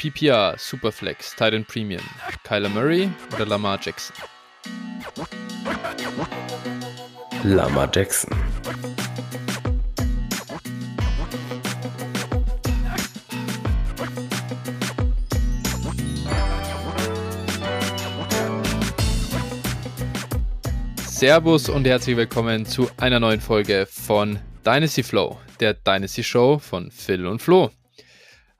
PPR, Superflex, Titan Premium, Kyler Murray oder Lamar Jackson? Lamar Jackson. Servus und herzlich willkommen zu einer neuen Folge von Dynasty Flow, der Dynasty Show von Phil und Flo.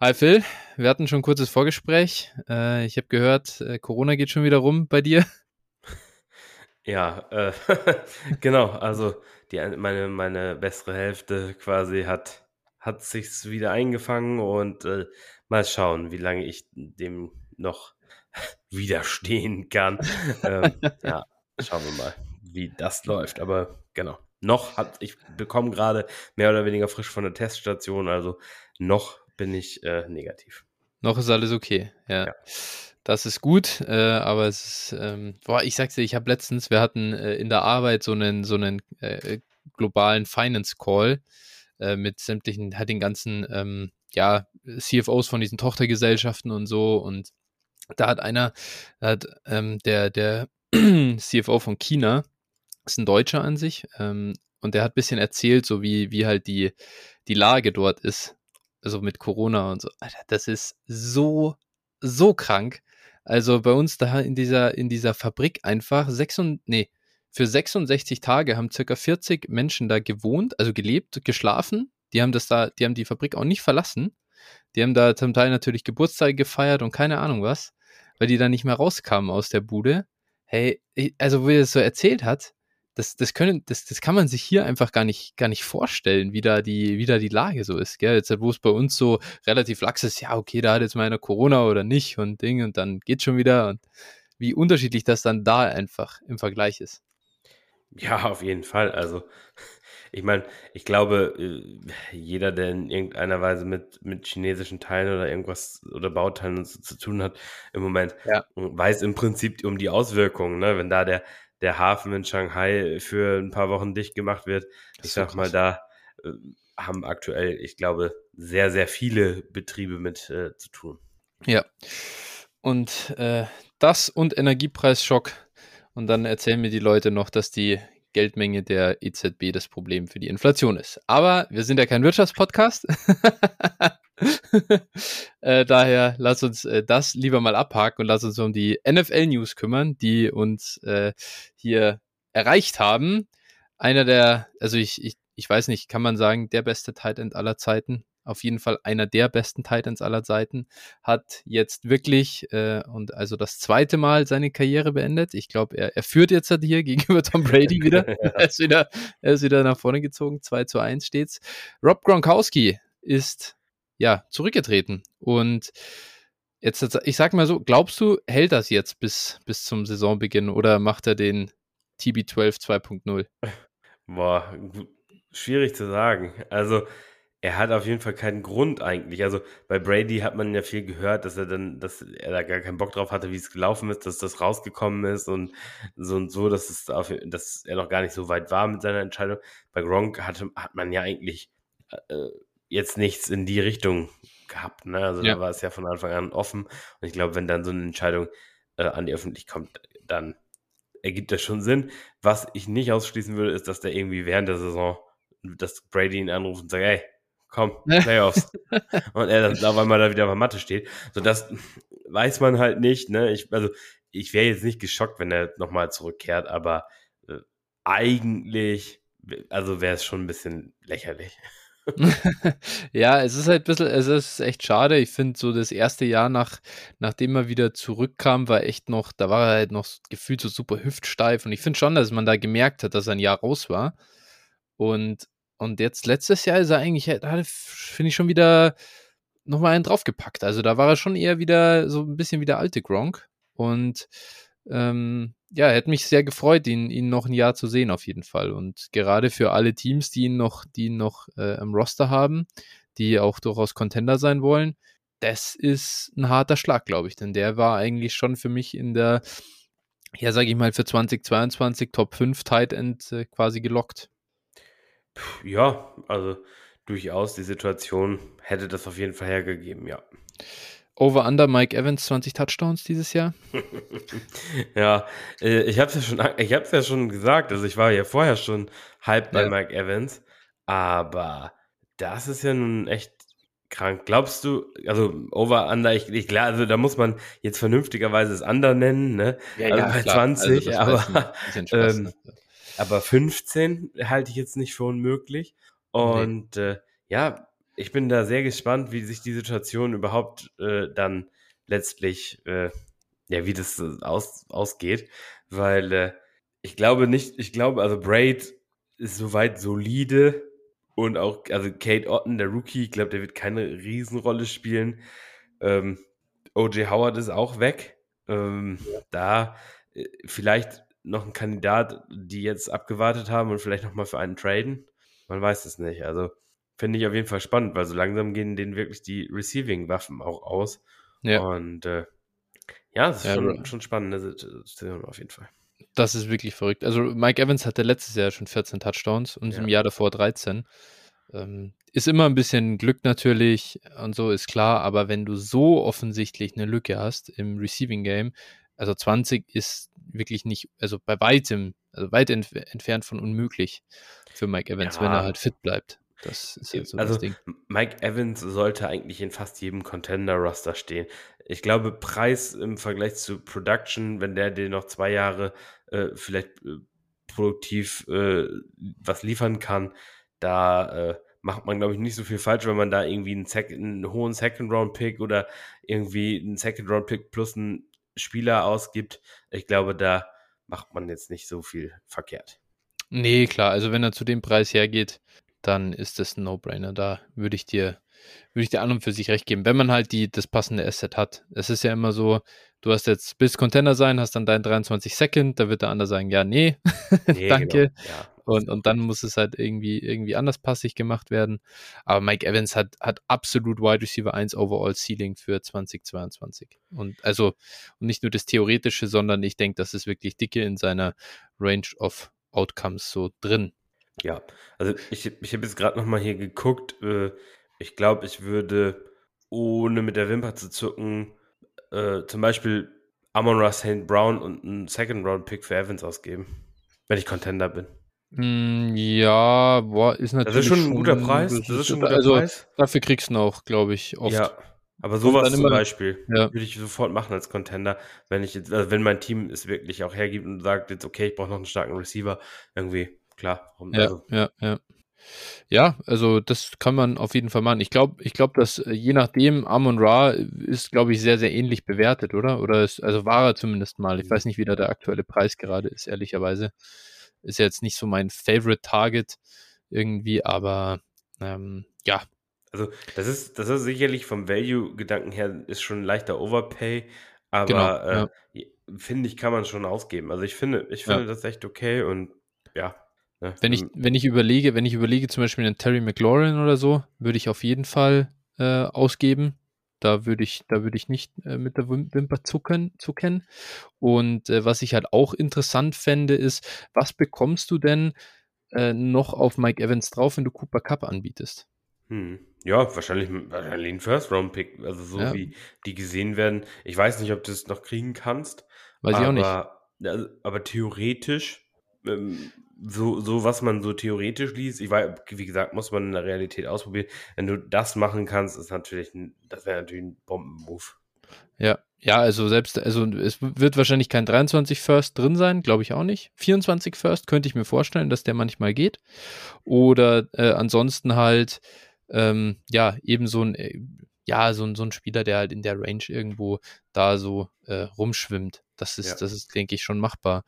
Hi Phil, wir hatten schon ein kurzes Vorgespräch. Äh, ich habe gehört, äh, Corona geht schon wieder rum bei dir. Ja, äh, genau. Also die, meine, meine bessere Hälfte quasi hat, hat sich wieder eingefangen und äh, mal schauen, wie lange ich dem noch widerstehen kann. ähm, ja, schauen wir mal wie das läuft. Aber genau, noch hat, ich bekomme gerade mehr oder weniger frisch von der Teststation, also noch bin ich äh, negativ. Noch ist alles okay, ja. ja. Das ist gut, äh, aber es ist, ähm, boah, ich sag's dir, ich habe letztens, wir hatten äh, in der Arbeit so einen, so einen äh, globalen Finance Call äh, mit sämtlichen, halt den ganzen, ähm, ja, CFOs von diesen Tochtergesellschaften und so und da hat einer, hat, ähm, der, der CFO von China, ist ein Deutscher an sich ähm, und der hat ein bisschen erzählt, so wie, wie halt die, die Lage dort ist, also mit Corona und so. Alter, das ist so, so krank. Also bei uns da in dieser, in dieser Fabrik einfach sechs und, nee, für 66 Tage haben circa 40 Menschen da gewohnt, also gelebt, geschlafen. Die haben das da, die haben die Fabrik auch nicht verlassen. Die haben da zum Teil natürlich Geburtstage gefeiert und keine Ahnung was, weil die da nicht mehr rauskamen aus der Bude. Hey, also wie er es so erzählt hat, das, das, können, das, das kann man sich hier einfach gar nicht, gar nicht vorstellen, wie da die, wie da die Lage so ist. Gell? Jetzt, wo es bei uns so relativ lax ist, ja, okay, da hat jetzt mal einer Corona oder nicht und Ding und dann geht schon wieder und wie unterschiedlich das dann da einfach im Vergleich ist. Ja, auf jeden Fall. Also, ich meine, ich glaube, äh, jeder, der in irgendeiner Weise mit, mit chinesischen Teilen oder irgendwas oder Bauteilen zu, zu tun hat im Moment, ja. weiß im Prinzip um die Auswirkungen. Ne? Wenn da der, der Hafen in Shanghai für ein paar Wochen dicht gemacht wird. Ich sag mal, da äh, haben aktuell, ich glaube, sehr, sehr viele Betriebe mit äh, zu tun. Ja. Und äh, das und Energiepreisschock. Und dann erzählen mir die Leute noch, dass die Geldmenge der EZB das Problem für die Inflation ist. Aber wir sind ja kein Wirtschaftspodcast. äh, daher lass uns äh, das lieber mal abhaken und lass uns um die NFL-News kümmern, die uns äh, hier erreicht haben. Einer der, also ich, ich, ich weiß nicht, kann man sagen, der beste Tight End aller Zeiten? Auf jeden Fall einer der besten Titans aller Zeiten. Hat jetzt wirklich äh, und also das zweite Mal seine Karriere beendet. Ich glaube, er, er führt jetzt halt hier gegenüber Tom Brady wieder. er, ist wieder. er ist wieder nach vorne gezogen. 2 zu 1 steht's. Rob Gronkowski ist ja, zurückgetreten. Und jetzt, ich sag mal so, glaubst du, hält das jetzt bis, bis zum Saisonbeginn oder macht er den TB12 2.0? Boah, schwierig zu sagen. Also, er hat auf jeden Fall keinen Grund eigentlich. Also bei Brady hat man ja viel gehört, dass er dann, dass er da gar keinen Bock drauf hatte, wie es gelaufen ist, dass das rausgekommen ist und so und so, dass es auf, dass er noch gar nicht so weit war mit seiner Entscheidung. Bei Gronk hatte, hat man ja eigentlich äh, jetzt nichts in die Richtung gehabt. Ne? Also ja. da war es ja von Anfang an offen. Und ich glaube, wenn dann so eine Entscheidung äh, an die Öffentlichkeit kommt, dann ergibt das schon Sinn. Was ich nicht ausschließen würde, ist, dass der irgendwie während der Saison, dass Brady ihn anruft und sagt, hey, komm, Playoffs. und er dann auf einmal da wieder bei Mathe steht. So, das weiß man halt nicht. Ne? Ich, also, ich wäre jetzt nicht geschockt, wenn er nochmal zurückkehrt, aber äh, eigentlich, also wäre es schon ein bisschen lächerlich. ja, es ist halt ein bisschen, es ist echt schade. Ich finde so das erste Jahr nach, nachdem er wieder zurückkam, war echt noch, da war er halt noch gefühlt so super hüftsteif und ich finde schon, dass man da gemerkt hat, dass er ein Jahr raus war. Und, und jetzt letztes Jahr ist er eigentlich, finde ich schon wieder nochmal einen draufgepackt. Also da war er schon eher wieder so ein bisschen wie der alte Gronk und ähm, ja, hätte mich sehr gefreut, ihn, ihn noch ein Jahr zu sehen, auf jeden Fall. Und gerade für alle Teams, die ihn noch, die ihn noch äh, im Roster haben, die auch durchaus Contender sein wollen, das ist ein harter Schlag, glaube ich. Denn der war eigentlich schon für mich in der, ja, sage ich mal, für 2022 Top 5 Tight End äh, quasi gelockt. Ja, also durchaus die Situation hätte das auf jeden Fall hergegeben, ja. Over-Under Mike Evans 20 Touchdowns dieses Jahr? ja, äh, ich habe es ja schon, ich ja schon gesagt. Also ich war ja vorher schon hyped bei ja. Mike Evans, aber das ist ja nun echt krank. Glaubst du, also Over-Under, ich, ich klar, also da muss man jetzt vernünftigerweise das Under nennen, ne? Ja, also ja, bei klar. 20, also aber, ähm, ne? aber 15 halte ich jetzt nicht für unmöglich. Und nee. äh, ja, ich bin da sehr gespannt, wie sich die Situation überhaupt äh, dann letztlich, äh, ja, wie das aus, ausgeht, weil äh, ich glaube nicht, ich glaube, also Braid ist soweit solide und auch, also Kate Otten, der Rookie, ich glaube, der wird keine Riesenrolle spielen. Ähm, OJ Howard ist auch weg. Ähm, ja. Da äh, vielleicht noch ein Kandidat, die jetzt abgewartet haben und vielleicht nochmal für einen traden. Man weiß es nicht. Also finde ich auf jeden Fall spannend, weil so langsam gehen denen wirklich die Receiving-Waffen auch aus. Ja. Und äh, ja, das ist ja, schon, schon spannende Situation auf jeden Fall. Das ist wirklich verrückt. Also Mike Evans hatte letztes Jahr schon 14 Touchdowns und ja. im Jahr davor 13. Ähm, ist immer ein bisschen Glück natürlich und so ist klar, aber wenn du so offensichtlich eine Lücke hast im Receiving Game, also 20 ist wirklich nicht, also bei weitem, also weit entf entfernt von unmöglich für Mike Evans, ja. wenn er halt fit bleibt. Das ist jetzt so also, das Ding. Mike Evans sollte eigentlich in fast jedem Contender-Roster stehen. Ich glaube, Preis im Vergleich zu Production, wenn der dir noch zwei Jahre äh, vielleicht äh, produktiv äh, was liefern kann, da äh, macht man, glaube ich, nicht so viel falsch, wenn man da irgendwie einen, einen hohen Second-Round-Pick oder irgendwie einen Second-Round-Pick plus einen Spieler ausgibt. Ich glaube, da macht man jetzt nicht so viel verkehrt. Nee, klar. Also wenn er zu dem Preis hergeht, dann ist das ein No-Brainer. Da würde ich dir, würde ich dir an und für sich recht geben. Wenn man halt die, das passende Asset hat. Es ist ja immer so, du hast jetzt bis Contender sein, hast dann dein 23 Second, da wird der andere sagen, ja, nee, nee danke. Genau. Ja. Und, und dann muss es halt irgendwie, irgendwie anders passig gemacht werden. Aber Mike Evans hat, hat absolut Wide Receiver 1 Overall Ceiling für 2022. Und also und nicht nur das Theoretische, sondern ich denke, das ist wirklich dicke in seiner Range of Outcomes so drin. Ja, also ich, ich habe jetzt gerade nochmal hier geguckt. Äh, ich glaube, ich würde, ohne mit der Wimper zu zucken, äh, zum Beispiel Amon Ross St. Brown und einen Second-Round-Pick für Evans ausgeben, wenn ich Contender bin. Mm, ja, boah, ist natürlich. Das ist schon ein guter Preis. Das ist schon ein guter also, Preis. Dafür kriegst du auch, glaube ich, oft. Ja, aber sowas zum Beispiel ja. würde ich sofort machen als Contender, wenn ich jetzt, also wenn mein Team es wirklich auch hergibt und sagt jetzt, okay, ich brauche noch einen starken Receiver, irgendwie klar. Ja, also. ja, ja. Ja, also das kann man auf jeden Fall machen. Ich glaube, ich glaube, dass äh, je nachdem Amon Ra ist, glaube ich, sehr, sehr ähnlich bewertet, oder? Oder ist, also war er zumindest mal. Ich mhm. weiß nicht, wie da der aktuelle Preis gerade ist, ehrlicherweise. Ist jetzt nicht so mein Favorite Target irgendwie, aber ähm, ja. Also das ist, das ist sicherlich vom Value-Gedanken her ist schon ein leichter Overpay, aber genau, äh, finde ich, kann man schon ausgeben. Also ich finde, ich finde ja. das echt okay und ja, ja, wenn ich, wenn ich überlege, wenn ich überlege, zum Beispiel einen Terry McLaurin oder so, würde ich auf jeden Fall äh, ausgeben. Da würde ich, da würde ich nicht äh, mit der Wimper zucken, zucken. Und äh, was ich halt auch interessant fände, ist, was bekommst du denn äh, noch auf Mike Evans drauf, wenn du Cooper Cup anbietest? Hm. Ja, wahrscheinlich, wahrscheinlich ein First-Round-Pick, also so ja. wie die gesehen werden. Ich weiß nicht, ob du es noch kriegen kannst. Weiß aber, ich auch nicht. Aber theoretisch ähm, so, so was man so theoretisch liest, ich weiß, wie gesagt, muss man in der Realität ausprobieren. Wenn du das machen kannst, ist natürlich ein, das wäre natürlich ein Bombenmove. Ja, ja, also selbst, also es wird wahrscheinlich kein 23 First drin sein, glaube ich auch nicht. 24 First könnte ich mir vorstellen, dass der manchmal geht. Oder äh, ansonsten halt, ähm, ja, eben so ein, äh, ja, so ein, so ein Spieler, der halt in der Range irgendwo da so äh, rumschwimmt. Das ist, ja. das ist, denke ich, schon machbar.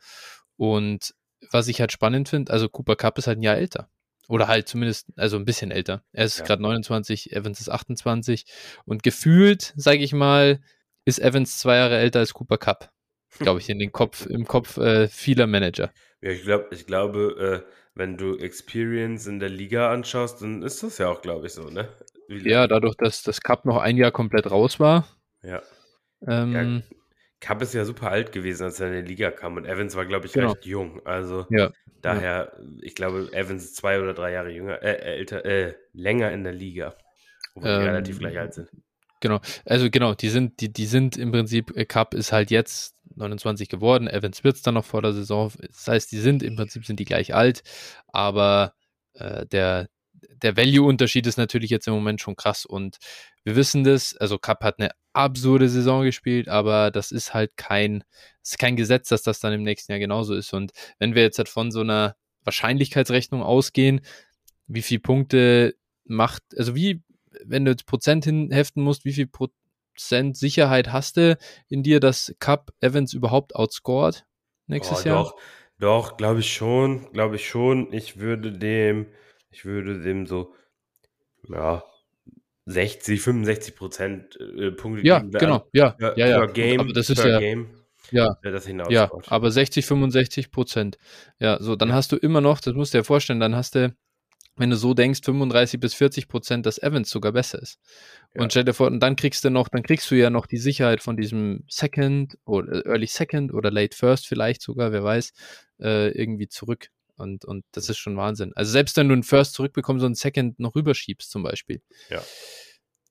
Und was ich halt spannend finde, also Cooper Cup ist halt ein Jahr älter. Oder halt zumindest, also ein bisschen älter. Er ist ja. gerade 29, Evans ist 28. Und gefühlt, sage ich mal, ist Evans zwei Jahre älter als Cooper Cup. Glaube ich, in den Kopf, im Kopf äh, vieler Manager. Ja, ich, glaub, ich glaube, äh, wenn du Experience in der Liga anschaust, dann ist das ja auch, glaube ich, so, ne? ja, dadurch, dass das Cup noch ein Jahr komplett raus war. Ja. Ähm, ja Cup ist ja super alt gewesen, als er in die Liga kam und Evans war, glaube ich, genau. recht jung. Also ja. daher, ja. ich glaube, Evans ist zwei oder drei Jahre jünger, äh, älter, äh, länger in der Liga, wo ähm, die relativ gleich alt sind. genau. Also genau, die sind, die, die sind im Prinzip, äh, Cup ist halt jetzt 29 geworden, Evans wird es dann noch vor der Saison. Das heißt, die sind im Prinzip sind die gleich alt, aber äh, der, der Value-Unterschied ist natürlich jetzt im Moment schon krass und wir wissen das, also Cup hat eine absurde Saison gespielt, aber das ist halt kein, ist kein Gesetz, dass das dann im nächsten Jahr genauso ist. Und wenn wir jetzt halt von so einer Wahrscheinlichkeitsrechnung ausgehen, wie viele Punkte macht, also wie, wenn du jetzt Prozent hinheften musst, wie viel Prozent Sicherheit hast du in dir, dass Cup Evans überhaupt outscored nächstes oh, Jahr? Doch, doch, glaube ich schon, glaube ich schon. Ich würde dem, ich würde dem so, ja, 60, 65 Prozent äh, Punkte ja, genau, ja, per, ja, ja. Game, aber das ist ja, Game, ja, das ja, aber 60, 65 Prozent. Ja, so, dann hast du immer noch, das musst du dir vorstellen, dann hast du, wenn du so denkst, 35 bis 40 Prozent, dass Evans sogar besser ist. Ja. Und stell dir vor, und dann kriegst du noch, dann kriegst du ja noch die Sicherheit von diesem Second oder Early Second oder Late First vielleicht sogar, wer weiß, äh, irgendwie zurück. Und, und das ist schon Wahnsinn. Also selbst wenn du einen First zurückbekommst und einen Second noch rüberschiebst zum Beispiel, ja.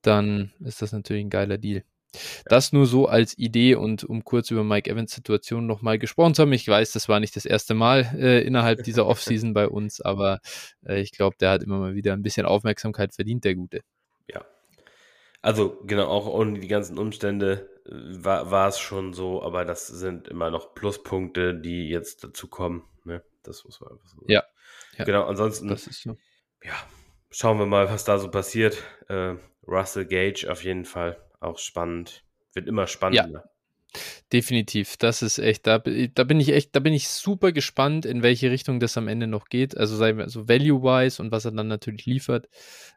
dann ist das natürlich ein geiler Deal. Ja. Das nur so als Idee und um kurz über Mike Evans Situation nochmal gesprochen zu haben. Ich weiß, das war nicht das erste Mal äh, innerhalb dieser Offseason bei uns, aber äh, ich glaube, der hat immer mal wieder ein bisschen Aufmerksamkeit verdient, der Gute. Ja. Also genau, auch ohne die ganzen Umstände äh, war, war es schon so, aber das sind immer noch Pluspunkte, die jetzt dazu kommen. Das muss man einfach so sagen. Ja. ja. Genau, ansonsten. Das ist so. Ja, schauen wir mal, was da so passiert. Äh, Russell Gage auf jeden Fall auch spannend. Wird immer spannender. Ja. Definitiv, das ist echt, da, da bin ich echt, da bin ich super gespannt, in welche Richtung das am Ende noch geht. Also sei also value-wise und was er dann natürlich liefert.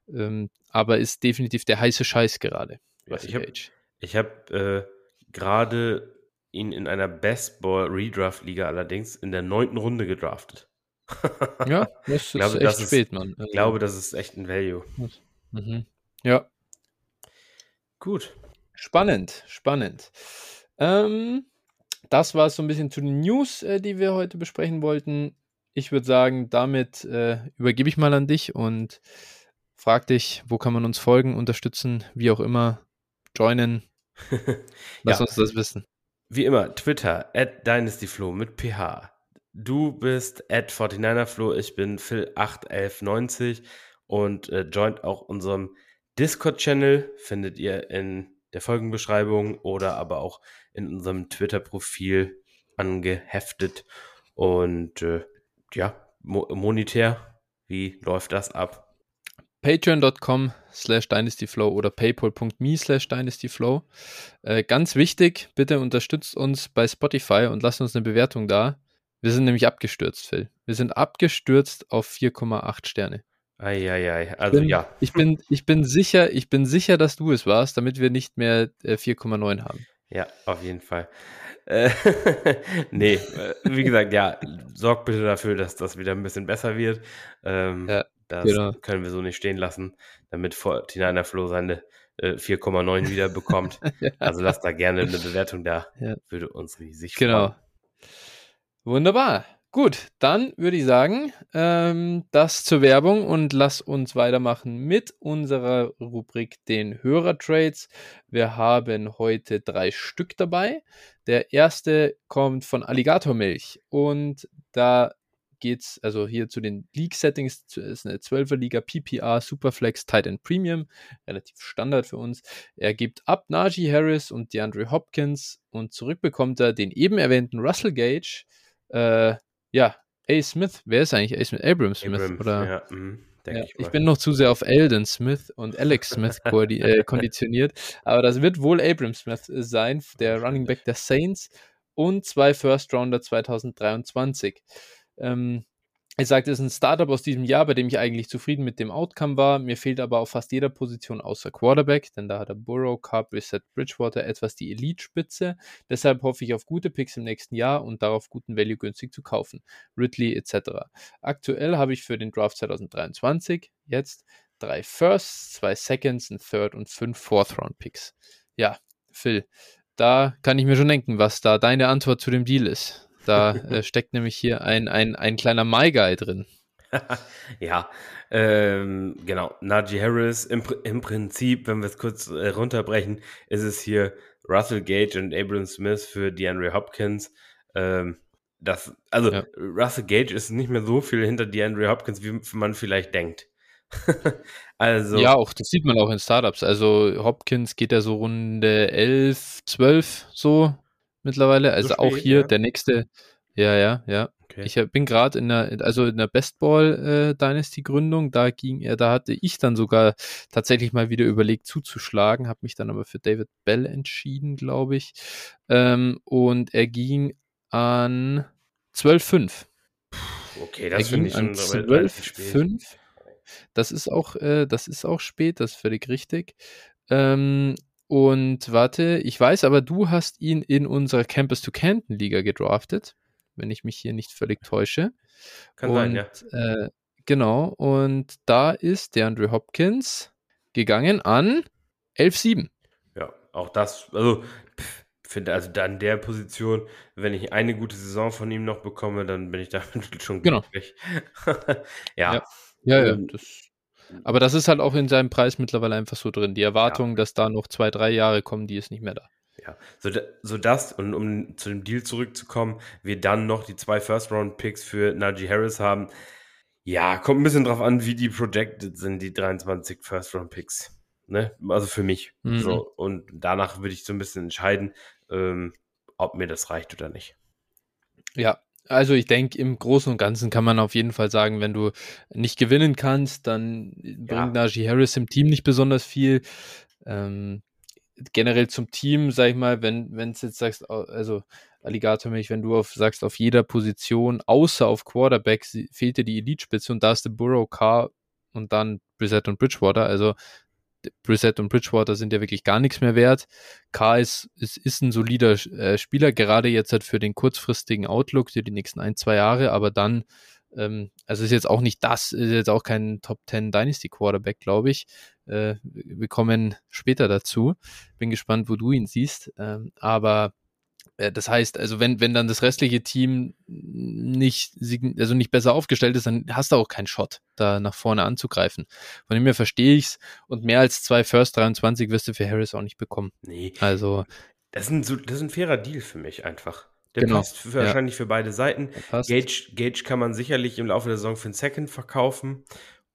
Ähm, aber ist definitiv der heiße Scheiß gerade. Ja, ich habe hab, äh, gerade ihn in einer Best Ball Redraft Liga allerdings in der neunten Runde gedraftet. ja, das ist glaube, echt das spät, Mann. Ich also, glaube, das ist echt ein Value. Mhm. Ja. Gut. Spannend, spannend. Ähm, das war es so ein bisschen zu den News, äh, die wir heute besprechen wollten. Ich würde sagen, damit äh, übergebe ich mal an dich und frag dich, wo kann man uns folgen, unterstützen, wie auch immer, joinen. Lass ja. uns das wissen. Wie immer, Twitter, at DynastyFlo mit PH. Du bist at 49erFlo, ich bin Phil81190 und äh, joint auch unserem Discord-Channel, findet ihr in der Folgenbeschreibung oder aber auch in unserem Twitter-Profil angeheftet. Und äh, ja, mo monetär, wie läuft das ab? patreon.com slash dynastyflow oder paypal.me slash dynastyflow. Äh, ganz wichtig, bitte unterstützt uns bei Spotify und lasst uns eine Bewertung da. Wir sind nämlich abgestürzt, Phil. Wir sind abgestürzt auf 4,8 Sterne. Eieiei, also ich bin, ja. Ich bin, ich bin sicher, ich bin sicher, dass du es warst, damit wir nicht mehr äh, 4,9 haben. Ja, auf jeden Fall. Äh, nee, äh, wie gesagt, ja, sorgt bitte dafür, dass das wieder ein bisschen besser wird. Ähm, ja. Das genau. können wir so nicht stehen lassen, damit Fortinaner Flo seine äh, 4,9 wieder bekommt. ja. Also lasst da gerne eine Bewertung da. Ja. Würde uns riesig genau. freuen. Genau. Wunderbar. Gut, dann würde ich sagen, ähm, das zur Werbung und lass uns weitermachen mit unserer Rubrik den Hörertrades. Wir haben heute drei Stück dabei. Der erste kommt von Alligatormilch und da geht's also hier zu den League-Settings. ist eine 12er Liga PPR Superflex Tight End Premium, relativ Standard für uns. Er gibt ab Najee Harris und DeAndre Hopkins und zurück bekommt er den eben erwähnten Russell Gage. Äh, ja, A. Smith. Wer ist eigentlich A. Smith? Abram Smith, Abrams, oder? Ja, mh, ja, ich, ich, bin noch zu sehr auf Eldon Smith und Alex Smith äh, konditioniert. Aber das wird wohl Abram Smith sein, der Running Back der Saints und zwei First Rounder 2023. Ähm, er sagt, es ist ein Startup aus diesem Jahr, bei dem ich eigentlich zufrieden mit dem Outcome war. Mir fehlt aber auf fast jeder Position außer Quarterback, denn da hat er Burrow, Carp, Reset, Bridgewater etwas die Elite-Spitze. Deshalb hoffe ich auf gute Picks im nächsten Jahr und darauf guten Value günstig zu kaufen. Ridley etc. Aktuell habe ich für den Draft 2023 jetzt drei Firsts, zwei Seconds, ein Third und fünf Fourth-Round-Picks. Ja, Phil, da kann ich mir schon denken, was da deine Antwort zu dem Deal ist. Da äh, steckt nämlich hier ein, ein, ein kleiner My Guy drin. ja, ähm, genau. Najee Harris, im, im Prinzip, wenn wir es kurz äh, runterbrechen, ist es hier Russell Gage und Abram Smith für DeAndre Hopkins. Ähm, das, also ja. Russell Gage ist nicht mehr so viel hinter DeAndre Hopkins, wie man vielleicht denkt. also. Ja, auch das sieht man auch in Startups. Also Hopkins geht ja so Runde 11, 12 so mittlerweile. Also so auch hier ja. der nächste. Ja, ja, ja. Okay. Ich bin gerade in der, also in der Bestball äh, Dynasty Gründung, da ging er, da hatte ich dann sogar tatsächlich mal wieder überlegt zuzuschlagen, habe mich dann aber für David Bell entschieden, glaube ich. Ähm, und er ging an 12,5. Okay, das finde ich schon 12,5. Das ist auch, äh, das ist auch spät, das ist völlig richtig. Ähm, und warte, ich weiß aber, du hast ihn in unserer Campus to Canton Liga gedraftet, wenn ich mich hier nicht völlig täusche. Kann und, sein, ja. Äh, genau, und da ist der Andrew Hopkins gegangen an 11,7. Ja, auch das, also finde, also da in der Position, wenn ich eine gute Saison von ihm noch bekomme, dann bin ich damit schon genau. glücklich. ja. ja. Ja, ja, ähm, das, aber das ist halt auch in seinem Preis mittlerweile einfach so drin. Die Erwartung, ja. dass da noch zwei, drei Jahre kommen, die ist nicht mehr da. Ja, so, so das, und um zu dem Deal zurückzukommen, wir dann noch die zwei First-Round-Picks für Najee Harris haben. Ja, kommt ein bisschen drauf an, wie die projected sind, die 23 First-Round-Picks. Ne? Also für mich. Mhm. So, und danach würde ich so ein bisschen entscheiden, ähm, ob mir das reicht oder nicht. Ja, also ich denke, im Großen und Ganzen kann man auf jeden Fall sagen, wenn du nicht gewinnen kannst, dann bringt ja. Najee Harris im Team nicht besonders viel. Ähm, generell zum Team, sag ich mal, wenn wenn es jetzt sagst, also Alligator mich, wenn du auf, sagst, auf jeder Position, außer auf Quarterback, fehlt dir die Elite-Spitze und da ist der Burrow, Carr und dann Brissett und Bridgewater. Also Brissett und Bridgewater sind ja wirklich gar nichts mehr wert. K ist, ist, ist ein solider äh, Spieler, gerade jetzt halt für den kurzfristigen Outlook für die nächsten ein, zwei Jahre, aber dann, ähm, also ist jetzt auch nicht das, ist jetzt auch kein Top 10 Dynasty Quarterback, glaube ich. Äh, wir kommen später dazu. Bin gespannt, wo du ihn siehst. Ähm, aber das heißt, also wenn, wenn dann das restliche Team nicht, also nicht besser aufgestellt ist, dann hast du auch keinen Shot, da nach vorne anzugreifen. Von dem her verstehe ich's und mehr als zwei First 23 wirst du für Harris auch nicht bekommen. Nee. Also. Das ist ein, das ist ein fairer Deal für mich einfach. Der genau. passt für, wahrscheinlich ja. für beide Seiten. Gage, Gage kann man sicherlich im Laufe der Saison für einen Second verkaufen.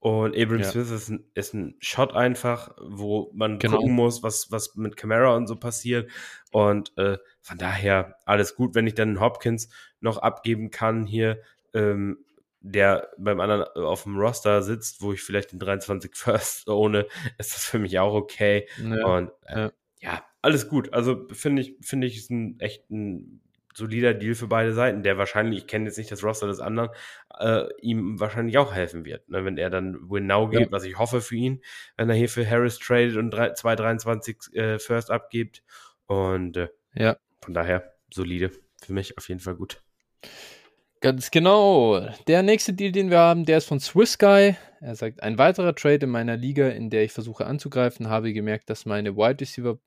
Und Abram ja. Smith ist ein, ist ein Shot einfach, wo man genau. gucken muss, was, was mit Camara und so passiert. Und äh, von daher alles gut, wenn ich dann Hopkins noch abgeben kann hier, ähm, der beim anderen auf dem Roster sitzt, wo ich vielleicht den 23 First ohne, ist das für mich auch okay. Ja. Und äh, ja. ja. alles gut. Also finde ich, finde ich, ist ein echt ein solider Deal für beide Seiten, der wahrscheinlich, ich kenne jetzt nicht das Roster des anderen, äh, ihm wahrscheinlich auch helfen wird. Ne? Wenn er dann Win Now geht, ja. was ich hoffe für ihn, wenn er hier für Harris tradet und 2,23 äh, First abgibt. Und äh, ja. von daher solide. Für mich auf jeden Fall gut. Ganz genau. Der nächste Deal, den wir haben, der ist von Swiss Guy. Er sagt, ein weiterer Trade in meiner Liga, in der ich versuche anzugreifen, habe gemerkt, dass meine Wide Receiver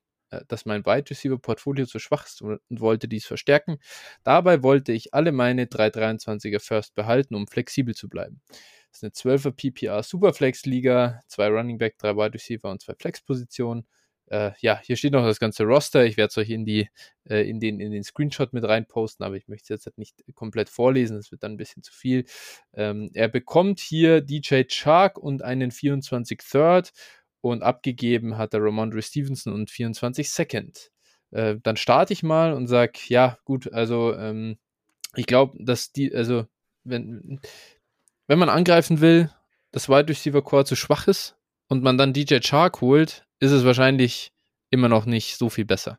dass mein Wide Receiver Portfolio zu schwach ist und wollte dies verstärken. Dabei wollte ich alle meine 323er First behalten, um flexibel zu bleiben. Das ist eine 12er PPR Superflex Liga, zwei Running Back, drei Wide Receiver und zwei Flex Positionen. Äh, ja, hier steht noch das ganze Roster. Ich werde es euch in, die, äh, in, den, in den Screenshot mit reinposten, aber ich möchte es jetzt halt nicht komplett vorlesen. Das wird dann ein bisschen zu viel. Ähm, er bekommt hier DJ Chark und einen 24 Third und abgegeben hat der Ramondre Stevenson und 24 Second. Äh, dann starte ich mal und sage, ja, gut, also ähm, ich glaube, dass die, also wenn, wenn man angreifen will, das Wide Receiver Core zu schwach ist und man dann DJ Chark holt, ist es wahrscheinlich immer noch nicht so viel besser.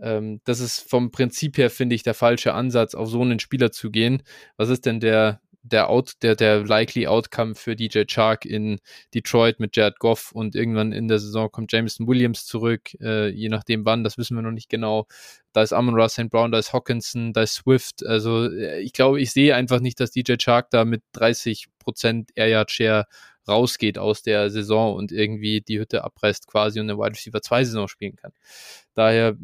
Ähm, das ist vom Prinzip her, finde ich, der falsche Ansatz, auf so einen Spieler zu gehen. Was ist denn der der, Out, der, der likely Outcome für DJ Chark in Detroit mit Jared Goff und irgendwann in der Saison kommt Jameson Williams zurück, äh, je nachdem wann, das wissen wir noch nicht genau. Da ist Amon Ross St. Brown, da ist Hawkinson, da ist Swift. Also äh, ich glaube, ich sehe einfach nicht, dass DJ Chark da mit 30% Air Yard Share rausgeht aus der Saison und irgendwie die Hütte abreißt quasi und eine Wide Receiver 2 Saison spielen kann. Daher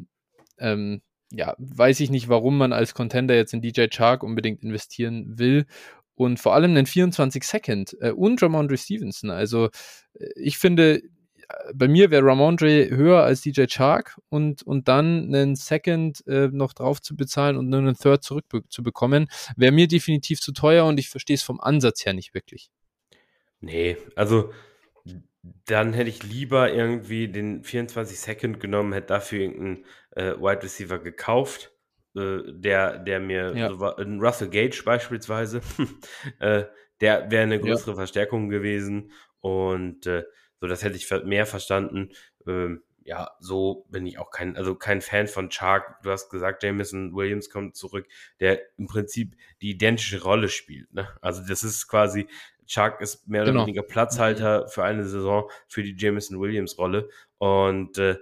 ähm, ja, weiß ich nicht, warum man als Contender jetzt in DJ Chark unbedingt investieren will und vor allem einen 24 Second äh, und Ramondre Stevenson. Also äh, ich finde, bei mir wäre Ramondre höher als DJ Chark und, und dann einen Second äh, noch drauf zu bezahlen und nur einen Third zurück zu bekommen, wäre mir definitiv zu teuer und ich verstehe es vom Ansatz her nicht wirklich. Nee, also dann hätte ich lieber irgendwie den 24 Second genommen, hätte dafür irgendeinen äh, Wide Receiver gekauft, äh, der, der mir, ja. so war, Russell Gage beispielsweise, äh, der wäre eine größere ja. Verstärkung gewesen und äh, so, das hätte ich mehr verstanden. Ähm, ja, so bin ich auch kein, also kein Fan von Chark. Du hast gesagt, Jameson Williams kommt zurück, der im Prinzip die identische Rolle spielt. Ne? Also das ist quasi, Chark ist mehr genau. oder weniger Platzhalter für eine Saison für die Jameson Williams Rolle. Und äh,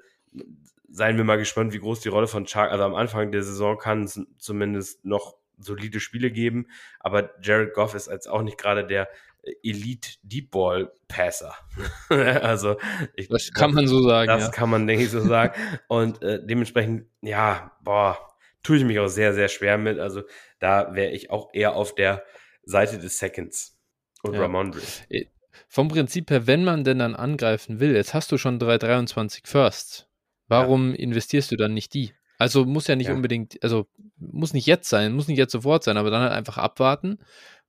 seien wir mal gespannt, wie groß die Rolle von Chark, also am Anfang der Saison kann es zumindest noch solide Spiele geben, aber Jared Goff ist jetzt auch nicht gerade der Elite Deep Ball Passer. also ich, das kann man so sagen. Das ja. kann man denke ich so sagen. Und äh, dementsprechend, ja, boah, tue ich mich auch sehr sehr schwer mit. Also da wäre ich auch eher auf der Seite des Seconds und ja. Ramondre. Äh, vom Prinzip her, wenn man denn dann angreifen will, jetzt hast du schon 323 Firsts. Warum ja. investierst du dann nicht die? Also muss ja nicht ja. unbedingt, also muss nicht jetzt sein, muss nicht jetzt sofort sein, aber dann halt einfach abwarten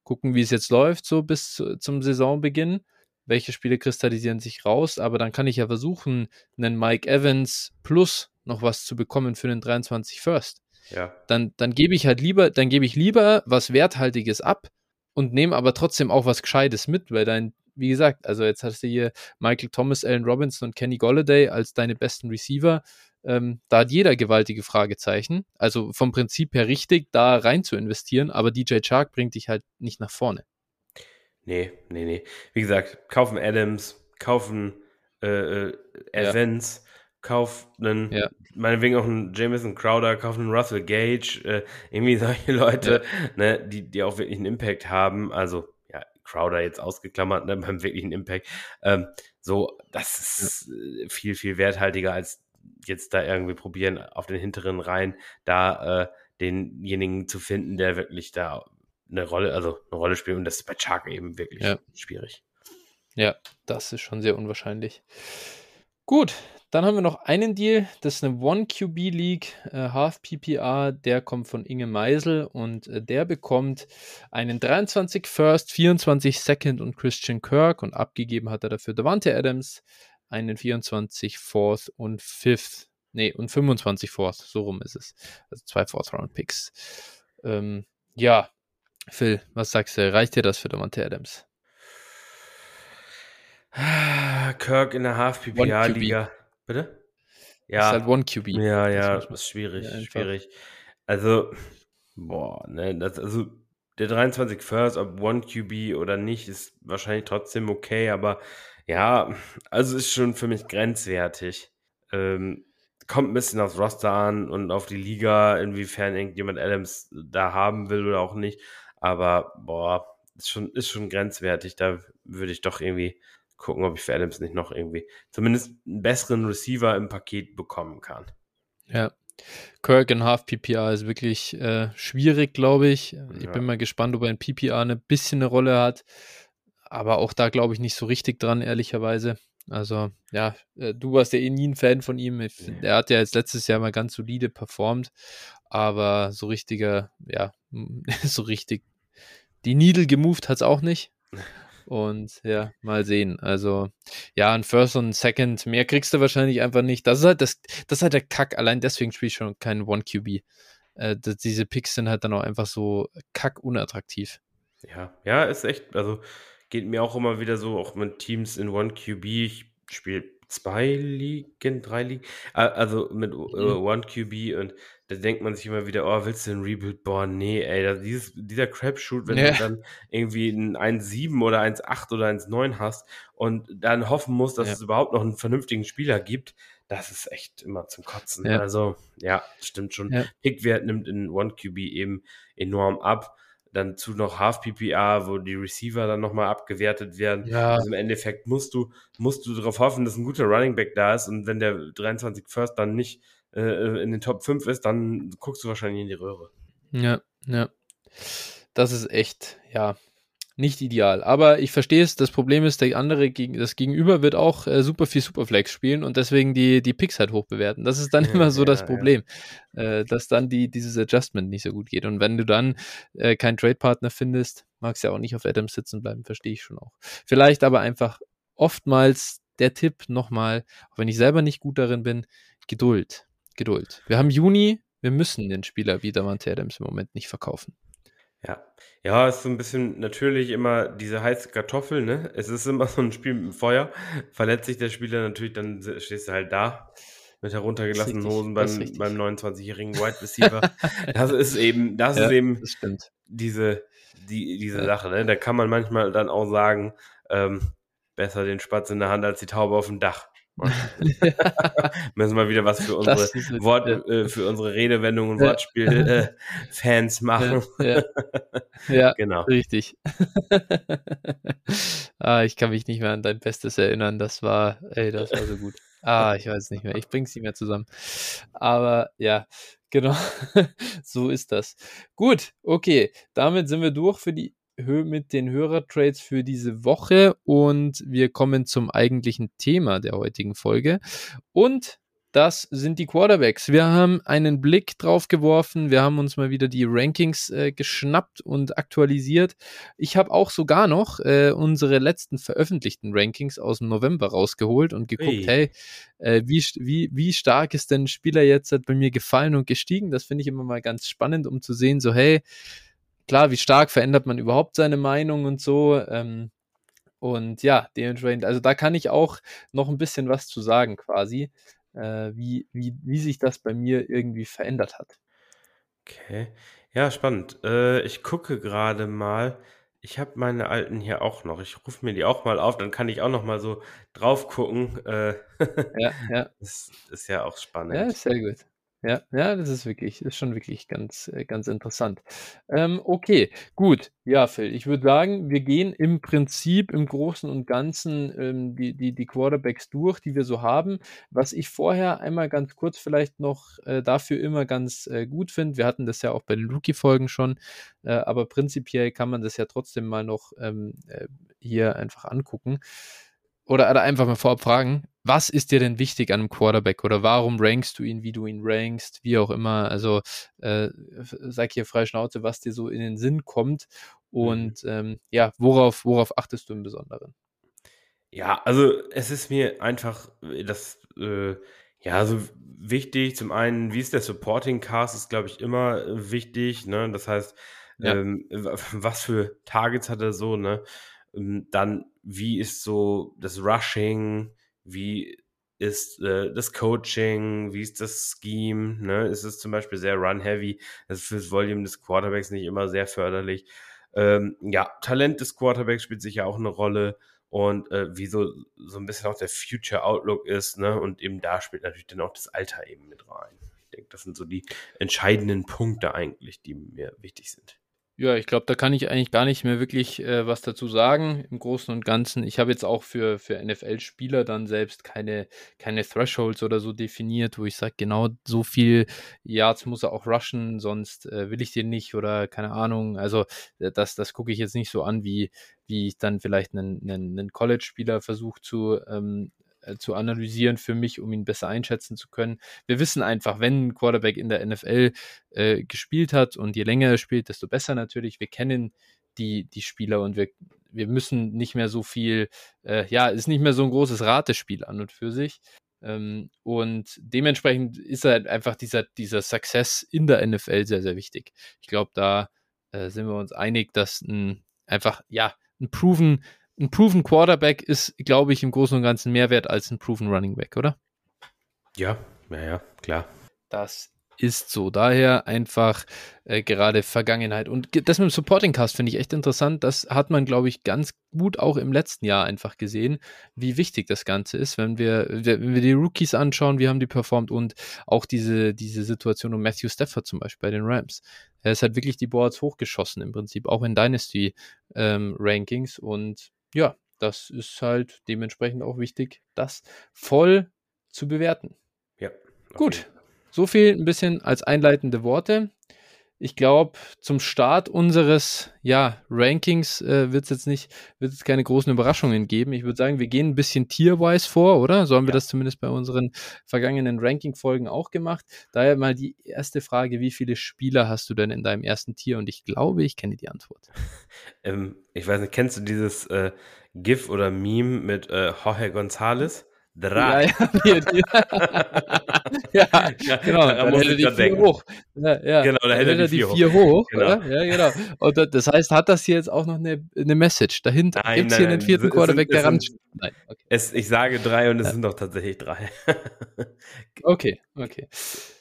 gucken, wie es jetzt läuft, so bis zum Saisonbeginn. Welche Spiele kristallisieren sich raus, aber dann kann ich ja versuchen, einen Mike Evans plus noch was zu bekommen für den 23 First. Ja. Dann, dann gebe ich halt lieber, dann gebe ich lieber was Werthaltiges ab und nehme aber trotzdem auch was Gescheites mit, weil dein, wie gesagt, also jetzt hast du hier Michael Thomas, Allen Robinson und Kenny Golladay als deine besten Receiver. Ähm, da hat jeder gewaltige Fragezeichen. Also vom Prinzip her richtig, da rein zu investieren, aber DJ Chark bringt dich halt nicht nach vorne. Nee, nee, nee. Wie gesagt, kaufen Adams, kaufen äh, äh Evans, ja. kauf einen, ja. meinetwegen auch einen Jameson Crowder, kaufen einen Russell Gage, äh, irgendwie solche Leute, ja. ne, die, die auch wirklich einen Impact haben. Also, Crowder jetzt ausgeklammert, ne, beim wirklichen Impact. Ähm, so, das ist äh, viel, viel werthaltiger als jetzt da irgendwie probieren, auf den hinteren Reihen da äh, denjenigen zu finden, der wirklich da eine Rolle, also eine Rolle spielt. Und das ist bei Chark eben wirklich ja. schwierig. Ja, das ist schon sehr unwahrscheinlich. Gut, dann haben wir noch einen Deal, das ist eine One-QB League, äh, Half PPR, der kommt von Inge Meisel und äh, der bekommt einen 23 First, 24 Second und Christian Kirk und abgegeben hat er dafür Davante Adams, einen 24 Fourth und Fifth, nee, und 25 Fourth, so rum ist es. Also zwei Fourth Round Picks. Ähm, ja, Phil, was sagst du? Reicht dir das für Davante Adams? Kirk in der Half PPA Liga. Bitte? Ja. Das ist halt One QB. Ja, ja, das ist schwierig, ja, schwierig. Also, boah, ne, das, also der 23 First, ob One QB oder nicht, ist wahrscheinlich trotzdem okay, aber ja, also ist schon für mich grenzwertig. Ähm, kommt ein bisschen aufs Roster an und auf die Liga, inwiefern irgendjemand Adams da haben will oder auch nicht. Aber boah, ist schon, ist schon grenzwertig. Da würde ich doch irgendwie gucken, ob ich für Adams nicht noch irgendwie zumindest einen besseren Receiver im Paket bekommen kann. Ja. Kirk in Half PPR ist wirklich äh, schwierig, glaube ich. Ich ja. bin mal gespannt, ob er in PPR eine bisschen eine Rolle hat aber auch da glaube ich nicht so richtig dran, ehrlicherweise. Also, ja, äh, du warst ja eh nie ein Fan von ihm. Er hat ja jetzt letztes Jahr mal ganz solide performt, aber so richtiger, ja, so richtig die Needle gemoved hat es auch nicht. Und ja, mal sehen. Also, ja, ein First und ein Second, mehr kriegst du wahrscheinlich einfach nicht. Das ist halt, das, das ist halt der Kack. Allein deswegen spiele ich schon keinen One-QB. Äh, diese Picks sind halt dann auch einfach so kack unattraktiv. Ja, ja, ist echt, also geht mir auch immer wieder so, auch mit Teams in One QB. Ich spiele zwei Ligen, drei Ligen, also mit äh, mhm. One QB und da denkt man sich immer wieder, oh, willst du ein Rebuild? Boah, nee, ey, dieses, dieser Crapshoot, wenn ja. du dann irgendwie ein 1,7 oder 1,8 oder 1,9 hast und dann hoffen musst, dass ja. es überhaupt noch einen vernünftigen Spieler gibt, das ist echt immer zum Kotzen. Ja. Also, ja, stimmt schon. Ja. Pickwert nimmt in One QB eben enorm ab dann zu noch Half PPA, wo die Receiver dann nochmal abgewertet werden. Ja. Also im Endeffekt musst du, musst du darauf hoffen, dass ein guter Running Back da ist und wenn der 23 First dann nicht äh, in den Top 5 ist, dann guckst du wahrscheinlich in die Röhre. Ja, ja. Das ist echt, ja, nicht ideal. Aber ich verstehe es. Das Problem ist, der andere, das Gegenüber wird auch äh, super viel Superflex spielen und deswegen die, die Picks halt hoch bewerten. Das ist dann ja, immer so ja, das Problem, ja. äh, dass dann die, dieses Adjustment nicht so gut geht. Und wenn du dann äh, keinen Trade-Partner findest, magst du ja auch nicht auf Adams sitzen bleiben, verstehe ich schon auch. Vielleicht aber einfach oftmals der Tipp nochmal, auch wenn ich selber nicht gut darin bin, Geduld. Geduld. Wir haben Juni, wir müssen den Spieler wie Davante Adams im Moment nicht verkaufen. Ja. Ja, ist so ein bisschen natürlich immer diese heiße Kartoffel, ne? Es ist immer so ein Spiel mit dem Feuer. Verletzt sich der Spieler natürlich, dann stehst du halt da mit heruntergelassenen Hosen beim, beim 29-jährigen Wide Receiver. das ist eben, das ja, ist eben das diese, die, diese ja. Sache, ne? Da kann man manchmal dann auch sagen, ähm, besser den Spatz in der Hand als die Taube auf dem Dach. Müssen wir wieder was für unsere Wort, äh, für unsere Redewendungen und Wortspiel-Fans äh, machen. Ja, ja. genau. Richtig. ah, ich kann mich nicht mehr an dein Bestes erinnern. Das war, ey, das war so gut. Ah, ich weiß nicht mehr. Ich bring's nicht mehr zusammen. Aber ja, genau. so ist das. Gut, okay. Damit sind wir durch für die mit den Hörertrades für diese Woche und wir kommen zum eigentlichen Thema der heutigen Folge. Und das sind die Quarterbacks. Wir haben einen Blick drauf geworfen. Wir haben uns mal wieder die Rankings äh, geschnappt und aktualisiert. Ich habe auch sogar noch äh, unsere letzten veröffentlichten Rankings aus dem November rausgeholt und geguckt, hey, hey äh, wie, wie, wie stark ist denn ein Spieler jetzt bei mir gefallen und gestiegen? Das finde ich immer mal ganz spannend, um zu sehen, so hey, klar, wie stark verändert man überhaupt seine Meinung und so. Ähm, und ja, dementsprechend, also da kann ich auch noch ein bisschen was zu sagen quasi, äh, wie, wie, wie sich das bei mir irgendwie verändert hat. Okay, ja, spannend. Äh, ich gucke gerade mal. Ich habe meine alten hier auch noch. Ich rufe mir die auch mal auf, dann kann ich auch noch mal so drauf gucken. Äh, ja, ja. Das ist ja auch spannend. Ja, sehr gut. Ja, ja, das ist wirklich ist schon wirklich ganz äh, ganz interessant. Ähm, okay, gut. Ja, Phil, ich würde sagen, wir gehen im Prinzip im Großen und Ganzen ähm, die, die, die Quarterbacks durch, die wir so haben. Was ich vorher einmal ganz kurz vielleicht noch äh, dafür immer ganz äh, gut finde, wir hatten das ja auch bei den Rookie-Folgen schon, äh, aber prinzipiell kann man das ja trotzdem mal noch ähm, äh, hier einfach angucken oder, oder einfach mal vorab fragen, was ist dir denn wichtig an einem Quarterback oder warum rankst du ihn, wie du ihn rankst, wie auch immer. Also äh, sag hier frei Schnauze, was dir so in den Sinn kommt und mhm. ähm, ja, worauf, worauf achtest du im Besonderen? Ja, also es ist mir einfach das, äh, ja, so wichtig. Zum einen, wie ist der Supporting Cast, ist glaube ich immer äh, wichtig. Ne? Das heißt, ja. ähm, was für Targets hat er so, ne? Ähm, dann, wie ist so das Rushing? Wie ist äh, das Coaching? Wie ist das Scheme? Ne? Ist es zum Beispiel sehr run-heavy? Das ist fürs Volume des Quarterbacks nicht immer sehr förderlich. Ähm, ja, Talent des Quarterbacks spielt sicher auch eine Rolle und äh, wie so, so ein bisschen auch der Future Outlook ist, ne? Und eben da spielt natürlich dann auch das Alter eben mit rein. Ich denke, das sind so die entscheidenden Punkte eigentlich, die mir wichtig sind. Ja, ich glaube, da kann ich eigentlich gar nicht mehr wirklich äh, was dazu sagen im Großen und Ganzen. Ich habe jetzt auch für, für NFL-Spieler dann selbst keine, keine Thresholds oder so definiert, wo ich sage, genau so viel Yards muss er auch rushen, sonst äh, will ich den nicht oder keine Ahnung. Also äh, das, das gucke ich jetzt nicht so an, wie, wie ich dann vielleicht einen, einen, einen College-Spieler versuche zu ähm, äh, zu analysieren für mich, um ihn besser einschätzen zu können. Wir wissen einfach, wenn ein Quarterback in der NFL äh, gespielt hat und je länger er spielt, desto besser natürlich. Wir kennen die, die Spieler und wir, wir müssen nicht mehr so viel, äh, ja, ist nicht mehr so ein großes Ratespiel an und für sich. Ähm, und dementsprechend ist halt einfach dieser, dieser Success in der NFL sehr, sehr wichtig. Ich glaube, da äh, sind wir uns einig, dass ein einfach, ja, ein proven ein Proven Quarterback ist, glaube ich, im Großen und Ganzen mehr wert als ein Proven Running Back, oder? Ja, ja, ja, klar. Das ist so. Daher einfach äh, gerade Vergangenheit. Und das mit dem Supporting Cast finde ich echt interessant. Das hat man, glaube ich, ganz gut auch im letzten Jahr einfach gesehen, wie wichtig das Ganze ist, wenn wir, wenn wir die Rookies anschauen, wie haben die performt und auch diese, diese Situation um Matthew Stafford zum Beispiel bei den Rams. Er ist halt wirklich die Boards hochgeschossen im Prinzip, auch in Dynasty ähm, Rankings und ja, das ist halt dementsprechend auch wichtig, das voll zu bewerten. Ja. Gut. So viel ein bisschen als einleitende Worte. Ich glaube, zum Start unseres ja, Rankings äh, wird es jetzt nicht, wird es keine großen Überraschungen geben. Ich würde sagen, wir gehen ein bisschen tierwise vor, oder? So haben ja. wir das zumindest bei unseren vergangenen Ranking-Folgen auch gemacht. Daher mal die erste Frage: Wie viele Spieler hast du denn in deinem ersten Tier? Und ich glaube, ich kenne die Antwort. ähm, ich weiß nicht, kennst du dieses äh, GIF oder Meme mit äh, Jorge González? Drei. Ja, ja, ja, genau. Da dann hätte die vier hoch. Ja. Genau, da hätte, er die vier hoch. genau. Ja, genau. Und das heißt, hat das hier jetzt auch noch eine, eine Message? Dahinter gibt es hier einen vierten Quarterback, der ran. Nein, okay. es, ich sage drei und es sind doch tatsächlich drei. okay, okay.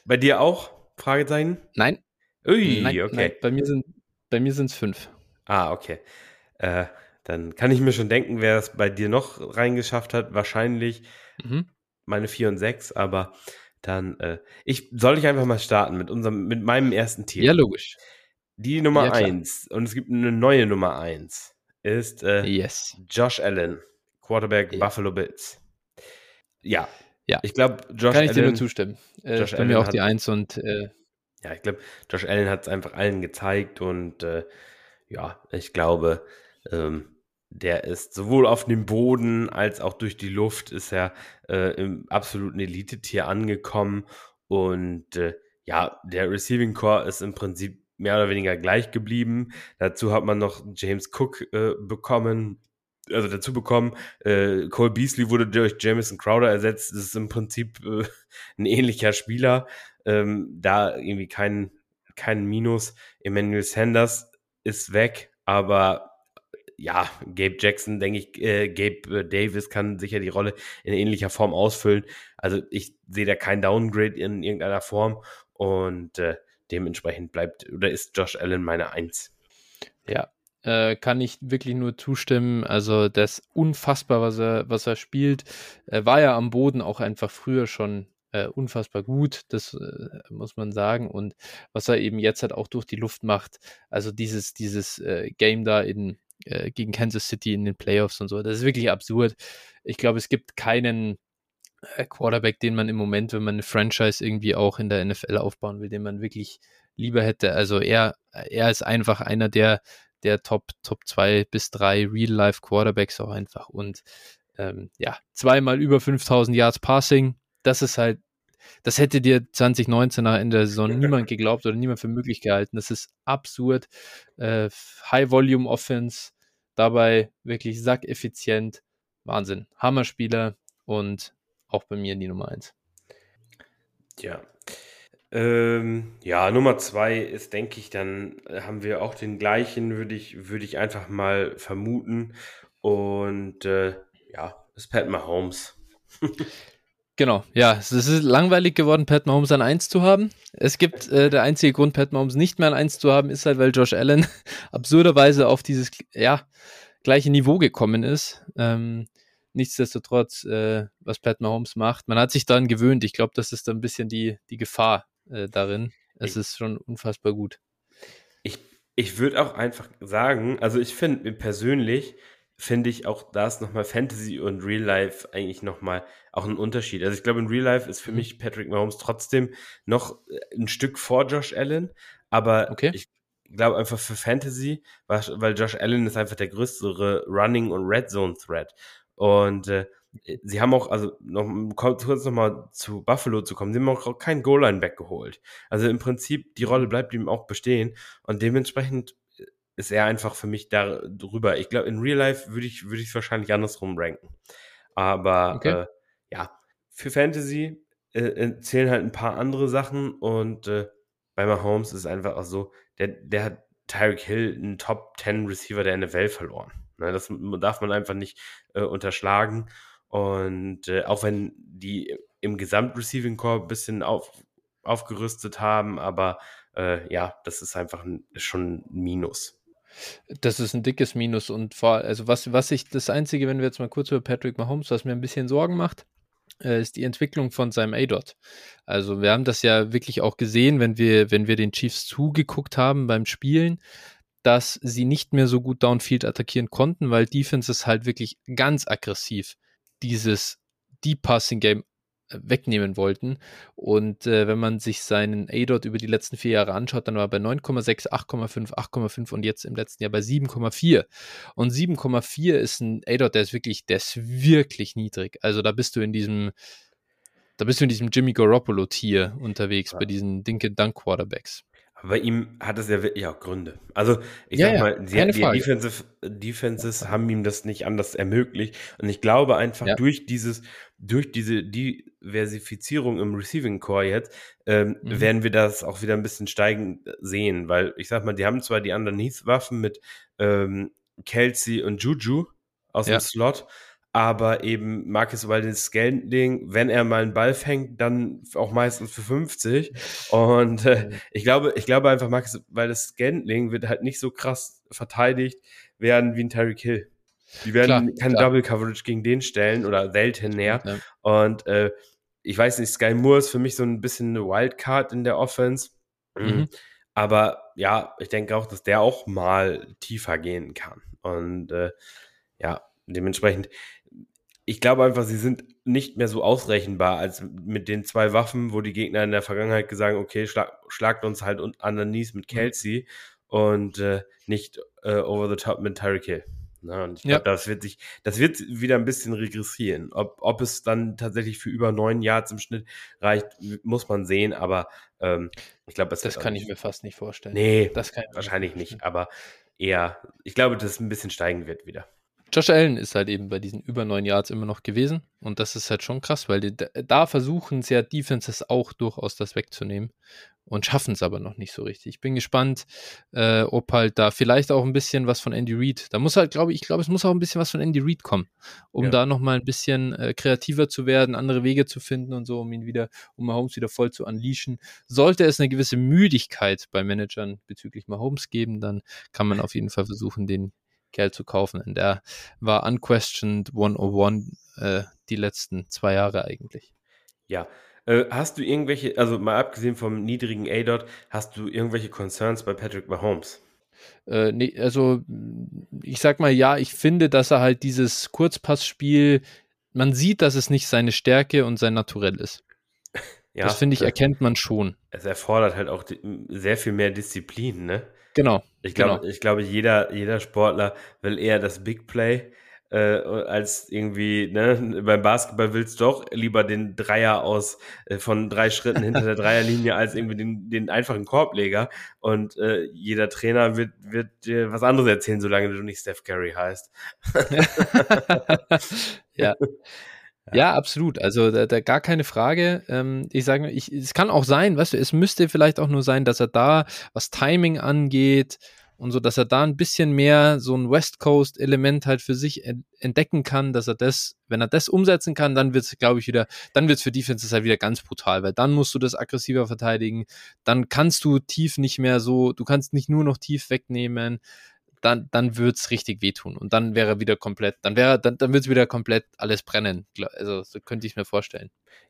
Bei dir auch? Fragezeichen? Nein. Ui, nein, okay. Nein, bei mir sind bei mir sind es fünf. Ah, okay. Äh, dann kann ich mir schon denken, wer es bei dir noch reingeschafft hat. Wahrscheinlich Mhm. Meine 4 und 6, aber dann, äh, ich, soll ich einfach mal starten mit unserem, mit meinem ersten Tier? Ja, logisch. Die Nummer ja, 1, und es gibt eine neue Nummer 1, ist äh, yes. Josh Allen, Quarterback ja. Buffalo Bills. Ja. Ja. Ich glaube, Josh Kann ich Allen, dir nur zustimmen. Äh, Josh Allen mir auch die 1 und äh, ja, ich glaube, Josh Allen hat es einfach allen gezeigt und äh, ja, ich glaube, ähm, der ist sowohl auf dem Boden als auch durch die Luft ist er äh, im absoluten Elite-Tier angekommen. Und äh, ja, der Receiving Core ist im Prinzip mehr oder weniger gleich geblieben. Dazu hat man noch James Cook äh, bekommen, also dazu bekommen. Äh, Cole Beasley wurde durch Jamison Crowder ersetzt. Das ist im Prinzip äh, ein ähnlicher Spieler. Ähm, da irgendwie kein, kein Minus. Emmanuel Sanders ist weg, aber ja, Gabe Jackson, denke ich, äh, Gabe äh, Davis kann sicher die Rolle in ähnlicher Form ausfüllen. Also ich sehe da kein Downgrade in irgendeiner Form und äh, dementsprechend bleibt oder ist Josh Allen meine Eins. Ja, äh, kann ich wirklich nur zustimmen. Also das ist unfassbar, was er, was er spielt. Er war ja am Boden auch einfach früher schon äh, unfassbar gut, das äh, muss man sagen. Und was er eben jetzt halt auch durch die Luft macht, also dieses, dieses äh, Game da in, äh, gegen Kansas City in den Playoffs und so. Das ist wirklich absurd. Ich glaube, es gibt keinen äh, Quarterback, den man im Moment, wenn man eine Franchise irgendwie auch in der NFL aufbauen will, den man wirklich lieber hätte. Also er, er ist einfach einer der, der Top, Top 2 bis 3 Real-Life Quarterbacks auch einfach. Und ähm, ja, zweimal über 5000 Yards Passing. Das ist halt das hätte dir 2019 nach Ende der Saison niemand geglaubt oder niemand für möglich gehalten. Das ist absurd. Äh, High-Volume-Offense, dabei wirklich sackeffizient. Wahnsinn. Hammerspieler und auch bei mir die Nummer 1. Ja. Ähm, ja, Nummer 2 ist, denke ich, dann haben wir auch den gleichen, würde ich, würde ich einfach mal vermuten. Und äh, ja, ist Pat Mahomes. Genau, ja, es ist langweilig geworden, Pat Mahomes an 1 zu haben. Es gibt, äh, der einzige Grund, Pat Mahomes nicht mehr an 1 zu haben, ist halt, weil Josh Allen absurderweise auf dieses, ja, gleiche Niveau gekommen ist. Ähm, nichtsdestotrotz, äh, was Pat Mahomes macht, man hat sich daran gewöhnt. Ich glaube, das ist dann ein bisschen die, die Gefahr äh, darin. Es ich, ist schon unfassbar gut. Ich, ich würde auch einfach sagen, also ich finde persönlich, finde ich auch da ist nochmal Fantasy und Real Life eigentlich nochmal auch ein Unterschied. Also ich glaube, in Real Life ist für mhm. mich Patrick Mahomes trotzdem noch äh, ein Stück vor Josh Allen, aber okay. ich glaube einfach für Fantasy, weil Josh Allen ist einfach der größere Running und Red Zone Threat. Und äh, sie haben auch, also noch kurz nochmal zu Buffalo zu kommen, sie haben auch keinen Goal-Line-Back geholt. Also im Prinzip, die Rolle bleibt ihm auch bestehen und dementsprechend ist er einfach für mich darüber. Ich glaube, in Real Life würde ich würde ich es wahrscheinlich andersrum ranken. Aber okay. äh, ja, für Fantasy äh, äh, zählen halt ein paar andere Sachen und äh, bei Mahomes ist es einfach auch so, der, der hat Tyreek Hill, einen Top 10 Receiver der NFL verloren. Ne, das darf man einfach nicht äh, unterschlagen. Und äh, auch wenn die im Gesamt-Receiving Core ein bisschen auf, aufgerüstet haben, aber äh, ja, das ist einfach ein, schon ein Minus. Das ist ein dickes Minus und vor, also was, was ich, das Einzige, wenn wir jetzt mal kurz über Patrick Mahomes, was mir ein bisschen Sorgen macht, ist die Entwicklung von seinem A-Dot. Also wir haben das ja wirklich auch gesehen, wenn wir, wenn wir den Chiefs zugeguckt haben beim Spielen, dass sie nicht mehr so gut Downfield attackieren konnten, weil Defense ist halt wirklich ganz aggressiv dieses Deep Passing Game wegnehmen wollten. Und äh, wenn man sich seinen A-Dot über die letzten vier Jahre anschaut, dann war er bei 9,6, 8,5, 8,5 und jetzt im letzten Jahr bei 7,4. Und 7,4 ist ein A-Dot, der ist wirklich, der ist wirklich niedrig. Also da bist du in diesem, da bist du in diesem Jimmy Garoppolo-Tier unterwegs, ja. bei diesen Dinke Dunk Quarterbacks. Aber bei ihm hat es ja wirklich auch Gründe. Also, ich ja, sag mal, die, die Defensive, Defenses haben ihm das nicht anders ermöglicht. Und ich glaube einfach, ja. durch dieses, durch diese Diversifizierung im Receiving Core jetzt, ähm, mhm. werden wir das auch wieder ein bisschen steigen sehen. Weil ich sag mal, die haben zwar die Underneath-Waffen mit ähm, Kelsey und Juju aus ja. dem Slot, aber eben Marcus Waldes Scantling, wenn er mal einen Ball fängt, dann auch meistens für 50. Und äh, ich glaube, ich glaube einfach, Marcus Waldes Scantling wird halt nicht so krass verteidigt werden wie ein Tyreek Hill. Die werden kein Double Coverage gegen den stellen oder selten näher. Ja. Und äh, ich weiß nicht, Sky Moore ist für mich so ein bisschen eine Wildcard in der Offense. Mhm. Aber ja, ich denke auch, dass der auch mal tiefer gehen kann. Und äh, ja, dementsprechend, ich glaube einfach, sie sind nicht mehr so ausrechenbar als mit den zwei Waffen, wo die Gegner in der Vergangenheit gesagt haben, okay, schlag, schlagt uns halt underneath mit mhm. Kelsey mhm. und äh, nicht äh, over the top mit Tyreek Hill. Na, und ich glaube, ja. das wird sich, das wird wieder ein bisschen regressieren. Ob, ob es dann tatsächlich für über neun Yards im Schnitt reicht, muss man sehen, aber ähm, ich glaube, das kann ich mir fast nicht vorstellen. Nee, das kann wahrscheinlich nicht, aber eher, ich glaube, dass es ein bisschen steigen wird wieder. Josh Allen ist halt eben bei diesen über neun Yards immer noch gewesen. Und das ist halt schon krass, weil die, da versuchen es ja Defenses auch durchaus das wegzunehmen und schaffen es aber noch nicht so richtig. Ich bin gespannt, äh, ob halt da vielleicht auch ein bisschen was von Andy Reid, da muss halt, glaube ich, ich glaube, es muss auch ein bisschen was von Andy Reid kommen, um ja. da nochmal ein bisschen äh, kreativer zu werden, andere Wege zu finden und so, um ihn wieder, um Mahomes wieder voll zu unleashen. Sollte es eine gewisse Müdigkeit bei Managern bezüglich Mahomes geben, dann kann man auf jeden Fall versuchen, den Kerl zu kaufen. Und der war unquestioned 101 äh, die letzten zwei Jahre eigentlich. Ja. Äh, hast du irgendwelche, also mal abgesehen vom niedrigen A-Dot, hast du irgendwelche Concerns bei Patrick Mahomes? Äh, nee, also ich sag mal, ja, ich finde, dass er halt dieses Kurzpassspiel, man sieht, dass es nicht seine Stärke und sein Naturell ist. Ja, das finde ich, erkennt man schon. Es erfordert halt auch sehr viel mehr Disziplin, ne? Genau. Ich glaube, genau. ich glaube, jeder, jeder Sportler will eher das Big Play äh, als irgendwie, ne, beim Basketball willst du doch lieber den Dreier aus äh, von drei Schritten hinter der Dreierlinie als irgendwie den, den einfachen Korbleger. Und äh, jeder Trainer wird, wird dir was anderes erzählen, solange du nicht Steph Curry heißt. ja. Ja, absolut. Also da, da gar keine Frage. Ähm, ich sage, ich, es kann auch sein, weißt du, es müsste vielleicht auch nur sein, dass er da, was Timing angeht und so, dass er da ein bisschen mehr so ein West Coast Element halt für sich entdecken kann, dass er das, wenn er das umsetzen kann, dann wird es, glaube ich, wieder, dann wird es für Defenses halt wieder ganz brutal, weil dann musst du das aggressiver verteidigen, dann kannst du tief nicht mehr so, du kannst nicht nur noch tief wegnehmen dann, dann würde es richtig wehtun. Und dann wäre wieder komplett, dann wäre, dann, dann würde es wieder komplett alles brennen. Also so könnte ich mir vorstellen.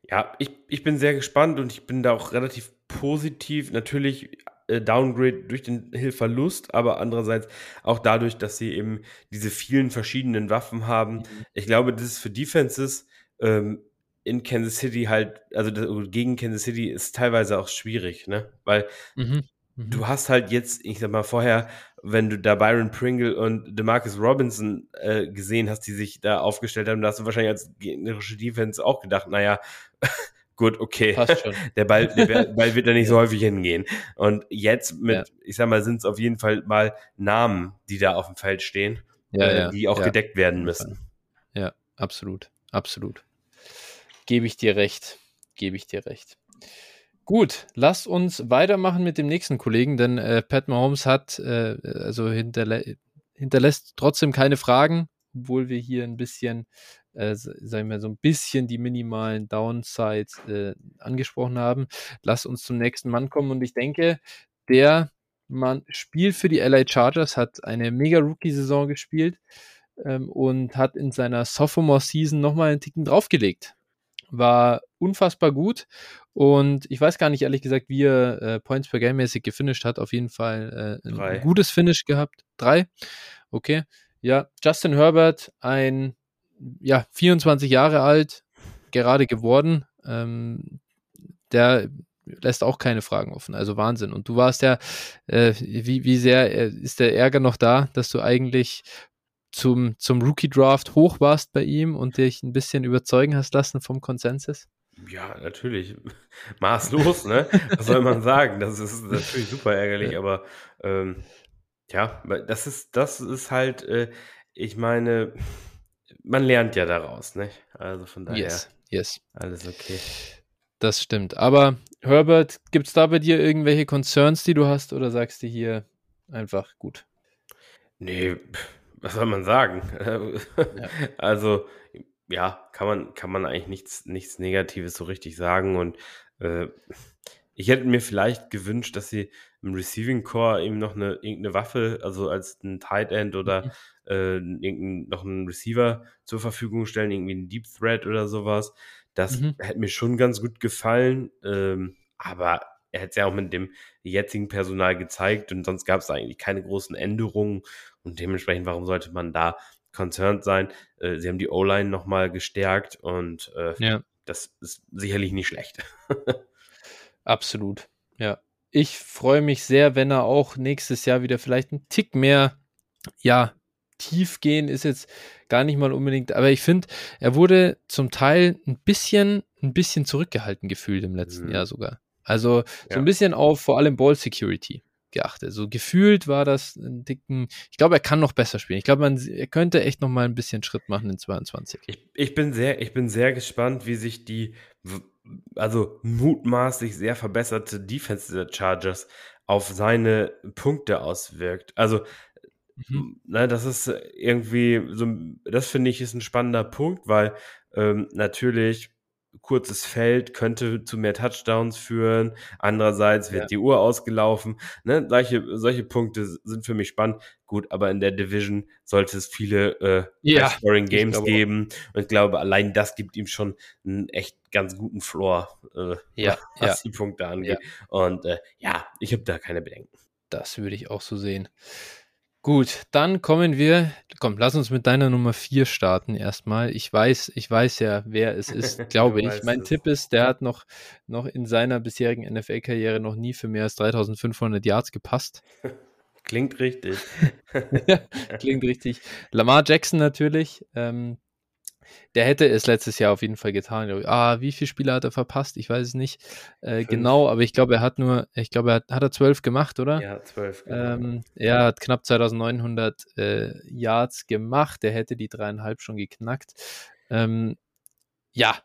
Ja, ich, ich bin sehr gespannt und ich bin da auch relativ positiv. Natürlich äh, Downgrade durch den Hilfverlust, aber andererseits auch dadurch, dass sie eben diese vielen verschiedenen Waffen haben. Mhm. Ich glaube, das ist für Defenses ähm, in Kansas City halt, also gegen Kansas City ist teilweise auch schwierig, ne? Weil mhm. Mhm. Du hast halt jetzt, ich sag mal, vorher, wenn du da Byron Pringle und DeMarcus Robinson äh, gesehen hast, die sich da aufgestellt haben, da hast du wahrscheinlich als gegnerische Defense auch gedacht, naja, gut, okay, der Ball, der Ball wird da nicht so häufig hingehen. Und jetzt mit, ja. ich sag mal, sind es auf jeden Fall mal Namen, die da auf dem Feld stehen, ja, äh, ja, die auch gedeckt werden müssen. Ja, absolut, absolut. Gebe ich dir recht, gebe ich dir recht. Gut, lass uns weitermachen mit dem nächsten Kollegen, denn äh, Pat Mahomes hat, äh, also hinterlä hinterlässt trotzdem keine Fragen, obwohl wir hier ein bisschen, äh, sagen wir so ein bisschen die minimalen Downsides äh, angesprochen haben. Lass uns zum nächsten Mann kommen und ich denke, der Mann spielt für die LA Chargers, hat eine mega Rookie-Saison gespielt ähm, und hat in seiner Sophomore-Season nochmal einen Ticken draufgelegt war unfassbar gut und ich weiß gar nicht ehrlich gesagt, wie er äh, Points per Game mäßig gefinisht hat. Auf jeden Fall äh, ein Drei. gutes Finish gehabt. Drei. Okay. Ja, Justin Herbert, ein ja 24 Jahre alt, gerade geworden. ähm, der lässt auch keine Fragen offen. Also Wahnsinn. Und du warst ja, äh, wie, wie sehr äh, ist der Ärger noch da, dass du eigentlich zum, zum Rookie-Draft hoch warst bei ihm und dich ein bisschen überzeugen hast lassen vom Konsensus? Ja, natürlich. Maßlos, ne? Was soll man sagen? Das ist natürlich super ärgerlich, aber ähm, ja, das ist, das ist halt, äh, ich meine, man lernt ja daraus, ne? Also von daher. Yes, yes. Alles okay. Das stimmt. Aber Herbert, gibt es da bei dir irgendwelche Concerns, die du hast, oder sagst du hier einfach gut? Nee, was soll man sagen? ja. Also, ja, kann man, kann man eigentlich nichts, nichts Negatives so richtig sagen. Und äh, ich hätte mir vielleicht gewünscht, dass sie im Receiving Core eben noch eine irgendeine Waffe, also als ein Tight End oder mhm. äh, noch einen Receiver zur Verfügung stellen, irgendwie einen Deep Thread oder sowas. Das mhm. hätte mir schon ganz gut gefallen. Ähm, aber er hätte es ja auch mit dem jetzigen Personal gezeigt und sonst gab es eigentlich keine großen Änderungen und dementsprechend, warum sollte man da concerned sein? Äh, sie haben die O-Line nochmal gestärkt und äh, ja. das ist sicherlich nicht schlecht. Absolut, ja. Ich freue mich sehr, wenn er auch nächstes Jahr wieder vielleicht einen Tick mehr, ja, tief gehen ist jetzt gar nicht mal unbedingt, aber ich finde, er wurde zum Teil ein bisschen, ein bisschen zurückgehalten gefühlt im letzten mhm. Jahr sogar. Also so ja. ein bisschen auf vor allem Ball Security geachtet. So gefühlt war das ein dicken, ich glaube, er kann noch besser spielen. Ich glaube, man, er könnte echt noch mal ein bisschen Schritt machen in 22. Ich, ich bin sehr, ich bin sehr gespannt, wie sich die, also mutmaßlich sehr verbesserte Defense der Chargers auf seine Punkte auswirkt. Also Mhm. Ne, das ist irgendwie so, das finde ich ist ein spannender Punkt, weil ähm, natürlich kurzes Feld könnte zu mehr Touchdowns führen. Andererseits wird ja. die Uhr ausgelaufen. Ne? Solche, solche Punkte sind für mich spannend. Gut, aber in der Division sollte es viele äh, ja, Scoring Games geben. Und ich glaube, allein das gibt ihm schon einen echt ganz guten Floor, äh, ja, was die Punkte angeht. Und äh, ja, ich habe da keine Bedenken. Das würde ich auch so sehen. Gut, dann kommen wir. Komm, lass uns mit deiner Nummer 4 starten erstmal. Ich weiß, ich weiß ja, wer es ist, glaube ich. Mein es. Tipp ist, der hat noch, noch in seiner bisherigen NFL-Karriere noch nie für mehr als 3500 Yards gepasst. Klingt richtig. klingt richtig. Lamar Jackson natürlich. Ähm, der hätte es letztes Jahr auf jeden Fall getan. Ah, wie viele Spiele hat er verpasst? Ich weiß es nicht äh, genau, aber ich glaube, er hat nur, ich glaube, er hat, hat er zwölf gemacht, oder? Ja, zwölf. Genau. Ähm, er hat knapp 2900 äh, Yards gemacht. Der hätte die dreieinhalb schon geknackt. Ähm, ja,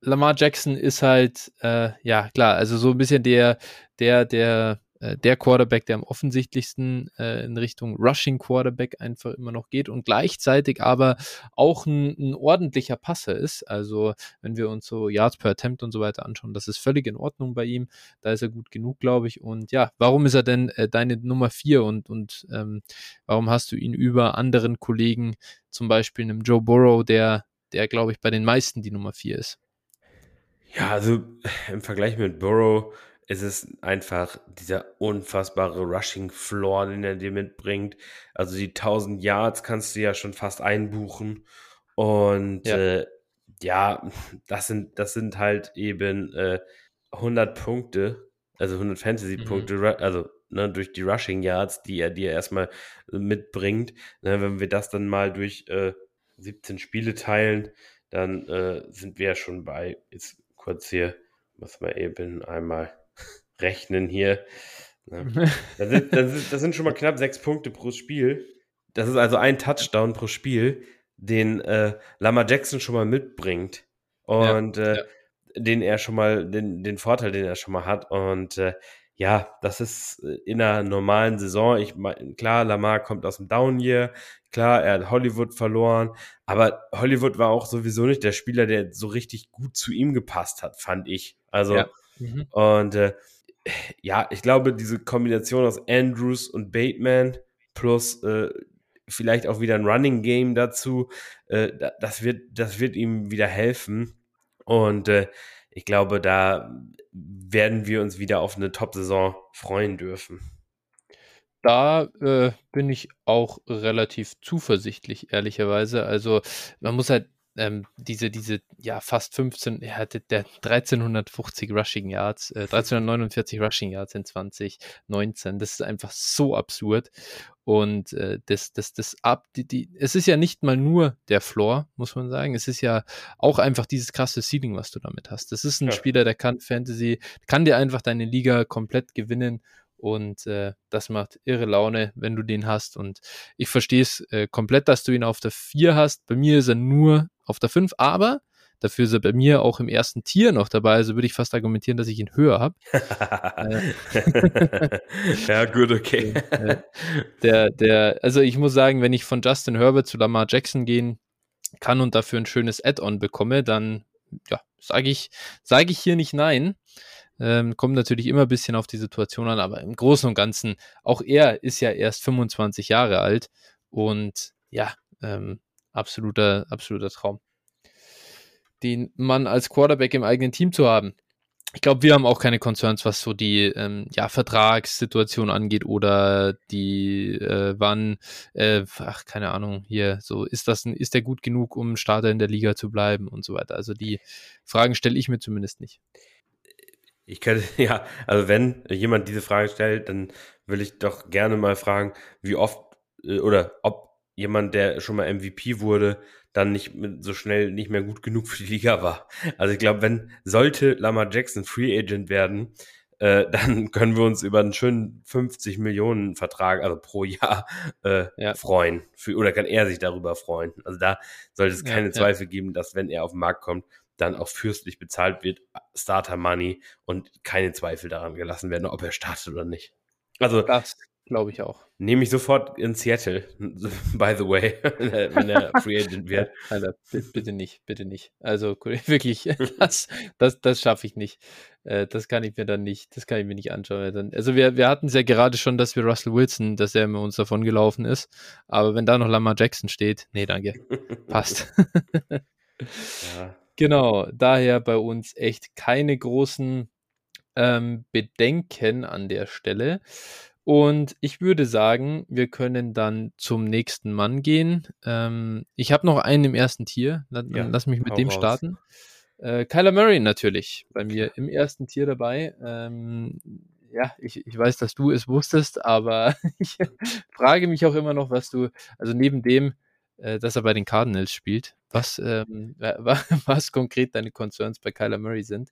Lamar Jackson ist halt, äh, ja, klar, also so ein bisschen der, der, der äh, der Quarterback, der am offensichtlichsten äh, in Richtung Rushing Quarterback einfach immer noch geht und gleichzeitig aber auch ein, ein, ordentlicher Passer ist. Also wenn wir uns so Yards per Attempt und so weiter anschauen, das ist völlig in Ordnung bei ihm. Da ist er gut genug, glaube ich. Und ja, warum ist er denn äh, deine Nummer vier und, und ähm, warum hast du ihn über anderen Kollegen, zum Beispiel einem Joe Burrow, der, der glaube ich bei den meisten die Nummer vier ist? Ja, also im Vergleich mit Burrow es ist einfach dieser unfassbare Rushing Floor, den er dir mitbringt. Also die 1000 Yards kannst du ja schon fast einbuchen. Und ja, äh, ja das, sind, das sind halt eben äh, 100 Punkte, also 100 Fantasy-Punkte, mhm. also ne, durch die Rushing Yards, die er dir erstmal mitbringt. Ne, wenn wir das dann mal durch äh, 17 Spiele teilen, dann äh, sind wir ja schon bei, jetzt kurz hier, muss man eben einmal rechnen hier. Das, sind, das, sind, das sind schon mal knapp sechs Punkte pro Spiel. Das ist also ein Touchdown pro Spiel, den äh, Lama Jackson schon mal mitbringt. Und ja, äh, ja. den er schon mal, den, den Vorteil, den er schon mal hat. Und äh, ja, das ist äh, in einer normalen Saison. Ich meine, klar, Lamar kommt aus dem Down Year. Klar, er hat Hollywood verloren. Aber Hollywood war auch sowieso nicht der Spieler, der so richtig gut zu ihm gepasst hat, fand ich. Also, ja. Mhm. und äh, ja, ich glaube, diese Kombination aus Andrews und Bateman plus äh, vielleicht auch wieder ein Running Game dazu, äh, das, wird, das wird ihm wieder helfen. Und äh, ich glaube, da werden wir uns wieder auf eine Top-Saison freuen dürfen. Da äh, bin ich auch relativ zuversichtlich, ehrlicherweise. Also man muss halt ähm, diese, diese, ja, fast 15, er hatte der 1350 Rushing Yards, äh, 1349 Rushing Yards in 2019. Das ist einfach so absurd. Und äh, das, das, das ab, die, die, es ist ja nicht mal nur der Floor, muss man sagen. Es ist ja auch einfach dieses krasse Ceiling, was du damit hast. Das ist ein ja. Spieler, der kann Fantasy, kann dir einfach deine Liga komplett gewinnen und äh, das macht irre Laune, wenn du den hast. Und ich verstehe es äh, komplett, dass du ihn auf der 4 hast. Bei mir ist er nur auf der 5, aber dafür ist er bei mir auch im ersten Tier noch dabei. Also würde ich fast argumentieren, dass ich ihn höher habe. äh, ja, gut, okay. der, der, also ich muss sagen, wenn ich von Justin Herbert zu Lamar Jackson gehen kann und dafür ein schönes Add-on bekomme, dann ja, sage ich, sage ich hier nicht nein. Ähm, kommt natürlich immer ein bisschen auf die Situation an, aber im Großen und Ganzen, auch er ist ja erst 25 Jahre alt und ja, ähm, absoluter, absoluter Traum. Den Mann als Quarterback im eigenen Team zu haben. Ich glaube, wir haben auch keine Concerns, was so die ähm, ja, Vertragssituation angeht oder die, äh, wann, äh, ach, keine Ahnung, hier, so, ist das ein, ist der gut genug, um Starter in der Liga zu bleiben und so weiter. Also die Fragen stelle ich mir zumindest nicht. Ich könnte, ja, also wenn jemand diese Frage stellt, dann will ich doch gerne mal fragen, wie oft äh, oder ob jemand, der schon mal MVP wurde, dann nicht so schnell nicht mehr gut genug für die Liga war. Also ich glaube, wenn sollte Lamar Jackson Free Agent werden, äh, dann können wir uns über einen schönen 50 Millionen Vertrag, also pro Jahr, äh, ja. freuen. Für, oder kann er sich darüber freuen? Also da sollte es keine ja, Zweifel ja. geben, dass wenn er auf den Markt kommt, dann auch fürstlich bezahlt wird, Starter Money und keine Zweifel daran gelassen werden, ob er startet oder nicht. Also das glaube ich auch. Nehme ich sofort in Seattle, by the way, wenn er Free Agent wird. Alter, bitte nicht, bitte nicht. Also wirklich, das, das, das schaffe ich nicht. Äh, das kann ich mir dann nicht, das kann ich mir nicht anschauen. Also wir, wir hatten es ja gerade schon, dass wir Russell Wilson, dass er immer uns davon gelaufen ist. Aber wenn da noch Lamar Jackson steht, nee, danke. Passt. ja. Genau, daher bei uns echt keine großen ähm, Bedenken an der Stelle. Und ich würde sagen, wir können dann zum nächsten Mann gehen. Ähm, ich habe noch einen im ersten Tier. Lass, ja, lass mich mit dem raus. starten. Äh, Kyler Murray natürlich bei mir im ersten Tier dabei. Ähm, ja, ich, ich weiß, dass du es wusstest, aber ich frage mich auch immer noch, was du, also neben dem, äh, dass er bei den Cardinals spielt. Was, ähm, was konkret deine Concerns bei Kyler Murray sind.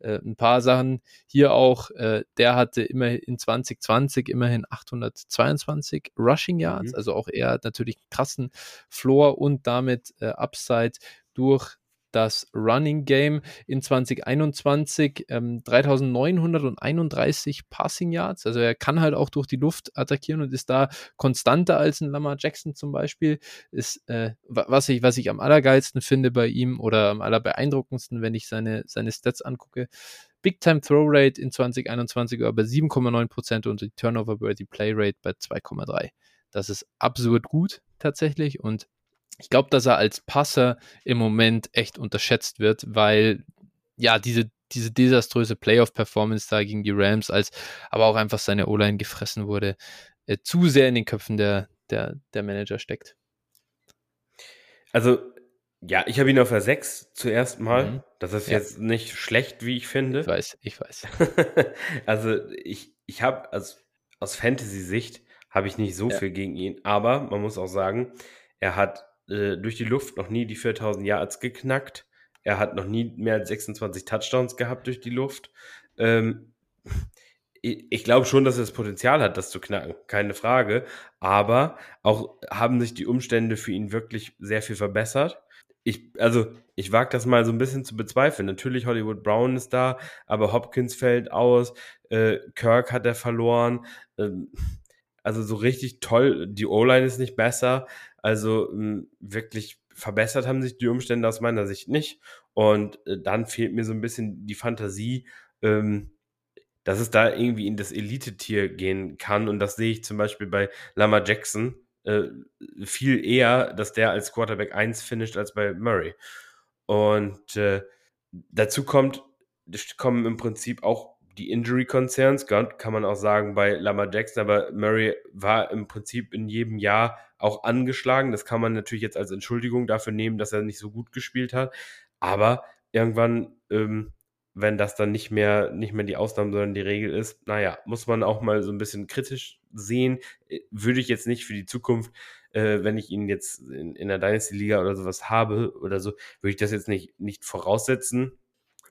Äh, ein paar Sachen hier auch, äh, der hatte immer in 2020 immerhin 822 Rushing Yards, mhm. also auch er natürlich einen krassen Floor und damit äh, Upside durch das Running Game in 2021 ähm, 3931 Passing Yards. Also er kann halt auch durch die Luft attackieren und ist da konstanter als ein Lamar Jackson zum Beispiel. Ist, äh, was, ich, was ich am allergeilsten finde bei ihm oder am allerbeeindruckendsten, wenn ich seine, seine Stats angucke. Big Time Throw Rate in 2021 war bei 7,9% und die Turnover Worthy Play Rate bei 2,3%. Das ist absurd gut tatsächlich und ich glaube, dass er als Passer im Moment echt unterschätzt wird, weil ja, diese, diese desaströse Playoff-Performance da gegen die Rams, als aber auch einfach seine O-Line gefressen wurde, äh, zu sehr in den Köpfen der, der, der Manager steckt. Also, ja, ich habe ihn auf der 6 zuerst mal. Mhm. Das ist ja. jetzt nicht schlecht, wie ich finde. Ich weiß, ich weiß. also, ich, ich habe, also aus Fantasy-Sicht habe ich nicht so ja. viel gegen ihn, aber man muss auch sagen, er hat äh, durch die Luft noch nie die 4000 Yards geknackt. Er hat noch nie mehr als 26 Touchdowns gehabt durch die Luft. Ähm, ich, glaube schon, dass er das Potenzial hat, das zu knacken, keine Frage. Aber auch haben sich die Umstände für ihn wirklich sehr viel verbessert. Ich, also, ich wage das mal so ein bisschen zu bezweifeln. Natürlich, Hollywood Brown ist da, aber Hopkins fällt aus, äh, Kirk hat er verloren. Ähm, also so richtig toll, die O-Line ist nicht besser. Also ähm, wirklich verbessert haben sich die Umstände aus meiner Sicht nicht. Und äh, dann fehlt mir so ein bisschen die Fantasie, ähm, dass es da irgendwie in das Elite-Tier gehen kann. Und das sehe ich zum Beispiel bei Lama Jackson äh, viel eher, dass der als Quarterback 1 finisht als bei Murray. Und äh, dazu kommt, kommen im Prinzip auch die Injury Concerns, kann man auch sagen bei Lama Jackson, aber Murray war im Prinzip in jedem Jahr auch angeschlagen. Das kann man natürlich jetzt als Entschuldigung dafür nehmen, dass er nicht so gut gespielt hat. Aber irgendwann, ähm, wenn das dann nicht mehr, nicht mehr die Ausnahme, sondern die Regel ist, naja, muss man auch mal so ein bisschen kritisch sehen. Äh, würde ich jetzt nicht für die Zukunft, äh, wenn ich ihn jetzt in, in der Dynasty-Liga oder sowas habe oder so, würde ich das jetzt nicht, nicht voraussetzen.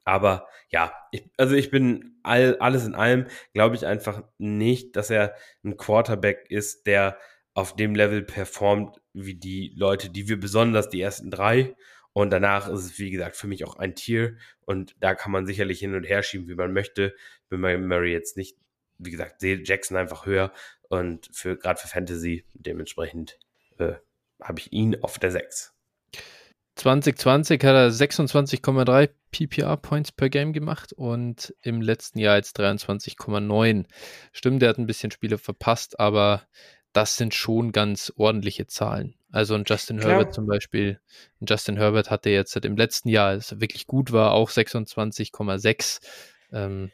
Aber ja, ich, also ich bin all, alles in allem, glaube ich einfach nicht, dass er ein Quarterback ist, der auf dem Level performt wie die Leute, die wir besonders die ersten drei. Und danach ist es, wie gesagt, für mich auch ein Tier. Und da kann man sicherlich hin und her schieben, wie man möchte. Bin bei Murray jetzt nicht, wie gesagt, sehe Jackson einfach höher. Und für gerade für Fantasy dementsprechend äh, habe ich ihn auf der 6. 2020 hat er 26,3 PPR Points per Game gemacht und im letzten Jahr jetzt 23,9. Stimmt, der hat ein bisschen Spiele verpasst, aber das sind schon ganz ordentliche Zahlen. Also ein Justin Klar. Herbert zum Beispiel, ein Justin Herbert hatte jetzt im letzten Jahr, es wirklich gut war, auch 26,6. Ähm,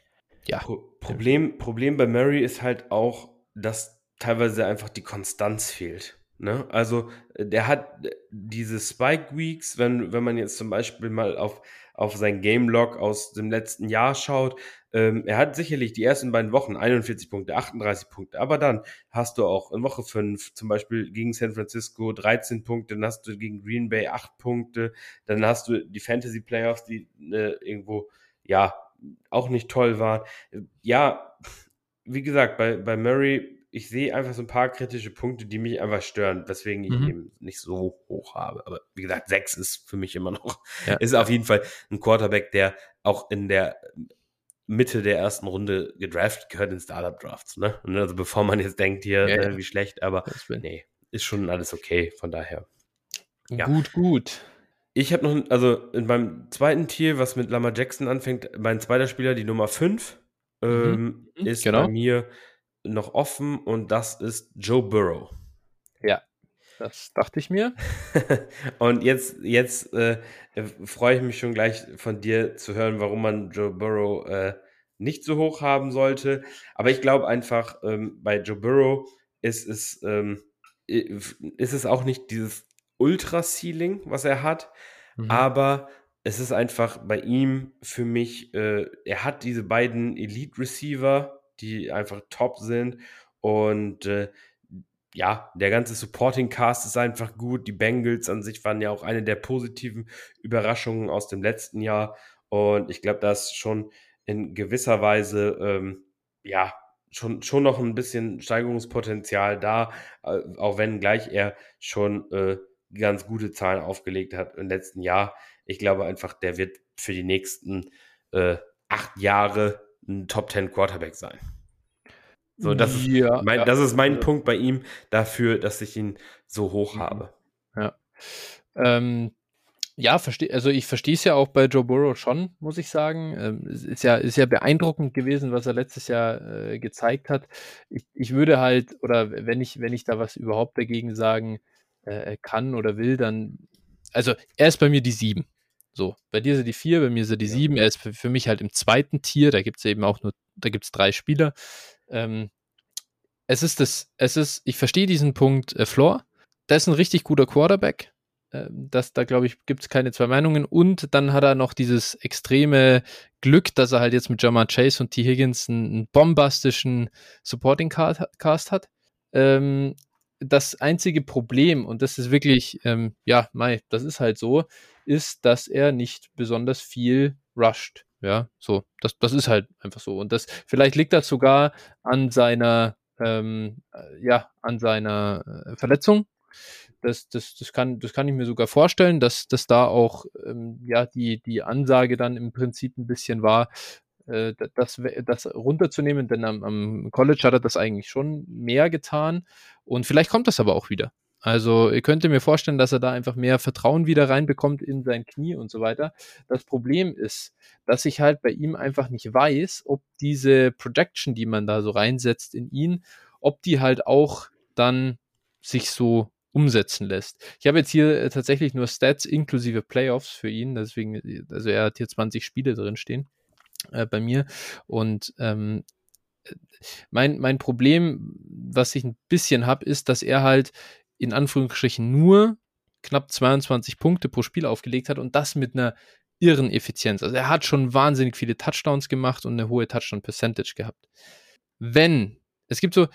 ja. Pro Problem, Problem bei Murray ist halt auch, dass teilweise einfach die Konstanz fehlt. Ne? Also äh, der hat äh, diese Spike Weeks, wenn, wenn man jetzt zum Beispiel mal auf, auf sein Game Log aus dem letzten Jahr schaut, ähm, er hat sicherlich die ersten beiden Wochen 41 Punkte, 38 Punkte, aber dann hast du auch in Woche 5 zum Beispiel gegen San Francisco 13 Punkte, dann hast du gegen Green Bay 8 Punkte, dann hast du die Fantasy Playoffs, die äh, irgendwo, ja, auch nicht toll waren. Ja, wie gesagt, bei, bei Murray ich sehe einfach so ein paar kritische Punkte, die mich einfach stören, weswegen ich mhm. ihn nicht so hoch habe. Aber wie gesagt, sechs ist für mich immer noch, ja. ist auf jeden Fall ein Quarterback, der auch in der Mitte der ersten Runde gedraftet gehört in Startup-Drafts. Ne? also bevor man jetzt denkt, hier, ja, äh, wie schlecht, aber nee, ist schon alles okay, von daher. Ja. Gut, gut. Ich habe noch, also in meinem zweiten Tier, was mit Lama Jackson anfängt, mein zweiter Spieler, die Nummer 5, mhm. ähm, mhm. ist genau. bei mir noch offen und das ist Joe Burrow. Ja, das dachte ich mir. und jetzt, jetzt äh, freue ich mich schon gleich von dir zu hören, warum man Joe Burrow äh, nicht so hoch haben sollte. Aber ich glaube einfach, ähm, bei Joe Burrow ist es, ähm, ist es auch nicht dieses Ultra-Ceiling, was er hat, mhm. aber es ist einfach bei ihm für mich, äh, er hat diese beiden Elite-Receiver, die einfach top sind. Und äh, ja, der ganze Supporting Cast ist einfach gut. Die Bengals an sich waren ja auch eine der positiven Überraschungen aus dem letzten Jahr. Und ich glaube, da ist schon in gewisser Weise, ähm, ja, schon, schon noch ein bisschen Steigerungspotenzial da, äh, auch wenn gleich er schon äh, ganz gute Zahlen aufgelegt hat im letzten Jahr. Ich glaube einfach, der wird für die nächsten äh, acht Jahre ein Top 10 Quarterback sein. So, das ist, ja, mein, ja. das ist mein Punkt bei ihm dafür, dass ich ihn so hoch mhm. habe. Ja. Ähm, ja, verstehe, also ich verstehe es ja auch bei Joe Burrow schon, muss ich sagen. Ähm, es ist ja, ist ja beeindruckend gewesen, was er letztes Jahr äh, gezeigt hat. Ich, ich würde halt, oder wenn ich, wenn ich da was überhaupt dagegen sagen äh, kann oder will, dann, also er ist bei mir die sieben. So, bei dir er die vier, bei mir er die ja. sieben. Er ist für, für, mich halt im zweiten Tier. Da gibt es eben auch nur, da gibt es drei Spieler. Ähm, es ist das, es ist, ich verstehe diesen Punkt äh, Floor. Der ist ein richtig guter Quarterback. Ähm, das, da glaube ich, gibt es keine zwei Meinungen. Und dann hat er noch dieses extreme Glück, dass er halt jetzt mit Jamar Chase und T. Higgins einen, einen bombastischen Supporting Cast hat. Ähm, das einzige Problem, und das ist wirklich, ähm, ja, Mai, das ist halt so, ist, dass er nicht besonders viel rusht. Ja, so, das, das ist halt einfach so. Und das, vielleicht liegt das sogar an seiner, ähm, äh, ja, an seiner äh, Verletzung. Das, das, das, kann, das kann ich mir sogar vorstellen, dass, dass da auch ähm, ja, die, die Ansage dann im Prinzip ein bisschen war, äh, das, das runterzunehmen, denn am, am College hat er das eigentlich schon mehr getan. Und vielleicht kommt das aber auch wieder. Also ihr könnt mir vorstellen, dass er da einfach mehr Vertrauen wieder reinbekommt in sein Knie und so weiter. Das Problem ist, dass ich halt bei ihm einfach nicht weiß, ob diese Projection, die man da so reinsetzt in ihn, ob die halt auch dann sich so umsetzen lässt. Ich habe jetzt hier äh, tatsächlich nur Stats inklusive Playoffs für ihn, deswegen, also er hat hier 20 Spiele drin stehen äh, bei mir und ähm, mein, mein Problem, was ich ein bisschen habe, ist, dass er halt in Anführungsstrichen nur knapp 22 Punkte pro Spiel aufgelegt hat und das mit einer irren Effizienz. Also er hat schon wahnsinnig viele Touchdowns gemacht und eine hohe Touchdown-Percentage gehabt. Wenn, es gibt so,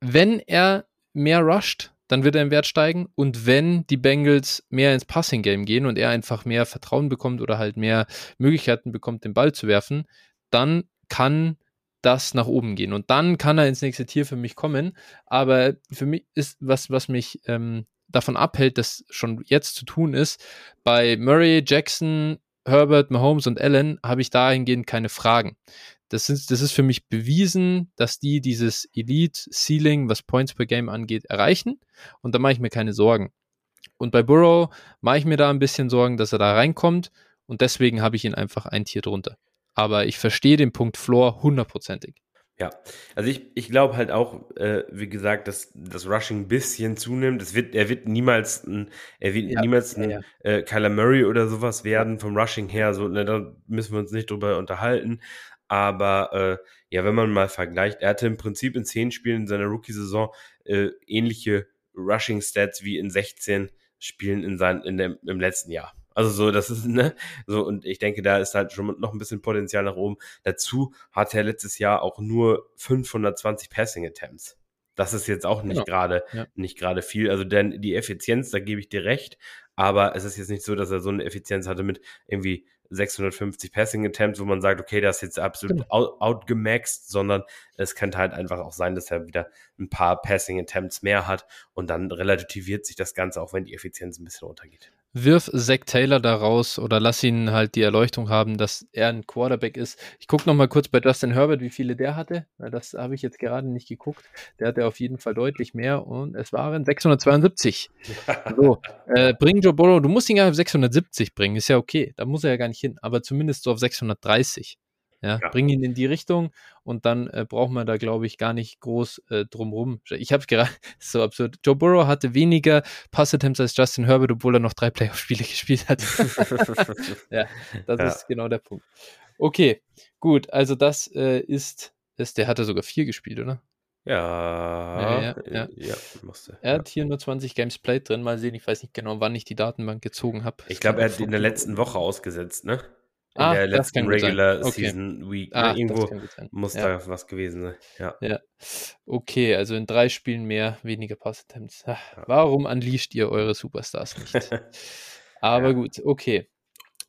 wenn er mehr rusht, dann wird er im Wert steigen. Und wenn die Bengals mehr ins Passing-Game gehen und er einfach mehr Vertrauen bekommt oder halt mehr Möglichkeiten bekommt, den Ball zu werfen, dann kann das nach oben gehen. Und dann kann er ins nächste Tier für mich kommen. Aber für mich ist was, was mich ähm, davon abhält, das schon jetzt zu tun ist, bei Murray, Jackson, Herbert, Mahomes und Allen habe ich dahingehend keine Fragen. Das ist, das ist für mich bewiesen, dass die dieses Elite-Ceiling, was Points per Game angeht, erreichen. Und da mache ich mir keine Sorgen. Und bei Burrow mache ich mir da ein bisschen Sorgen, dass er da reinkommt. Und deswegen habe ich ihn einfach ein Tier drunter. Aber ich verstehe den Punkt Floor hundertprozentig. Ja, also ich, ich glaube halt auch, äh, wie gesagt, dass das Rushing ein bisschen zunimmt. Es wird, er wird niemals ein, er wird ja, niemals ein ja, Äh, Kyler Murray oder sowas werden vom Rushing her. So, ne, da müssen wir uns nicht drüber unterhalten. Aber äh, ja, wenn man mal vergleicht, er hatte im Prinzip in zehn Spielen in seiner Rookie-Saison äh, ähnliche Rushing-Stats wie in 16 Spielen in sein, in dem, im letzten Jahr. Also so, das ist, ne, so, und ich denke, da ist halt schon noch ein bisschen Potenzial nach oben. Dazu hat er letztes Jahr auch nur 520 Passing Attempts. Das ist jetzt auch nicht genau. gerade, ja. nicht gerade viel. Also denn die Effizienz, da gebe ich dir recht. Aber es ist jetzt nicht so, dass er so eine Effizienz hatte mit irgendwie 650 Passing Attempts, wo man sagt, okay, das ist jetzt absolut genau. out, outgemaxt, sondern es könnte halt einfach auch sein, dass er wieder ein paar Passing Attempts mehr hat und dann relativiert sich das Ganze, auch wenn die Effizienz ein bisschen runtergeht wirf Zach Taylor da raus oder lass ihn halt die Erleuchtung haben, dass er ein Quarterback ist. Ich gucke nochmal kurz bei Justin Herbert, wie viele der hatte, das habe ich jetzt gerade nicht geguckt. Der hatte auf jeden Fall deutlich mehr und es waren 672. so, äh, bring Joe Burrow, du musst ihn ja auf 670 bringen, ist ja okay, da muss er ja gar nicht hin, aber zumindest so auf 630. Ja, ja. bring ihn in die Richtung und dann äh, braucht man da, glaube ich, gar nicht groß äh, drumrum. Ich habe gerade, so absurd. Joe Burrow hatte weniger Pass-Attempts als Justin Herbert, obwohl er noch drei Playoff-Spiele gespielt hat. ja, das ja. ist genau der Punkt. Okay, gut, also das äh, ist, ist, der hatte sogar vier gespielt, oder? Ja, ja, ja, ja. ja musste, er hat hier nur 20 Games played drin. Mal sehen, ich weiß nicht genau, wann ich die Datenbank gezogen habe. Ich glaube, er hat in der letzten Woche ausgesetzt, ne? In ah, der letzten Regular okay. Season Week. Ah? Irgendwo muss ja. da was gewesen sein. Ja. ja. Okay, also in drei Spielen mehr, weniger Pass-Attempts. Ja. Warum unleasht ihr eure Superstars nicht? Aber gut, okay.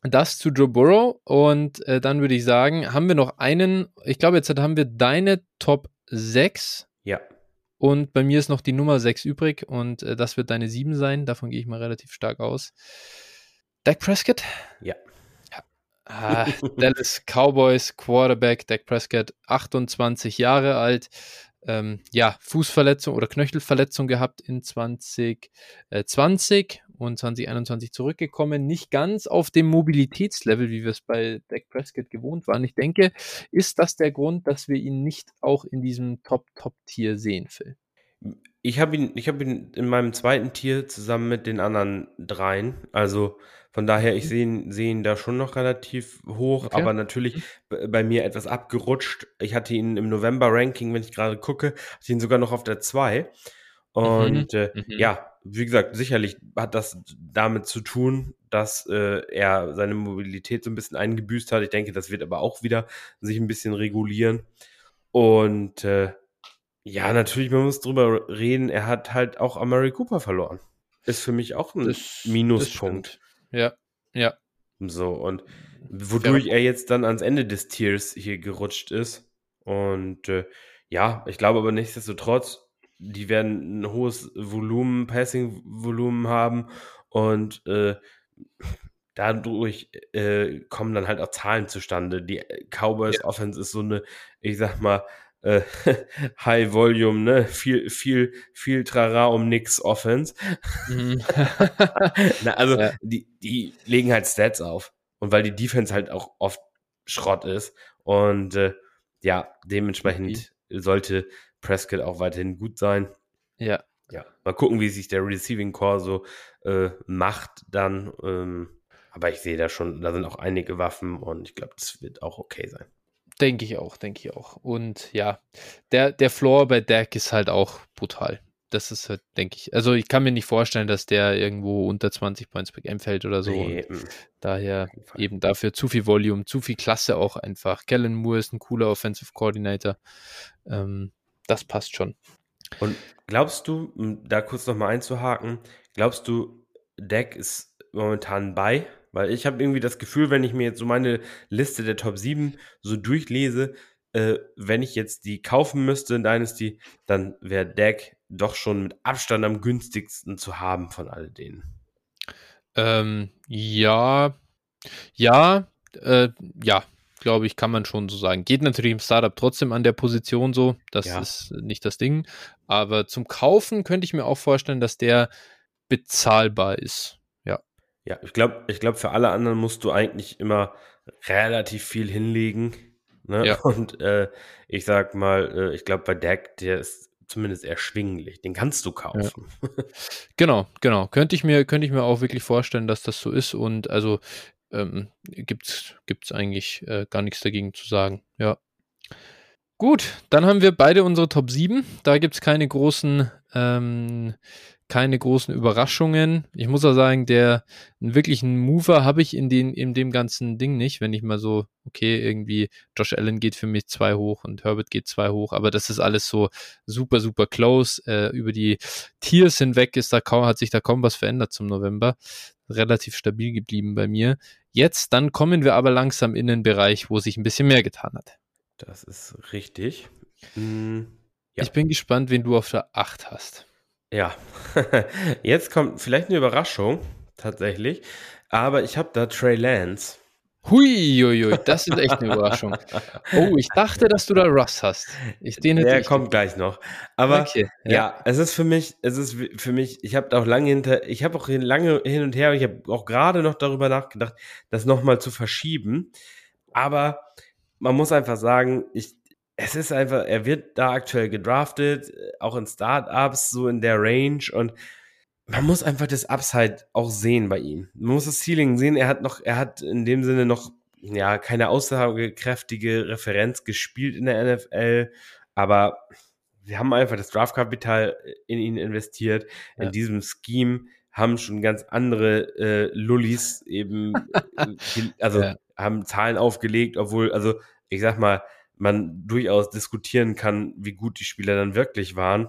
Das zu Joe Burrow und äh, dann würde ich sagen, haben wir noch einen, ich glaube, jetzt haben wir deine Top 6. Ja. Und bei mir ist noch die Nummer 6 übrig und äh, das wird deine 7 sein. Davon gehe ich mal relativ stark aus. Dak Prescott? Ja. Ah, Dallas Cowboys Quarterback Dak Prescott, 28 Jahre alt. Ähm, ja, Fußverletzung oder Knöchelverletzung gehabt in 2020 und 2021 zurückgekommen. Nicht ganz auf dem Mobilitätslevel, wie wir es bei Dak Prescott gewohnt waren. Ich denke, ist das der Grund, dass wir ihn nicht auch in diesem Top-Top-Tier sehen, Phil? Ich habe ihn, ich habe ihn in meinem zweiten Tier zusammen mit den anderen dreien. Also von daher, ich mhm. sehe ihn, seh ihn da schon noch relativ hoch, okay. aber natürlich mhm. bei mir etwas abgerutscht. Ich hatte ihn im November-Ranking, wenn ich gerade gucke, hatte ihn sogar noch auf der 2. Und mhm. Äh, mhm. ja, wie gesagt, sicherlich hat das damit zu tun, dass äh, er seine Mobilität so ein bisschen eingebüßt hat. Ich denke, das wird aber auch wieder sich ein bisschen regulieren. Und äh, ja, natürlich, man muss drüber reden, er hat halt auch Amari Cooper verloren. Ist für mich auch ein das, Minuspunkt. Das ja, ja. So, und wodurch ja. er jetzt dann ans Ende des Tiers hier gerutscht ist. Und äh, ja, ich glaube aber nichtsdestotrotz, die werden ein hohes Volumen, Passing-Volumen haben und äh, dadurch äh, kommen dann halt auch Zahlen zustande. Die Cowboys ja. Offense ist so eine, ich sag mal, äh, High Volume, ne? Viel, viel, viel Trara um nix Offense. Mhm. Na, also, ja. die, die legen halt Stats auf. Und weil die Defense halt auch oft Schrott ist. Und äh, ja, dementsprechend okay. sollte Prescott auch weiterhin gut sein. Ja. Ja. Mal gucken, wie sich der Receiving Core so äh, macht dann. Ähm, aber ich sehe da schon, da sind auch einige Waffen und ich glaube, das wird auch okay sein. Denke ich auch, denke ich auch. Und ja, der, der Floor bei Dak ist halt auch brutal. das ist halt, denke ich. Also ich kann mir nicht vorstellen, dass der irgendwo unter 20 Points per Game fällt oder so. Nee, mm. daher eben dafür zu viel Volume, zu viel Klasse auch einfach. Kellen Moore ist ein cooler Offensive Coordinator. Ähm, das passt schon. Und glaubst du, um da kurz nochmal einzuhaken, glaubst du, Deck ist momentan bei? Weil ich habe irgendwie das Gefühl, wenn ich mir jetzt so meine Liste der Top 7 so durchlese, äh, wenn ich jetzt die kaufen müsste in Dynasty, dann wäre Deck doch schon mit Abstand am günstigsten zu haben von all denen. Ähm, ja, ja, äh, ja, glaube ich, kann man schon so sagen. Geht natürlich im Startup trotzdem an der Position so, das ja. ist nicht das Ding. Aber zum Kaufen könnte ich mir auch vorstellen, dass der bezahlbar ist. Ja. Ich glaube, ich glaube, für alle anderen musst du eigentlich immer relativ viel hinlegen. Ne? Ja. Und äh, ich sag mal, äh, ich glaube, bei Deck, der ist zumindest erschwinglich. Den kannst du kaufen. Ja. Genau, genau. Könnte ich mir, könnte ich mir auch wirklich vorstellen, dass das so ist. Und also ähm, gibt es eigentlich äh, gar nichts dagegen zu sagen. Ja. Gut, dann haben wir beide unsere Top 7. Da gibt es keine großen ähm, keine großen Überraschungen. Ich muss auch sagen, der einen wirklichen Mover habe ich in, den, in dem ganzen Ding nicht, wenn ich mal so, okay, irgendwie Josh Allen geht für mich zwei hoch und Herbert geht zwei hoch, aber das ist alles so super, super close. Äh, über die Tiers hinweg ist da kaum, hat sich da kaum was verändert zum November. Relativ stabil geblieben bei mir. Jetzt, dann kommen wir aber langsam in den Bereich, wo sich ein bisschen mehr getan hat. Das ist richtig. Hm, ja. Ich bin gespannt, wen du auf der 8 hast. Ja, jetzt kommt vielleicht eine Überraschung, tatsächlich. Aber ich habe da Trey Lance. Huiuiui, das ist echt eine Überraschung. Oh, ich dachte, dass du da Russ hast. Ich, den Der kommt gleich noch. Aber okay, ja. ja. es ist für mich, es ist für mich, ich habe auch lange hinter, ich habe auch lange hin und her, ich habe auch gerade noch darüber nachgedacht, das nochmal zu verschieben. Aber man muss einfach sagen, ich, es ist einfach, er wird da aktuell gedraftet, auch in Startups, so in der Range und man muss einfach das Upside auch sehen bei ihm. Man muss das Ceiling sehen. Er hat noch, er hat in dem Sinne noch, ja, keine aussagekräftige Referenz gespielt in der NFL, aber wir haben einfach das Draftkapital in ihn investiert, ja. in diesem Scheme haben schon ganz andere äh, Lullis eben, äh, also ja. haben Zahlen aufgelegt, obwohl, also ich sag mal, man durchaus diskutieren kann, wie gut die Spieler dann wirklich waren.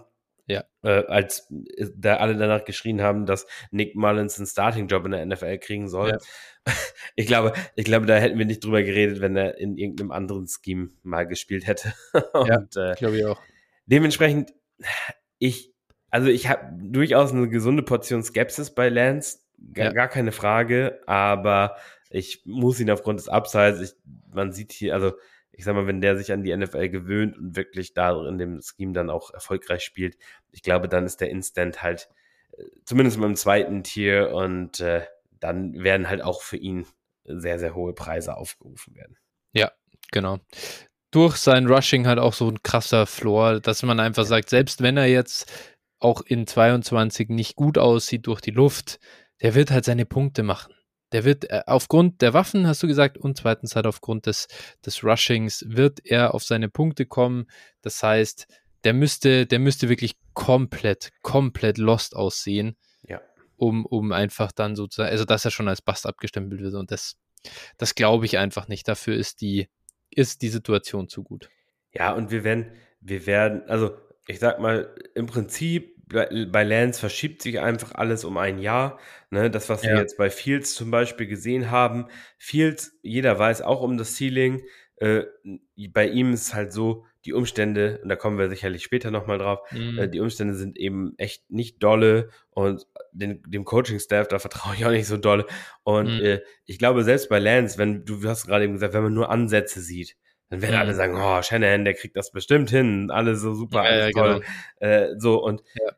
Ja. Äh, als äh, da alle danach geschrien haben, dass Nick Mullins einen Starting-Job in der NFL kriegen soll. Ja. Ich glaube, ich glaube, da hätten wir nicht drüber geredet, wenn er in irgendeinem anderen Scheme mal gespielt hätte. Und, ja, äh, glaube ich auch. Dementsprechend, ich, also ich habe durchaus eine gesunde Portion Skepsis bei Lance, gar, ja. gar keine Frage, aber ich muss ihn aufgrund des Upsides, ich, man sieht hier, also ich sag mal, wenn der sich an die NFL gewöhnt und wirklich da in dem Scheme dann auch erfolgreich spielt, ich glaube, dann ist der Instant halt äh, zumindest beim zweiten Tier und äh, dann werden halt auch für ihn sehr, sehr hohe Preise aufgerufen werden. Ja, genau. Durch sein Rushing halt auch so ein krasser Floor, dass man einfach sagt, selbst wenn er jetzt auch in 22 nicht gut aussieht durch die Luft, der wird halt seine Punkte machen. Der wird äh, aufgrund der Waffen, hast du gesagt, und zweitens halt aufgrund des, des Rushings, wird er auf seine Punkte kommen. Das heißt, der müsste, der müsste wirklich komplett, komplett lost aussehen. Ja. Um, um einfach dann sozusagen, also dass er schon als Bast abgestempelt wird. Und das, das glaube ich einfach nicht. Dafür ist die, ist die Situation zu gut. Ja, und wir werden, wir werden, also ich sag mal, im Prinzip bei Lance verschiebt sich einfach alles um ein Jahr. Ne? Das, was ja. wir jetzt bei Fields zum Beispiel gesehen haben. Fields, jeder weiß auch um das Ceiling. Äh, bei ihm ist halt so, die Umstände, und da kommen wir sicherlich später nochmal drauf, mhm. äh, die Umstände sind eben echt nicht dolle und den, dem Coaching-Staff, da vertraue ich auch nicht so dolle. Und mhm. äh, ich glaube, selbst bei Lance, wenn du, du hast gerade eben gesagt, wenn man nur Ansätze sieht, dann werden mhm. alle sagen, oh, Shanahan, der kriegt das bestimmt hin, alle so super, ja, alles ja, toll. Genau. Äh, so, und ja.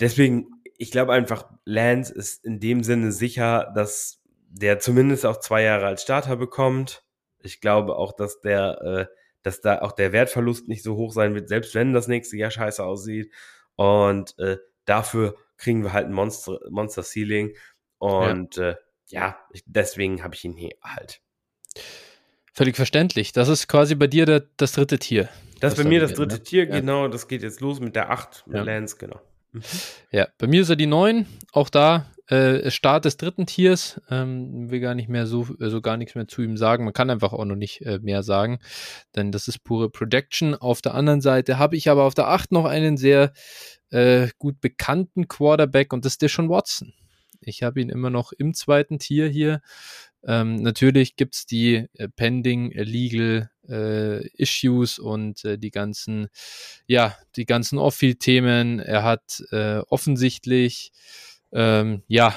deswegen, ich glaube einfach, Lance ist in dem Sinne sicher, dass der zumindest auch zwei Jahre als Starter bekommt. Ich glaube auch, dass der, äh, dass da auch der Wertverlust nicht so hoch sein wird, selbst wenn das nächste Jahr scheiße aussieht. Und äh, dafür kriegen wir halt ein Monster, Monster Ceiling. Und ja, äh, ja deswegen habe ich ihn hier halt. Völlig verständlich. Das ist quasi bei dir der, das dritte Tier. Das ist bei mir das dritte ne? Tier, ja. genau. Das geht jetzt los mit der 8, mit ja. Lance, genau. Mhm. Ja, bei mir ist er die 9. Auch da äh, Start des dritten Tiers. Ähm, will gar nicht mehr so, also gar nichts mehr zu ihm sagen. Man kann einfach auch noch nicht äh, mehr sagen, denn das ist pure Projection. Auf der anderen Seite habe ich aber auf der 8 noch einen sehr äh, gut bekannten Quarterback und das ist Deshaun Watson. Ich habe ihn immer noch im zweiten Tier hier. Ähm, natürlich gibt es die äh, pending legal äh, Issues und äh, die ganzen, ja, die ganzen Off-Field-Themen. Er hat äh, offensichtlich, ähm, ja,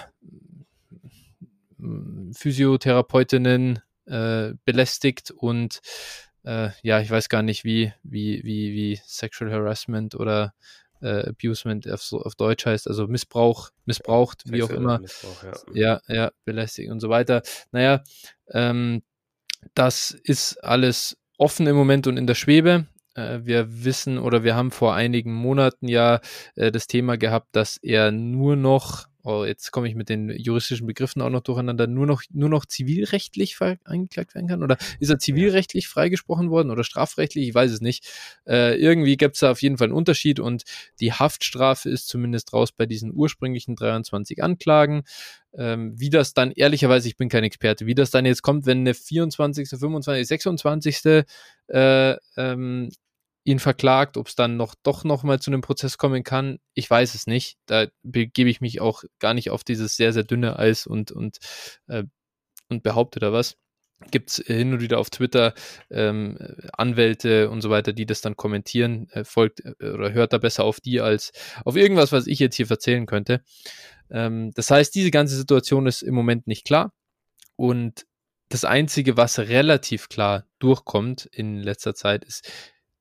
Physiotherapeutinnen äh, belästigt und äh, ja, ich weiß gar nicht, wie, wie, wie, wie Sexual Harassment oder äh, Abusement auf, so, auf Deutsch heißt, also Missbrauch, missbraucht, wie auch immer. Ja. ja, ja, belästigen und so weiter. Naja, ähm, das ist alles offen im Moment und in der Schwebe. Äh, wir wissen oder wir haben vor einigen Monaten ja äh, das Thema gehabt, dass er nur noch oh, jetzt komme ich mit den juristischen Begriffen auch noch durcheinander, nur noch, nur noch zivilrechtlich angeklagt werden kann? Oder ist er zivilrechtlich freigesprochen worden oder strafrechtlich? Ich weiß es nicht. Äh, irgendwie gibt es da auf jeden Fall einen Unterschied und die Haftstrafe ist zumindest raus bei diesen ursprünglichen 23 Anklagen. Ähm, wie das dann, ehrlicherweise, ich bin kein Experte, wie das dann jetzt kommt, wenn eine 24., 25., 26. Äh, ähm, ihn verklagt, ob es dann noch doch noch mal zu einem Prozess kommen kann, ich weiß es nicht. Da begebe ich mich auch gar nicht auf dieses sehr, sehr dünne Eis und, und, äh, und behaupte da was. Gibt es hin und wieder auf Twitter ähm, Anwälte und so weiter, die das dann kommentieren, äh, folgt äh, oder hört da besser auf die als auf irgendwas, was ich jetzt hier erzählen könnte. Ähm, das heißt, diese ganze Situation ist im Moment nicht klar. Und das Einzige, was relativ klar durchkommt in letzter Zeit, ist,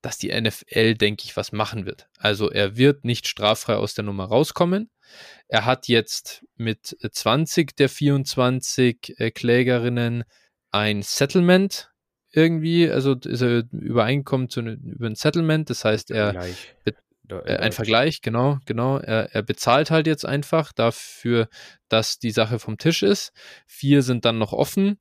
dass die NFL, denke ich, was machen wird. Also er wird nicht straffrei aus der Nummer rauskommen. Er hat jetzt mit 20 der 24 äh, Klägerinnen ein Settlement irgendwie, also ist er übereingekommen zu ne, über ein Settlement, das heißt er äh, ein Vergleich, genau, genau. Er, er bezahlt halt jetzt einfach dafür, dass die Sache vom Tisch ist. Vier sind dann noch offen.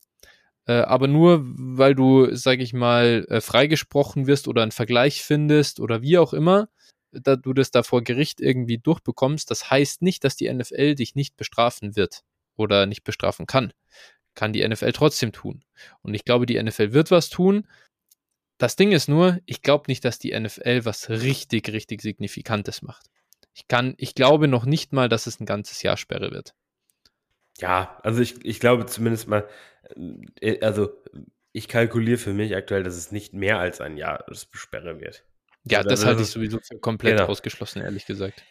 Äh, aber nur, weil du, sag ich mal, äh, freigesprochen wirst oder einen Vergleich findest oder wie auch immer, da du das da vor Gericht irgendwie durchbekommst, das heißt nicht, dass die NFL dich nicht bestrafen wird oder nicht bestrafen kann. Kann die NFL trotzdem tun. Und ich glaube, die NFL wird was tun. Das Ding ist nur, ich glaube nicht, dass die NFL was richtig, richtig Signifikantes macht. Ich kann, ich glaube noch nicht mal, dass es ein ganzes Jahr Sperre wird. Ja, also ich, ich glaube zumindest mal, also ich kalkuliere für mich aktuell, dass es nicht mehr als ein Jahr Sperre wird. Ja, also, das halte ich sowieso für komplett genau. ausgeschlossen, ehrlich gesagt.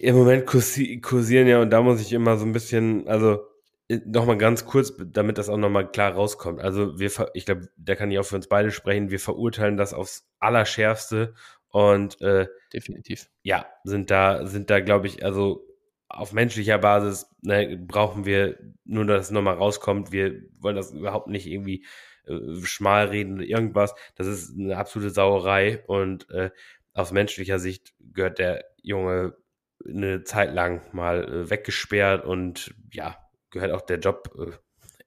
Im Moment kursieren ja, und da muss ich immer so ein bisschen, also äh, nochmal ganz kurz, damit das auch nochmal klar rauskommt. Also wir, ich glaube, da kann ich auch für uns beide sprechen, wir verurteilen das aufs Allerschärfste und äh, definitiv. Ja, sind da, sind da, glaube ich, also auf menschlicher Basis ne, brauchen wir nur, dass es nochmal rauskommt. Wir wollen das überhaupt nicht irgendwie äh, schmal reden oder irgendwas. Das ist eine absolute Sauerei und äh, aus menschlicher Sicht gehört der Junge eine Zeit lang mal äh, weggesperrt und ja, gehört auch der Job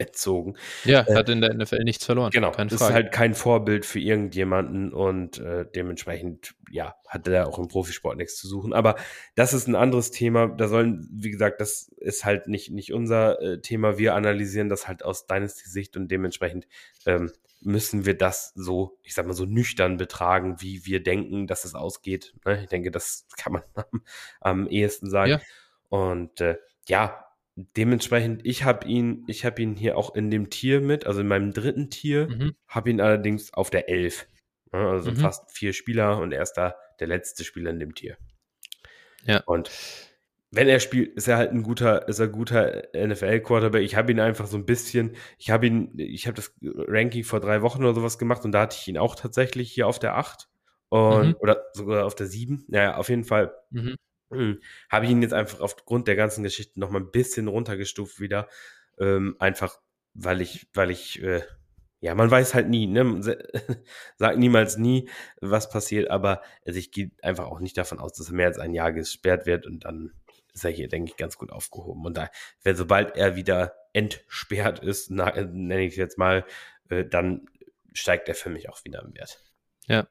entzogen. Ja, äh, hat in der NFL nichts verloren. Genau, Keine ist halt kein Vorbild für irgendjemanden und äh, dementsprechend, ja, hat er auch im Profisport nichts zu suchen. Aber das ist ein anderes Thema. Da sollen, wie gesagt, das ist halt nicht, nicht unser äh, Thema. Wir analysieren das halt aus Dynasty-Sicht und dementsprechend ähm, müssen wir das so, ich sag mal, so nüchtern betragen, wie wir denken, dass es ausgeht. Ne? Ich denke, das kann man am, am ehesten sagen. Ja. Und äh, ja, dementsprechend, ich habe ihn, ich habe ihn hier auch in dem Tier mit, also in meinem dritten Tier, mhm. habe ihn allerdings auf der 11. Also mhm. fast vier Spieler und er ist da der letzte Spieler in dem Tier. Ja. Und wenn er spielt, ist er halt ein guter, ist er guter NFL-Quarterback. Ich habe ihn einfach so ein bisschen, ich habe ihn, ich habe das Ranking vor drei Wochen oder sowas gemacht und da hatte ich ihn auch tatsächlich hier auf der 8 und, mhm. oder sogar auf der 7. Naja, auf jeden Fall. Mhm. Hm. Habe ich ihn jetzt einfach aufgrund der ganzen Geschichte noch mal ein bisschen runtergestuft wieder. Ähm, einfach, weil ich, weil ich, äh, ja, man weiß halt nie, ne? Sagt niemals nie, was passiert, aber also ich gehe einfach auch nicht davon aus, dass er mehr als ein Jahr gesperrt wird und dann ist er hier, denke ich, ganz gut aufgehoben. Und da, wenn sobald er wieder entsperrt ist, äh, nenne ich es jetzt mal, äh, dann steigt er für mich auch wieder im Wert. Ja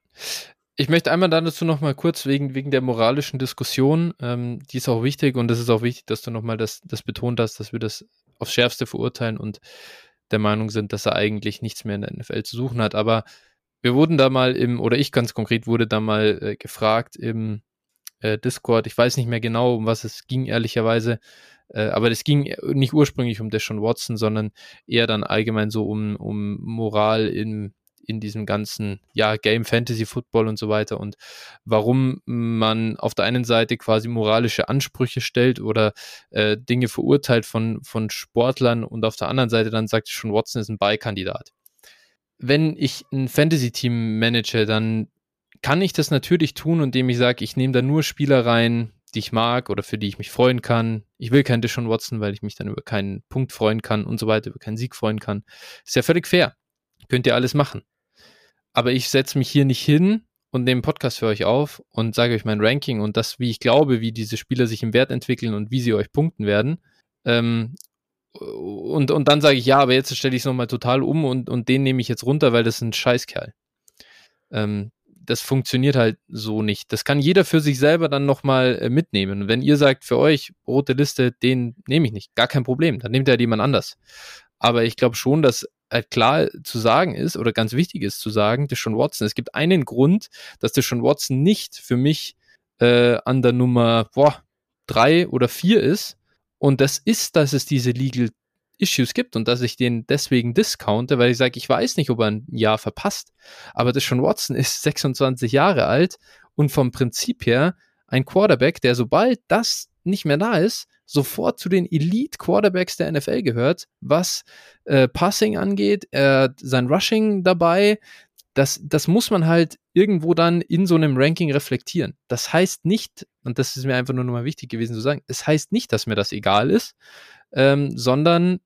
Ich möchte einmal dazu noch mal kurz wegen, wegen der moralischen Diskussion, ähm, die ist auch wichtig und es ist auch wichtig, dass du noch mal das, das betont hast, dass wir das aufs Schärfste verurteilen und der Meinung sind, dass er eigentlich nichts mehr in der NFL zu suchen hat. Aber wir wurden da mal im, oder ich ganz konkret wurde da mal äh, gefragt im äh, Discord, ich weiß nicht mehr genau, um was es ging, ehrlicherweise, äh, aber es ging nicht ursprünglich um Deshaun Watson, sondern eher dann allgemein so um, um Moral in, in diesem ganzen, ja, Game Fantasy Football und so weiter und warum man auf der einen Seite quasi moralische Ansprüche stellt oder äh, Dinge verurteilt von, von Sportlern und auf der anderen Seite dann sagt schon, Watson ist ein Beikandidat. Wenn ich ein Fantasy-Team manage, dann kann ich das natürlich tun, indem ich sage, ich nehme da nur Spieler rein, die ich mag oder für die ich mich freuen kann. Ich will keinen Deshaun Watson, weil ich mich dann über keinen Punkt freuen kann und so weiter, über keinen Sieg freuen kann. Ist ja völlig fair. Könnt ihr alles machen. Aber ich setze mich hier nicht hin und nehme einen Podcast für euch auf und sage euch mein Ranking und das, wie ich glaube, wie diese Spieler sich im Wert entwickeln und wie sie euch punkten werden. Ähm, und, und dann sage ich, ja, aber jetzt stelle ich es nochmal total um und, und den nehme ich jetzt runter, weil das ist ein Scheißkerl. Ähm, das funktioniert halt so nicht. Das kann jeder für sich selber dann nochmal äh, mitnehmen. Wenn ihr sagt, für euch, rote Liste, den nehme ich nicht, gar kein Problem, dann nehmt er halt jemand anders. Aber ich glaube schon, dass halt klar zu sagen ist oder ganz wichtig ist zu sagen, Deshaun Watson, es gibt einen Grund, dass Deshaun Watson nicht für mich äh, an der Nummer boah, drei oder vier ist. Und das ist, dass es diese Legal Issues gibt und dass ich den deswegen discounte, weil ich sage, ich weiß nicht, ob er ein Jahr verpasst. Aber schon Watson ist 26 Jahre alt und vom Prinzip her ein Quarterback, der sobald das nicht mehr da ist, sofort zu den Elite Quarterbacks der NFL gehört, was äh, Passing angeht, äh, sein Rushing dabei. Das, das muss man halt irgendwo dann in so einem Ranking reflektieren. Das heißt nicht, und das ist mir einfach nur nochmal wichtig gewesen zu sagen, es heißt nicht, dass mir das egal ist, ähm, sondern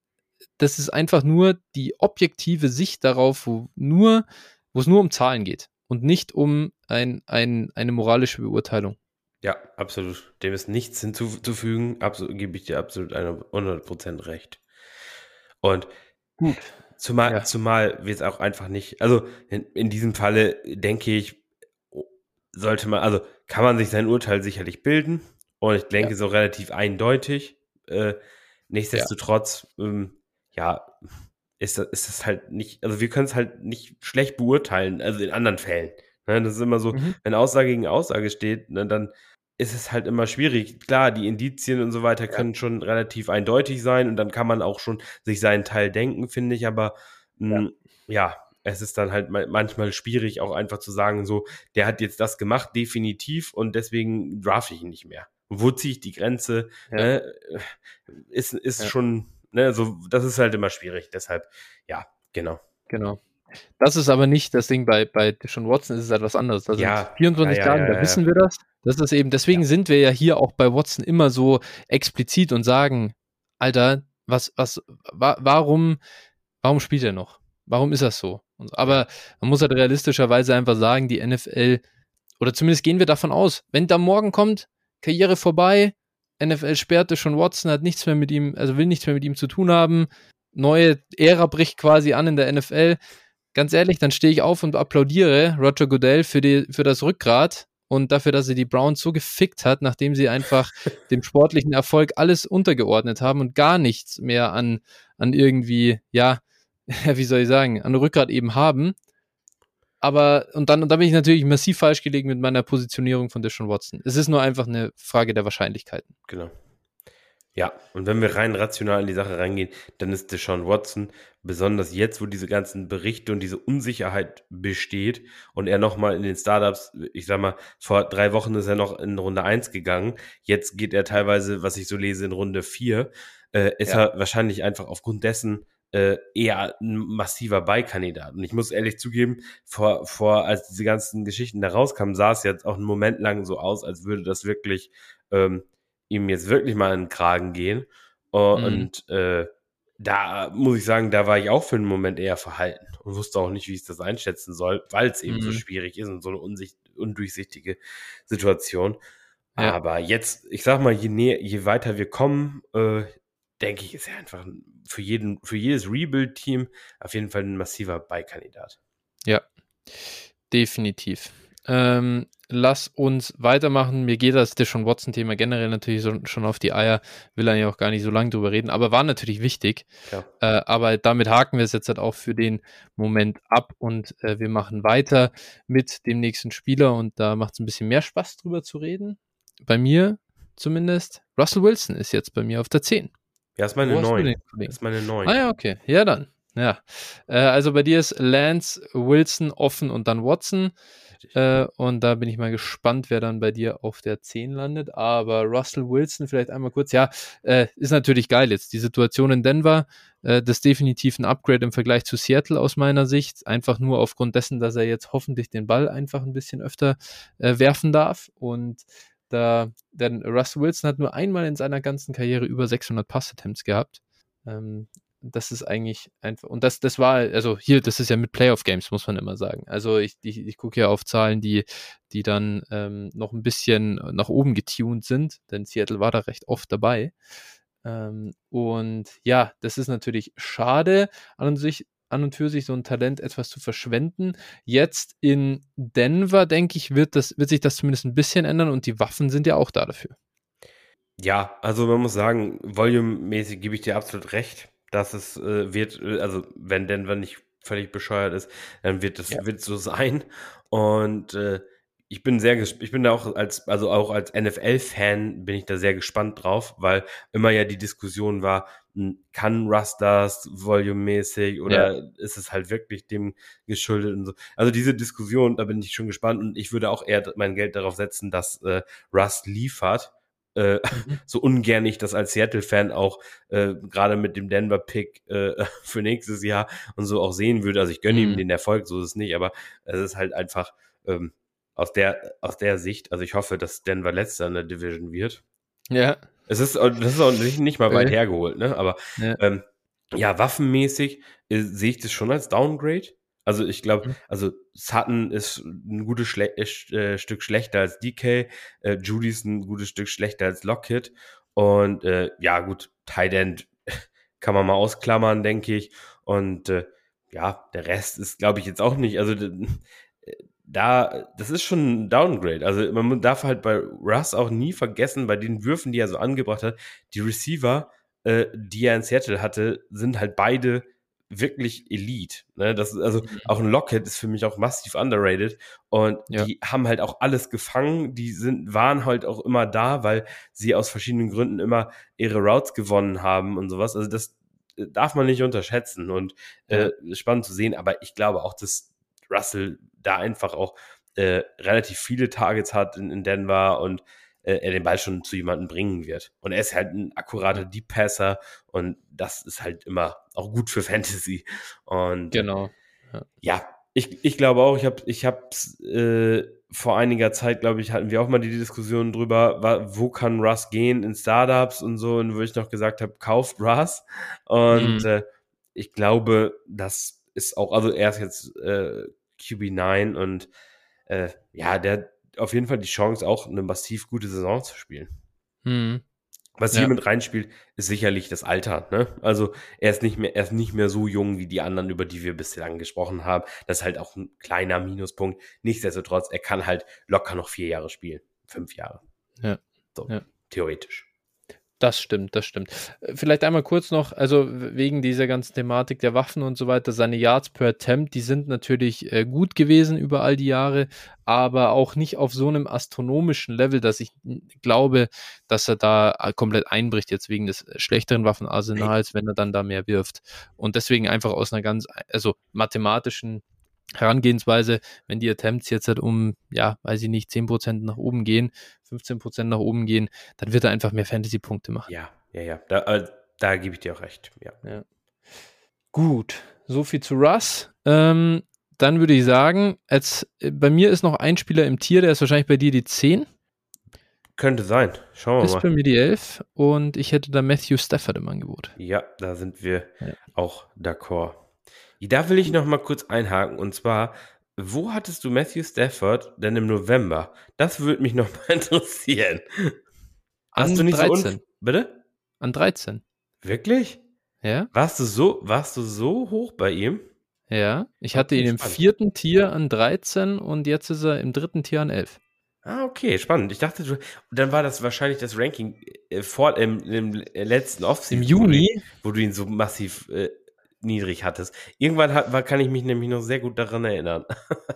das ist einfach nur die objektive Sicht darauf, wo nur, wo es nur um Zahlen geht und nicht um ein, ein, eine moralische Beurteilung. Ja, absolut. Dem ist nichts hinzuzufügen. Absolut, gebe ich dir absolut 100% recht. Und Gut. zumal, ja. zumal wir es auch einfach nicht, also in, in diesem Falle denke ich, sollte man, also kann man sich sein Urteil sicherlich bilden. Und ich denke ja. so relativ eindeutig. Äh, nichtsdestotrotz, ja. Ähm, ja, ist das, ist das halt nicht, also wir können es halt nicht schlecht beurteilen, also in anderen Fällen. Ne? Das ist immer so, mhm. wenn Aussage gegen Aussage steht, ne, dann ist es halt immer schwierig. Klar, die Indizien und so weiter können ja. schon relativ eindeutig sein und dann kann man auch schon sich seinen Teil denken, finde ich, aber mh, ja. ja. es ist dann halt manchmal schwierig, auch einfach zu sagen, so, der hat jetzt das gemacht, definitiv, und deswegen draft ich ihn nicht mehr. Wo ziehe ich die Grenze? Ja. Ne? Ist, ist schon ne, so, das ist halt immer schwierig. Deshalb, ja, genau. Genau. Das ist aber nicht das Ding bei, bei Sean Watson, ist es etwas anderes. Das ja, 24 ja, Tagen, ja, da wissen wir das. Das ist eben, deswegen sind wir ja hier auch bei Watson immer so explizit und sagen, Alter, was, was, wa warum, warum spielt er noch? Warum ist das so? Aber man muss halt realistischerweise einfach sagen, die NFL, oder zumindest gehen wir davon aus, wenn da morgen kommt, Karriere vorbei, NFL sperrte schon Watson, hat nichts mehr mit ihm, also will nichts mehr mit ihm zu tun haben. Neue Ära bricht quasi an in der NFL. Ganz ehrlich, dann stehe ich auf und applaudiere Roger Goodell für, die, für das Rückgrat und dafür, dass er die Browns so gefickt hat, nachdem sie einfach dem sportlichen Erfolg alles untergeordnet haben und gar nichts mehr an, an irgendwie, ja, wie soll ich sagen, an Rückgrat eben haben aber und dann, und dann bin ich natürlich massiv falsch gelegen mit meiner Positionierung von Deshaun Watson. Es ist nur einfach eine Frage der Wahrscheinlichkeiten. Genau. Ja, und wenn wir rein rational in die Sache reingehen, dann ist Deshaun Watson, besonders jetzt, wo diese ganzen Berichte und diese Unsicherheit besteht und er nochmal in den Startups, ich sag mal, vor drei Wochen ist er noch in Runde 1 gegangen, jetzt geht er teilweise, was ich so lese, in Runde 4, äh, ist ja. er wahrscheinlich einfach aufgrund dessen äh, eher ein massiver Beikandidat. Und ich muss ehrlich zugeben, vor, vor, als diese ganzen Geschichten da rauskamen, sah es jetzt auch einen Moment lang so aus, als würde das wirklich ähm, ihm jetzt wirklich mal in den Kragen gehen. Uh, mhm. Und äh, da muss ich sagen, da war ich auch für einen Moment eher verhalten und wusste auch nicht, wie ich das einschätzen soll, weil es eben mhm. so schwierig ist und so eine unsicht, undurchsichtige Situation. Ja. Aber jetzt, ich sag mal, je, näher, je weiter wir kommen, äh, denke ich, ist er einfach für, jeden, für jedes Rebuild-Team auf jeden Fall ein massiver Beikandidat. Ja, definitiv. Ähm, lass uns weitermachen. Mir geht das Deshaun Watson-Thema generell natürlich so, schon auf die Eier. Will ja auch gar nicht so lange drüber reden, aber war natürlich wichtig. Ja. Äh, aber damit haken wir es jetzt halt auch für den Moment ab und äh, wir machen weiter mit dem nächsten Spieler und da macht es ein bisschen mehr Spaß drüber zu reden. Bei mir zumindest. Russell Wilson ist jetzt bei mir auf der 10. Ja, ist meine 9. Ist meine 9. Ah ja, okay. Ja, dann. Ja. Äh, also bei dir ist Lance, Wilson offen und dann Watson. Äh, und da bin ich mal gespannt, wer dann bei dir auf der 10 landet. Aber Russell Wilson, vielleicht einmal kurz, ja, äh, ist natürlich geil jetzt. Die Situation in Denver, äh, das ist definitiv ein Upgrade im Vergleich zu Seattle aus meiner Sicht. Einfach nur aufgrund dessen, dass er jetzt hoffentlich den Ball einfach ein bisschen öfter äh, werfen darf. Und da, denn Russell Wilson hat nur einmal in seiner ganzen Karriere über 600 Pass-Attempts gehabt. Ähm, das ist eigentlich einfach, und das, das war, also hier, das ist ja mit Playoff-Games, muss man immer sagen. Also ich, ich, ich gucke ja auf Zahlen, die, die dann ähm, noch ein bisschen nach oben getuned sind, denn Seattle war da recht oft dabei. Ähm, und ja, das ist natürlich schade an und, sich, an und für sich so ein Talent etwas zu verschwenden. Jetzt in Denver, denke ich, wird, das, wird sich das zumindest ein bisschen ändern und die Waffen sind ja auch da dafür. Ja, also man muss sagen, volumemäßig gebe ich dir absolut recht dass es äh, wird, äh, also wenn Denver nicht völlig bescheuert ist, dann wird es ja. wird so sein. Und äh, ich bin sehr ich bin da auch als, also auch als NFL-Fan bin ich da sehr gespannt drauf, weil immer ja die Diskussion war, hm, kann Russ das volumemäßig oder ja. ist es halt wirklich dem geschuldet und so. Also diese Diskussion, da bin ich schon gespannt und ich würde auch eher mein Geld darauf setzen, dass äh, Russ liefert äh, mhm. so ungern ich das als Seattle-Fan auch äh, gerade mit dem Denver-Pick äh, für nächstes Jahr und so auch sehen würde. Also ich gönne mhm. ihm den Erfolg, so ist es nicht, aber es ist halt einfach ähm, aus der aus der Sicht. Also ich hoffe, dass Denver letzter in der Division wird. Ja. Es ist, das ist auch nicht, nicht mal weit hergeholt, ne? Aber ja, ähm, ja waffenmäßig äh, sehe ich das schon als Downgrade. Also ich glaube, mhm. also Sutton ist ein gutes Schle äh, Stück schlechter als DK, äh, Judy ist ein gutes Stück schlechter als Lockett und äh, ja gut, Tight End kann man mal ausklammern, denke ich. Und äh, ja, der Rest ist, glaube ich, jetzt auch nicht. Also da, das ist schon ein Downgrade. Also man darf halt bei Russ auch nie vergessen, bei den Würfen, die er so angebracht hat, die Receiver, äh, die er in Seattle hatte, sind halt beide wirklich Elite. Ne? Das ist also mhm. auch ein Lockett ist für mich auch massiv underrated und ja. die haben halt auch alles gefangen. Die sind waren halt auch immer da, weil sie aus verschiedenen Gründen immer ihre Routes gewonnen haben und sowas. Also das äh, darf man nicht unterschätzen und ja. äh, spannend zu sehen. Aber ich glaube auch, dass Russell da einfach auch äh, relativ viele Targets hat in, in Denver und äh, er den Ball schon zu jemandem bringen wird. Und er ist halt ein akkurater Deep Passer und das ist halt immer auch gut für Fantasy. Und genau. Ja, ja ich, ich glaube auch, ich habe ich hab's, äh, vor einiger Zeit, glaube ich, hatten wir auch mal die Diskussion drüber, wo kann Russ gehen in Startups und so, und wo ich noch gesagt habe, kauft Russ. Und mhm. äh, ich glaube, das ist auch, also er ist jetzt äh, QB9 und äh, ja, der, auf jeden Fall die Chance, auch eine massiv gute Saison zu spielen. Hm. Was ja. hier mit reinspielt, ist sicherlich das Alter. Ne? Also er ist nicht mehr, er ist nicht mehr so jung wie die anderen, über die wir bislang gesprochen haben. Das ist halt auch ein kleiner Minuspunkt. Nichtsdestotrotz, er kann halt locker noch vier Jahre spielen, fünf Jahre. Ja. So, ja. theoretisch. Das stimmt, das stimmt. Äh, vielleicht einmal kurz noch, also wegen dieser ganzen Thematik der Waffen und so weiter, seine Yards per Attempt, die sind natürlich äh, gut gewesen über all die Jahre, aber auch nicht auf so einem astronomischen Level, dass ich glaube, dass er da äh, komplett einbricht jetzt wegen des schlechteren Waffenarsenals, wenn er dann da mehr wirft. Und deswegen einfach aus einer ganz, also mathematischen Herangehensweise, wenn die Attempts jetzt halt um, ja, weiß ich nicht, 10% nach oben gehen, 15% nach oben gehen, dann wird er einfach mehr Fantasy-Punkte machen. Ja, ja, ja. Da, äh, da gebe ich dir auch recht. Ja. ja. Gut, so viel zu Russ. Ähm, dann würde ich sagen, als, äh, bei mir ist noch ein Spieler im Tier, der ist wahrscheinlich bei dir die 10. Könnte sein. Schauen wir ist mal. Ist bei mir die 11 und ich hätte da Matthew Stafford im Angebot. Ja, da sind wir ja. auch d'accord. Da will ich noch mal kurz einhaken und zwar, wo hattest du Matthew Stafford denn im November? Das würde mich noch mal interessieren. Hast An du nicht 13. So Bitte? An 13. Wirklich? Ja. Warst du so, warst du so hoch bei ihm? Ja, ich hatte ihn im vierten Tier an 13 und jetzt ist er im dritten Tier an 11. Ah, okay, spannend. Ich dachte, du, dann war das wahrscheinlich das Ranking äh, vor, im, im letzten Offseason. Im Juni? Wo du ihn so massiv äh, niedrig hattest. Irgendwann hat, war, kann ich mich nämlich noch sehr gut daran erinnern.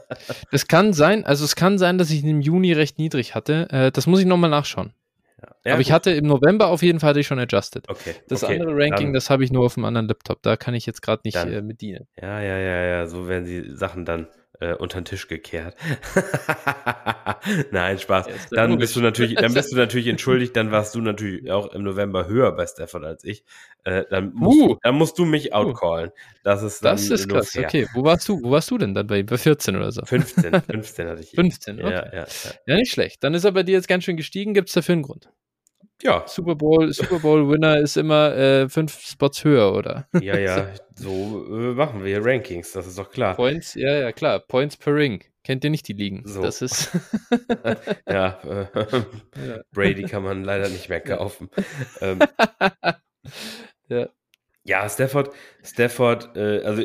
das kann sein, also es kann sein, dass ich ihn im Juni recht niedrig hatte. Äh, das muss ich nochmal nachschauen. Ja. Ja, Aber gut. ich hatte im November auf jeden Fall hatte ich schon adjusted. Okay. Das okay. andere Ranking, dann, das habe ich nur auf dem anderen Laptop. Da kann ich jetzt gerade nicht äh, mit dienen. Ja, ja, ja, ja. So werden die Sachen dann äh, unter den Tisch gekehrt. Nein, Spaß. Dann bist du natürlich, dann bist du natürlich entschuldigt, dann warst du natürlich auch im November höher bei Stafford als ich. Äh, dann, musst uh. du, dann musst du mich outcallen. Das ist dann Das ist krass, fair. okay. Wo warst du? Wo warst du denn dann bei, bei 14 oder so? 15, 15 hatte ich. 15, okay. Ja, ja, ja. ja, nicht schlecht. Dann ist er bei dir jetzt ganz schön gestiegen. Gibt es dafür einen Grund? Ja. Super Bowl, Super Bowl Winner ist immer äh, fünf Spots höher, oder? Ja, ja, so äh, machen wir Rankings, das ist doch klar. Points, ja, ja, klar. Points per Ring. Kennt ihr nicht die Ligen? So. Das ist. ja, äh, ja, Brady kann man leider nicht mehr kaufen. ähm, ja. ja, Stafford, Stafford, äh, also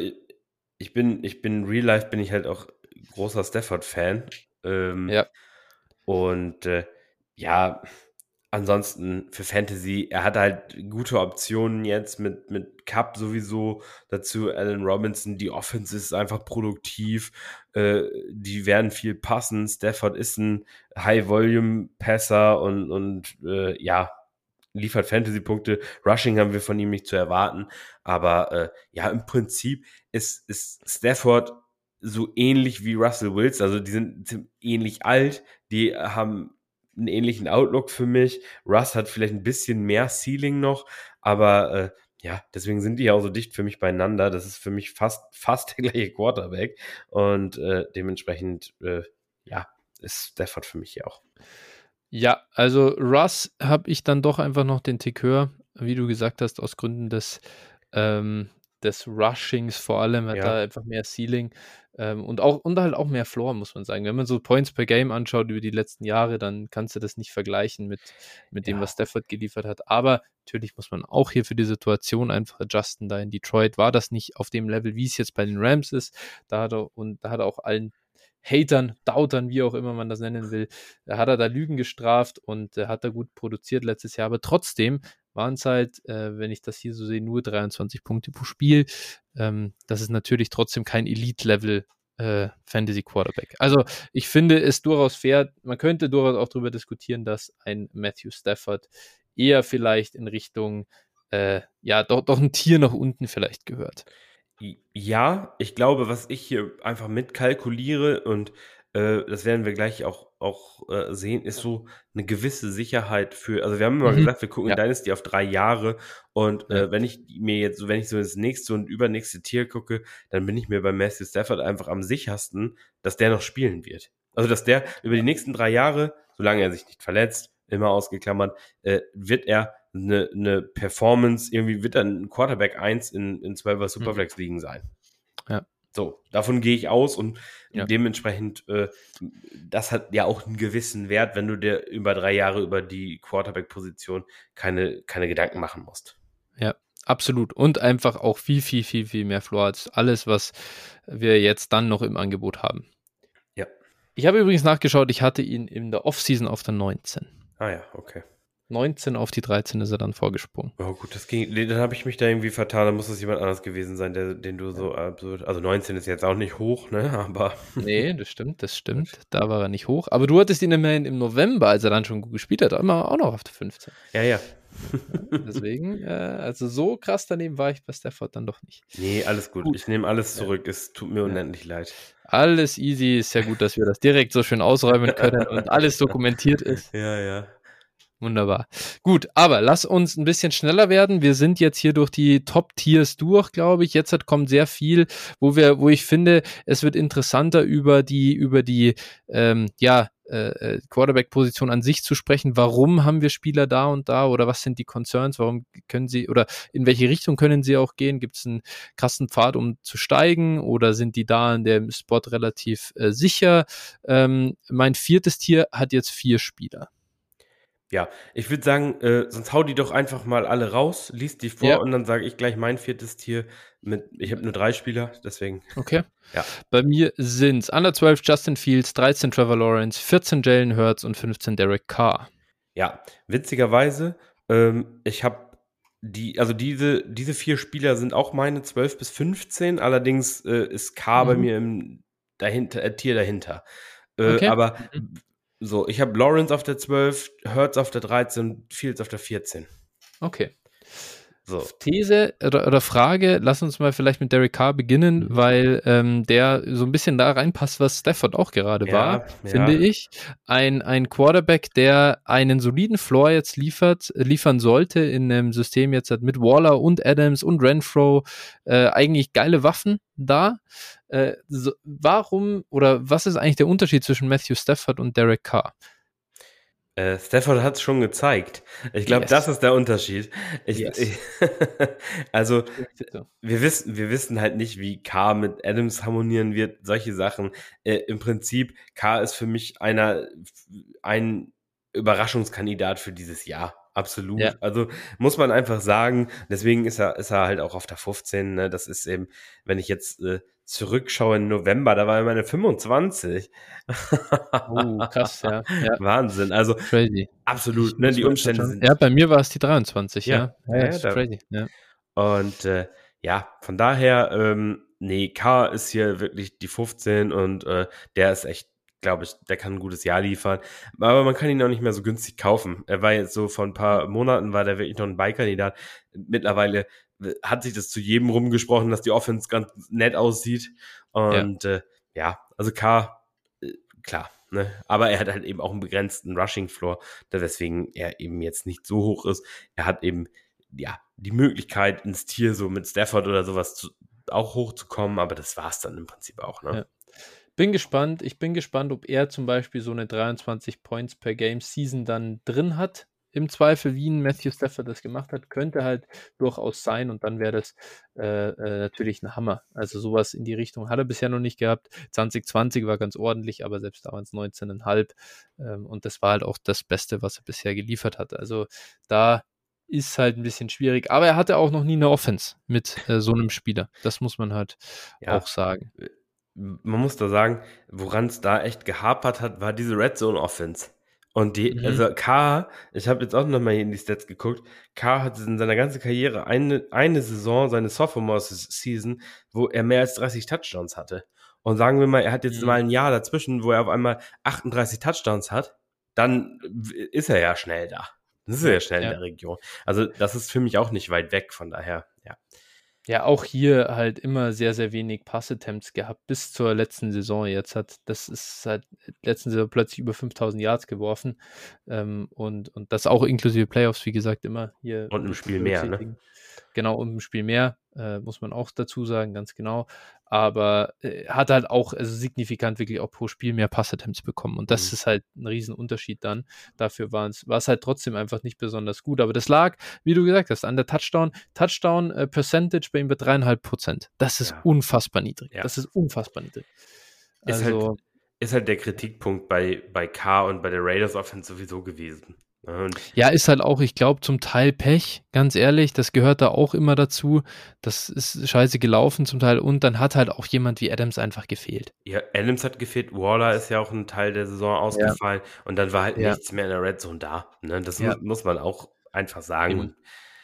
ich bin, ich bin real life bin ich halt auch großer Stafford-Fan. Ähm, ja. Und äh, ja, ansonsten für Fantasy, er hat halt gute Optionen jetzt mit, mit Cup sowieso, dazu Allen Robinson, die Offense ist einfach produktiv, äh, die werden viel passen, Stafford ist ein High-Volume-Passer und, und äh, ja, liefert Fantasy-Punkte, Rushing haben wir von ihm nicht zu erwarten, aber äh, ja, im Prinzip ist, ist Stafford so ähnlich wie Russell Wilson, also die sind ähnlich alt, die haben einen ähnlichen Outlook für mich. Russ hat vielleicht ein bisschen mehr Ceiling noch, aber äh, ja, deswegen sind die ja auch so dicht für mich beieinander. Das ist für mich fast, fast der gleiche Quarterback und äh, dementsprechend, äh, ja, ist Stafford für mich ja auch. Ja, also Russ habe ich dann doch einfach noch den Tick höher, wie du gesagt hast, aus Gründen des, ähm, des Rushings vor allem, hat ja. da einfach mehr Ceiling. Ähm, und auch und halt auch mehr Floor, muss man sagen. Wenn man so Points per Game anschaut über die letzten Jahre, dann kannst du das nicht vergleichen mit, mit dem, ja. was Stafford geliefert hat. Aber natürlich muss man auch hier für die Situation einfach adjusten. Da in Detroit war das nicht auf dem Level, wie es jetzt bei den Rams ist. Da hat er, und da hat er auch allen Hatern, Doubtern, wie auch immer man das nennen will, hat er da Lügen gestraft und äh, hat er gut produziert letztes Jahr. Aber trotzdem waren es halt, äh, wenn ich das hier so sehe, nur 23 Punkte pro Spiel. Ähm, das ist natürlich trotzdem kein Elite-Level äh, Fantasy Quarterback. Also ich finde es durchaus fair, man könnte durchaus auch darüber diskutieren, dass ein Matthew Stafford eher vielleicht in Richtung, äh, ja, doch, doch ein Tier nach unten vielleicht gehört. Ja, ich glaube, was ich hier einfach mitkalkuliere und äh, das werden wir gleich auch, auch äh, sehen, ist so eine gewisse Sicherheit für, also wir haben immer mhm. gesagt, wir gucken ja. Dynasty auf drei Jahre und äh, wenn ich mir jetzt, wenn ich so ins nächste und übernächste Tier gucke, dann bin ich mir bei Matthew Stafford einfach am sichersten, dass der noch spielen wird. Also dass der über die nächsten drei Jahre, solange er sich nicht verletzt, immer ausgeklammert, äh, wird er eine, eine Performance, irgendwie wird er ein Quarterback 1 in, in 12er Superflex liegen sein. Ja. So, davon gehe ich aus und ja. dementsprechend, äh, das hat ja auch einen gewissen Wert, wenn du dir über drei Jahre über die Quarterback-Position keine, keine Gedanken machen musst. Ja, absolut. Und einfach auch viel, viel, viel, viel mehr Floor als alles, was wir jetzt dann noch im Angebot haben. Ja. Ich habe übrigens nachgeschaut, ich hatte ihn in der Offseason auf der 19. Ah ja, okay. 19 auf die 13 ist er dann vorgesprungen. Oh gut, das ging, dann habe ich mich da irgendwie vertan, dann muss es jemand anders gewesen sein, der, den du so absurd, also 19 ist jetzt auch nicht hoch, ne, aber. Nee, das stimmt, das stimmt, da war er nicht hoch, aber du hattest ihn immerhin im November, als er dann schon gut gespielt hat, immer auch noch auf der 15. Ja, ja. Deswegen, äh, also so krass daneben war ich bei Stafford dann doch nicht. Nee, alles gut, gut. ich nehme alles zurück, ja. es tut mir unendlich ja. leid. Alles easy, ist ja gut, dass wir das direkt so schön ausräumen können und alles dokumentiert ist. Ja, ja. Wunderbar. Gut, aber lass uns ein bisschen schneller werden. Wir sind jetzt hier durch die Top-Tiers durch, glaube ich. Jetzt kommt sehr viel, wo wir, wo ich finde, es wird interessanter über die, über die, ähm, ja, äh, Quarterback-Position an sich zu sprechen. Warum haben wir Spieler da und da oder was sind die Concerns? Warum können sie oder in welche Richtung können sie auch gehen? Gibt es einen krassen Pfad, um zu steigen oder sind die da in dem Spot relativ äh, sicher? Ähm, mein viertes Tier hat jetzt vier Spieler. Ja, ich würde sagen, äh, sonst hau die doch einfach mal alle raus, liest die vor Ja. und dann sage ich gleich mein viertes Tier mit, ich habe nur drei Spieler, deswegen. Okay. Ja. Bei mir sind es Under 12 Justin Fields, 13 Trevor Lawrence, 14 Jalen Hurts und 15 Derek Carr. Ja, witzigerweise, ähm, ich habe die, also diese, diese vier Spieler sind auch meine 12 bis 15, allerdings äh, ist bei Mhm. mir im dahinter, äh, Tier dahinter. Äh, Okay. Aber Mhm. So, ich habe Lawrence auf der 12, Hurts auf der 13, Fields auf der 14. Okay. So. These oder, oder Frage, lass uns mal vielleicht mit Derek Carr beginnen, Mhm. weil ähm, der so ein bisschen da reinpasst, was Stafford auch gerade Ja, war, ja. finde ich. Ein, ein Quarterback, der einen soliden Floor jetzt liefert, liefern sollte in einem System jetzt hat mit Waller und Adams und Renfro äh, eigentlich geile Waffen da. Äh, so, warum oder was ist eigentlich der Unterschied zwischen Matthew Stafford und Derek Carr? Äh, Stafford hat es schon gezeigt. Ich glaube, Yes. das ist der Unterschied. Ich, Yes. ich, also, wir wissen, wir wissen halt nicht, wie K mit Adams harmonieren wird, solche Sachen. Äh, Im Prinzip, K ist für mich einer, ein Überraschungskandidat für dieses Jahr. Absolut. Ja. Also muss man einfach sagen, deswegen ist er, ist er halt auch auf der 15. Ne? Das ist eben, wenn ich jetzt äh, zurückschaue in November, da war er meine 25. Oh, krass, ja. ja. Wahnsinn. Also Crazy. absolut, ne? Die Umstände sind Ja, bei mir war es die 23, Ja. ja. Ja, da- crazy. Ja. Und äh, ja, von daher, ähm, nee, K ist hier wirklich die 15 und äh, der ist echt, glaube ich, der kann ein gutes Jahr liefern. Aber man kann ihn auch nicht mehr so günstig kaufen. Er war jetzt so vor ein paar Monaten, war der wirklich noch ein Beikandidat. Mittlerweile hat sich das zu jedem rumgesprochen, dass die Offense ganz nett aussieht. Und ja, äh, ja also K, äh, klar. Ne? Aber er hat halt eben auch einen begrenzten Rushing-Floor, weswegen er eben jetzt nicht so hoch ist. Er hat eben ja, die Möglichkeit, ins Tier so mit Stafford oder sowas zu, auch hochzukommen, aber das war es dann im Prinzip auch. Ne? Ja. Bin gespannt. Ich bin gespannt, ob er zum Beispiel so eine 23 Points per Game Season dann drin hat. Im Zweifel, wie ein Matthew Stafford das gemacht hat, könnte halt durchaus sein und dann wäre das äh, äh, natürlich ein Hammer. Also sowas in die Richtung hat er bisher noch nicht gehabt. 2020 war ganz ordentlich, aber selbst da waren es 19,5 ähm, und das war halt auch das Beste, was er bisher geliefert hat. Also da ist halt ein bisschen schwierig. Aber er hatte auch noch nie eine Offense mit äh, so einem Spieler. Das muss man halt Ja. auch sagen. Man muss da sagen, woran es da echt gehapert hat, war diese Red Zone Offense. Und die, Mhm. also K, ich habe jetzt auch nochmal in die Stats geguckt, K hat in seiner ganzen Karriere eine, eine Saison, seine Sophomore-Season, wo er mehr als 30 Touchdowns hatte. Und sagen wir mal, er hat jetzt Mhm. mal ein Jahr dazwischen, wo er auf einmal 38 Touchdowns hat, dann ist er ja schnell da. Das ist er ja schnell Ja. in der Region. Also das ist für mich auch nicht weit weg, von daher, ja. Ja, auch hier halt immer sehr, sehr wenig Passattempts gehabt, bis zur letzten Saison jetzt hat, das ist seit letzten Saison plötzlich über 5000 Yards geworfen ähm, und, und das auch inklusive Playoffs, wie gesagt, immer hier. Und im Spiel mehr, ne? Genau, und im Spiel mehr, äh, muss man auch dazu sagen, ganz genau. Aber äh, hat halt auch also signifikant wirklich auch pro Spiel mehr Passattempts bekommen. Und das Mhm. ist halt ein Riesenunterschied dann. Dafür war es halt trotzdem einfach nicht besonders gut. Aber das lag, wie du gesagt hast, an der Touchdown. Touchdown äh, Percentage bei ihm bei dreieinhalb Prozent. Das ist Ja. unfassbar niedrig. Ja. Das ist unfassbar niedrig. Ist halt- Also, Ist halt der Kritikpunkt bei, bei K und bei der Raiders Offense sowieso gewesen. Und ja, ist halt auch, ich glaube, zum Teil Pech, ganz ehrlich. Das gehört da auch immer dazu. Das ist scheiße gelaufen zum Teil. Und dann hat halt auch jemand wie Adams einfach gefehlt. ja, Adams hat gefehlt, Waller ist ja auch ein Teil der Saison ausgefallen und dann war halt Ja. nichts mehr in der Red Zone da. Ne? Das Ja. muss, man auch einfach sagen.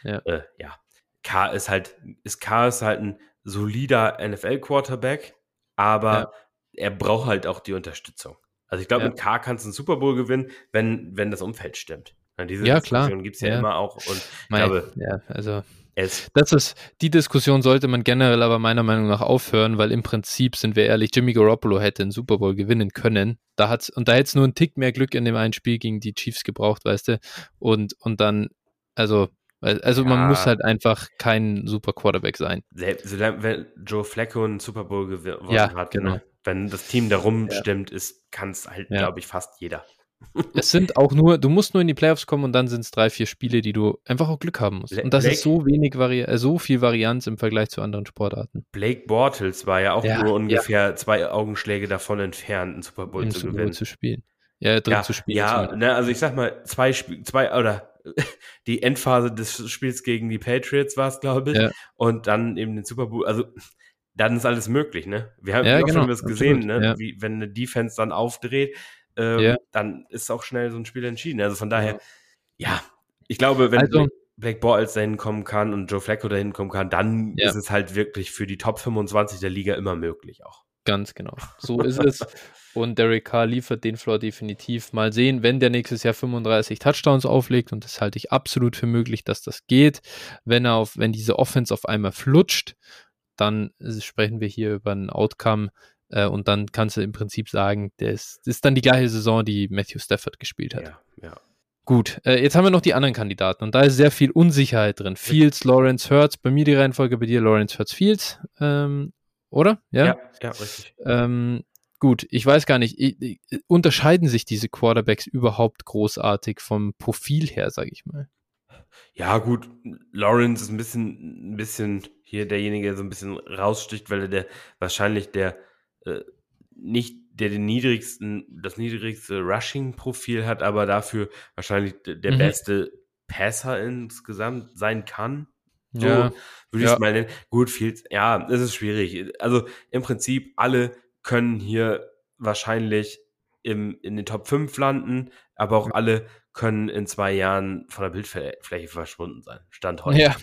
Ja. Äh, ja. K ist halt, ist K ist halt ein solider NFL-Quarterback, aber Ja. er braucht halt auch die Unterstützung. Also ich glaube, Ja. mit K kannst du einen Super Bowl gewinnen, wenn, wenn das Umfeld stimmt. Ja, diese Ja, klar. Diskussion gibt es ja, Ja. immer auch und ich Mei, glaube, ja, also ist Das ist, die Diskussion sollte man generell aber meiner Meinung nach aufhören, weil im Prinzip, sind wir ehrlich, Jimmy Garoppolo hätte den Super Bowl gewinnen können. Da hat's, und da hätte es nur einen Tick mehr Glück in dem einen Spiel gegen die Chiefs gebraucht, weißt du? Und, und dann, also, also Ja. man muss halt einfach kein super Quarterback sein. Selbst, wenn Joe Flacco einen Super Bowl gewonnen Ja, hat, genau. ne? Wenn das Team darum Ja. stimmt, ist, kann es halt, Ja. glaube ich, fast jeder. Es sind auch nur, du musst nur in die Playoffs kommen und dann sind es drei, vier Spiele, die du einfach auch Glück haben musst. Und das Blake- ist so wenig Vari äh, so viel Varianz im Vergleich zu anderen Sportarten. Blake Bortles war ja auch Ja, nur ja. ungefähr zwei Augenschläge davon entfernt, einen Super Bowl Im zu Super Bowl gewinnen. zu spielen. Ja, drin ja, zu spielen. Ja, ne, also ich sag mal, zwei Spiele, zwei, oder die Endphase des Spiels gegen die Patriots war es, glaube ich. Ja. Und dann eben den Super Bowl. Also dann ist alles möglich, ne? Wir haben ja, genau, schon das gesehen, ne? Ja. Wie, wenn eine Defense dann aufdreht, ähm, ja. dann ist auch schnell so ein Spiel entschieden. Also von daher, ja, ich glaube, wenn also, Black Bortles dahin kommen kann und Joe Flacco dahin kommen kann, dann ist es halt wirklich für die Top 25 der Liga immer möglich auch. Ganz genau. So ist es. Und Derek Carr liefert den Floor definitiv. Mal sehen, wenn der nächstes Jahr 35 Touchdowns auflegt, und das halte ich absolut für möglich, dass das geht, wenn er auf, wenn diese Offense auf einmal flutscht, dann sprechen wir hier über ein Outcome äh, und dann kannst du im Prinzip sagen, das ist dann die gleiche Saison, die Matthew Stafford gespielt hat. Ja, ja. Gut, äh, jetzt haben wir noch die anderen Kandidaten und da ist sehr viel Unsicherheit drin. Fields, Lawrence, Hurts, bei mir die Reihenfolge, bei dir Lawrence, Hurts, Fields, ähm, oder? Ja, ja, ja richtig. Ähm, gut, ich weiß gar nicht, unterscheiden sich diese Quarterbacks überhaupt großartig vom Profil her, sage ich mal? Ja, gut, Lawrence ist ein bisschen, ein bisschen hier derjenige, der so ein bisschen raussticht, weil er der wahrscheinlich der äh, nicht der den niedrigsten, das niedrigste Rushing-Profil hat, aber dafür wahrscheinlich der mhm. beste Passer insgesamt sein kann. So ja, würde ich es mal nennen. Gut, viel, ja, es ist schwierig. Also im Prinzip alle können hier wahrscheinlich im, in den Top 5 landen, aber auch alle können in zwei Jahren von der Bildfläche verschwunden sein. Stand heute. Ja,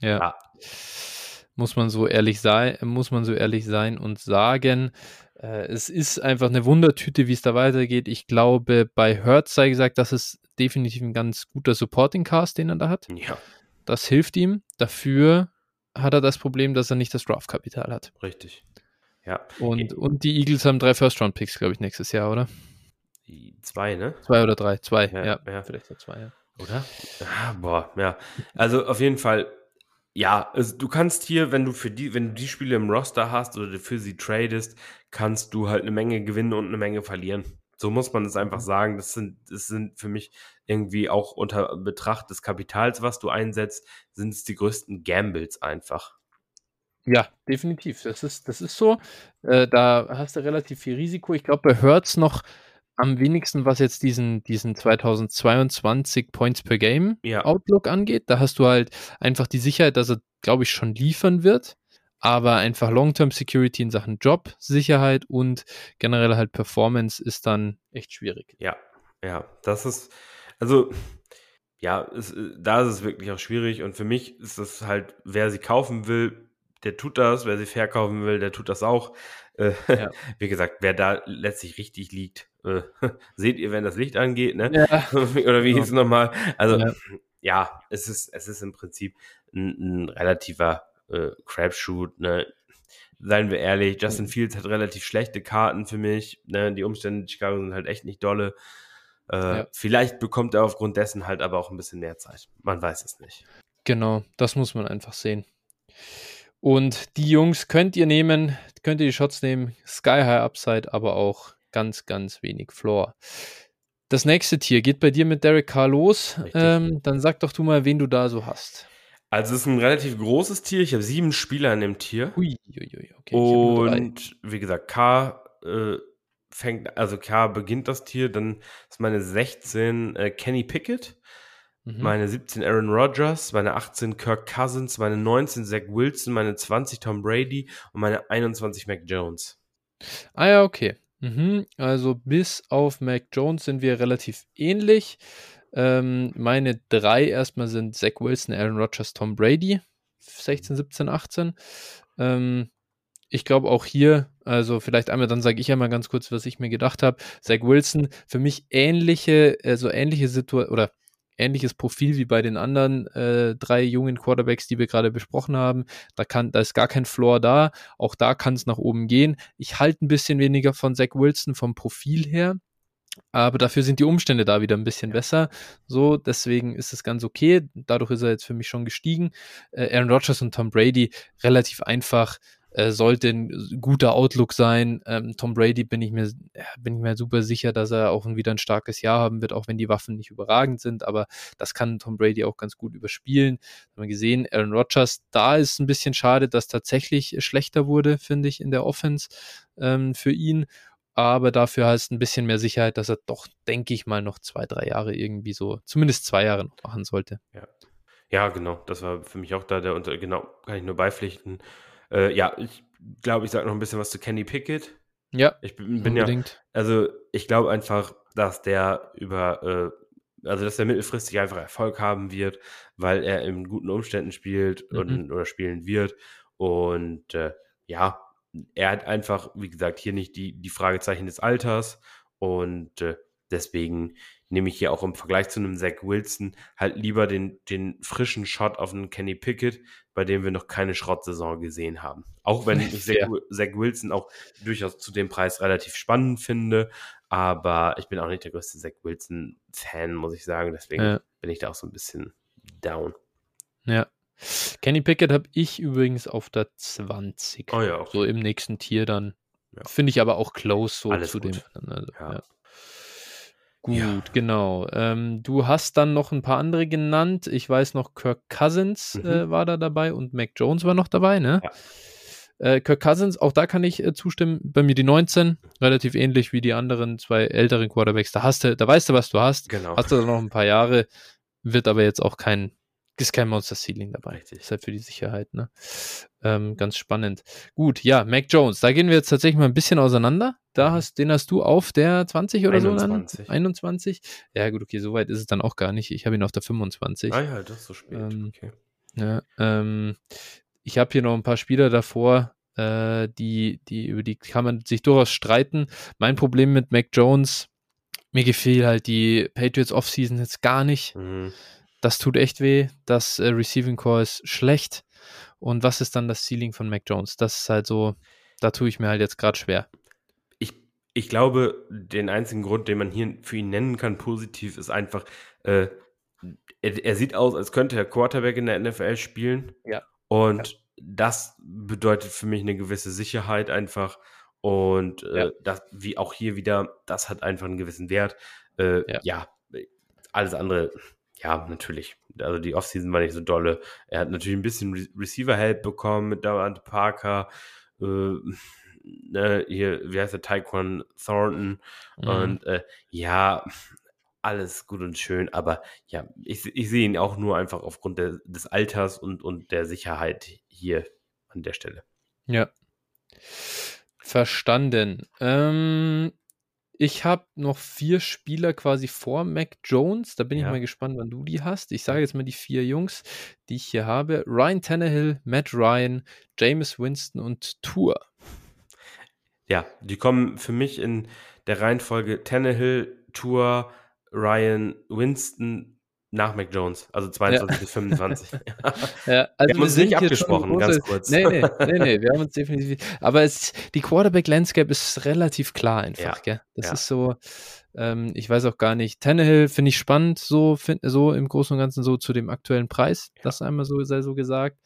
ja. ja. Muss man so ehrlich sein, muss man so ehrlich sein und sagen. Äh, es ist einfach eine Wundertüte, wie es da weitergeht. Ich glaube, bei Hertz sei gesagt, das ist definitiv ein ganz guter Supporting Cast, den er da hat. Ja. Das hilft ihm. Dafür hat er das Problem, dass er nicht das Draft-Kapital hat. Richtig. Ja. Und, und die Eagles haben drei First-Round-Picks, glaube ich, nächstes Jahr, oder? Zwei, ne? Zwei oder drei. Zwei, ja. ja, ja. Vielleicht ja zwei, ja. Oder? Ah, boah, ja. Also auf jeden Fall, ja, also du kannst hier, wenn du für die, wenn du die Spiele im Roster hast oder für sie tradest, kannst du halt eine Menge gewinnen und eine Menge verlieren. So muss man es einfach mhm. sagen. Das sind, das sind für mich irgendwie auch unter Betracht des Kapitals, was du einsetzt, sind es die größten Gambles einfach. Ja, definitiv. Das ist, das ist so. Äh, da hast du relativ viel Risiko. Ich glaube, bei Hertz noch am wenigsten, was jetzt diesen, diesen 2022 Points per Game ja. Outlook angeht. Da hast du halt einfach die Sicherheit, dass er, glaube ich, schon liefern wird. Aber einfach Long-Term Security in Sachen Job, Sicherheit und generell halt Performance ist dann echt schwierig. Ja, ja, das ist, also, ja, es, da ist es wirklich auch schwierig. Und für mich ist das halt, wer sie kaufen will, der tut das. Wer sie verkaufen will, der tut das auch. Äh, ja. Wie gesagt, wer da letztlich richtig liegt, äh, seht ihr, wenn das Licht angeht, ne? Ja. Oder wie hieß es nochmal? Also, ja. ja, es ist, es ist im Prinzip ein, ein relativer äh, Crapshoot, ne? Seien wir ehrlich, Justin Fields hat relativ schlechte Karten für mich. Ne? Die Umstände in Chicago sind halt echt nicht dolle. Äh, ja. Vielleicht bekommt er aufgrund dessen halt aber auch ein bisschen mehr Zeit. Man weiß es nicht. Genau, das muss man einfach sehen. Und die Jungs könnt ihr nehmen, könnt ihr die Shots nehmen. Sky High Upside, aber auch ganz, ganz wenig Floor. Das nächste Tier geht bei dir mit Derek Carr los. Ähm, dann sag doch du mal, wen du da so hast. Also es ist ein relativ großes Tier. Ich habe sieben Spieler in dem Tier. Ui, ui, ui. Okay, und wie gesagt, K äh, fängt, also K beginnt das Tier, dann ist meine 16 äh, Kenny Pickett, mhm. meine 17 Aaron Rodgers, meine 18 Kirk Cousins, meine 19 Zach Wilson, meine 20 Tom Brady und meine 21 Mac Jones. Ah ja, okay. Mhm. Also bis auf Mac Jones sind wir relativ ähnlich. Ähm, meine drei erstmal sind Zach Wilson, Aaron Rodgers, Tom Brady. 16, 17, 18. Ähm, ich glaube auch hier, also vielleicht einmal, dann sage ich einmal ganz kurz, was ich mir gedacht habe. Zach Wilson, für mich ähnliche, also ähnliche Situation oder ähnliches Profil wie bei den anderen äh, drei jungen Quarterbacks, die wir gerade besprochen haben. Da, kann, da ist gar kein Floor da. Auch da kann es nach oben gehen. Ich halte ein bisschen weniger von Zach Wilson vom Profil her. Aber dafür sind die Umstände da wieder ein bisschen ja. besser. So, deswegen ist es ganz okay. Dadurch ist er jetzt für mich schon gestiegen. Äh, Aaron Rodgers und Tom Brady relativ einfach. Äh, sollte ein guter Outlook sein. Ähm, Tom Brady bin ich mir bin ich mir super sicher, dass er auch wieder ein starkes Jahr haben wird, auch wenn die Waffen nicht überragend sind. Aber das kann Tom Brady auch ganz gut überspielen. Haben wir gesehen. Aaron Rodgers, da ist ein bisschen schade, dass tatsächlich schlechter wurde, finde ich, in der Offense ähm, für ihn. aber dafür heißt ein bisschen mehr Sicherheit, dass er doch, denke ich mal, noch zwei, drei Jahre irgendwie so, zumindest zwei Jahre noch machen sollte. Ja. Ja, genau. Das war für mich auch da der. Genau, kann ich nur beipflichten. Äh, ja, ich glaube, ich sage noch ein bisschen was zu Kenny Pickett. Ja, ich bin, bin ja. Also, ich glaube einfach, dass der über. Äh, also, dass er mittelfristig einfach Erfolg haben wird, weil er in guten Umständen spielt mhm. und, oder spielen wird. Und äh, ja, er hat einfach, wie gesagt, hier nicht die, die Fragezeichen des Alters. Und äh, deswegen nehme ich hier auch im Vergleich zu einem Zach Wilson halt lieber den, den frischen Shot auf einen Kenny Pickett, bei dem wir noch keine Schrottsaison gesehen haben. Auch wenn ich Zach, Zach Wilson auch durchaus zu dem Preis relativ spannend finde, aber ich bin auch nicht der größte Zach Wilson-Fan, muss ich sagen. Deswegen ja. bin ich da auch so ein bisschen down. Ja. Kenny Pickett habe ich übrigens auf der 20. Oh ja, okay. So im nächsten Tier dann. Ja. Finde ich aber auch close so Alles zu gut. dem. Also, ja. Gut, Ja. genau. Ähm, du hast dann noch ein paar andere genannt. Ich weiß noch, Kirk Cousins Mhm. äh, war da dabei und Mac Jones war noch dabei, ne? Ja. Äh, Kirk Cousins, auch da kann ich äh, zustimmen. Bei mir die 19, relativ ähnlich wie die anderen zwei älteren Quarterbacks. Da hast du, da weißt du, was du hast. Genau. Hast du dann noch ein paar Jahre, wird aber jetzt auch kein, ist kein Monster Ceiling dabei. Richtig. Ist halt für die Sicherheit, ne? Ähm, ganz spannend. Gut, ja, Mac Jones, da gehen wir jetzt tatsächlich mal ein bisschen auseinander. Da Mhm. hast, den hast du auf der 20 oder so 21. dann? 21. Ja, gut, okay, so weit ist es dann auch gar nicht. Ich habe ihn auf der 25. Ah ja, das ist so spät. Ähm, okay. Ja, ähm, ich habe hier noch ein paar Spieler davor, äh, die, die, über die kann man sich durchaus streiten. Mein Problem mit Mac Jones, mir gefiel halt die Patriots Offseason jetzt gar nicht. Mhm. Das tut echt weh. Das äh, Receiving Core ist schlecht. Und was ist dann das Ceiling von Mac Jones? Das ist halt so, da tue ich mir halt jetzt gerade schwer. Ich, ich glaube, den einzigen Grund, den man hier für ihn nennen kann, positiv, ist einfach, äh, er, er sieht aus, als könnte er Quarterback in der NFL spielen. Ja. Und das bedeutet für mich eine gewisse Sicherheit einfach. Und äh, Ja. das, wie auch hier wieder, das hat einfach einen gewissen Wert. Äh, Ja. ja. alles andere, ja, natürlich. Also die Offseason war nicht so dolle. Er hat natürlich ein bisschen Re Receiver-Help bekommen mit Davante Parker. Äh, ne, hier, wie heißt der, Tyquan Thornton. Mhm. Und äh, ja, alles gut und schön, aber ja, ich, ich sehe ihn auch nur einfach aufgrund der, des Alters und, und der Sicherheit hier an der Stelle. Ja. Verstanden. Ähm, ich habe noch vier Spieler quasi vor Mac Jones. Da bin ich Ja. mal gespannt, wann du die hast. Ich sage jetzt mal die vier Jungs, die ich hier habe. Ryan Tannehill, Matt Ryan, Jameis Winston und Tour. Ja, die kommen für mich in der Reihenfolge Tannehill, Tour, Ryan, Winston nach Mac Jones, also 22 bis 25. Ja, also wir haben uns sind nicht abgesprochen, ganz kurz. Nee, nee, nee, nee, wir haben uns definitiv. Aber es, die Quarterback-Landscape ist relativ klar einfach, Ja, gell? Das ja. ist so, ähm, ich weiß auch gar nicht. Tannehill finde ich spannend, so, find, so im Großen und Ganzen so zu dem aktuellen Preis, Ja. das einmal so sei so gesagt.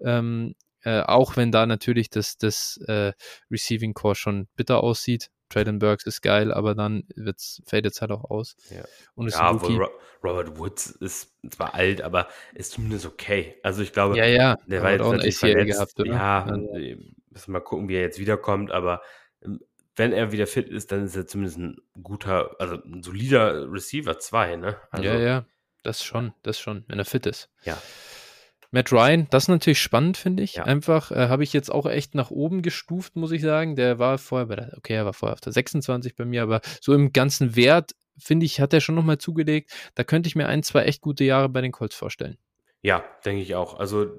Ähm, äh, auch wenn da natürlich das, das äh, Receiving Core schon bitter aussieht. Traden Burks ist geil, aber dann wird's, fällt jetzt halt auch aus. Ja. Und ist Ja. Ro Robert Woods ist zwar alt, aber ist zumindest okay. Also ich glaube, Ja, ja. der war jetzt auch ein natürlich verletzt. gehabt, oder? Ja, Also- müssen wir mal gucken, wie er jetzt wiederkommt, aber ähm, wenn er wieder fit ist, dann ist er zumindest ein guter, also ein solider Receiver 2, ne? Also, ja, ja, das schon, das schon, wenn er fit ist. Ja. Matt Ryan, das ist natürlich spannend, finde ich. Ja. Einfach äh, habe ich jetzt auch echt nach oben gestuft, muss ich sagen. Der war vorher bei der, okay, er war vorher auf der 26 bei mir, aber so im ganzen Wert, finde ich, hat er schon nochmal zugelegt. Da könnte ich mir ein, zwei echt gute Jahre bei den Colts vorstellen. Ja, denke ich auch. Also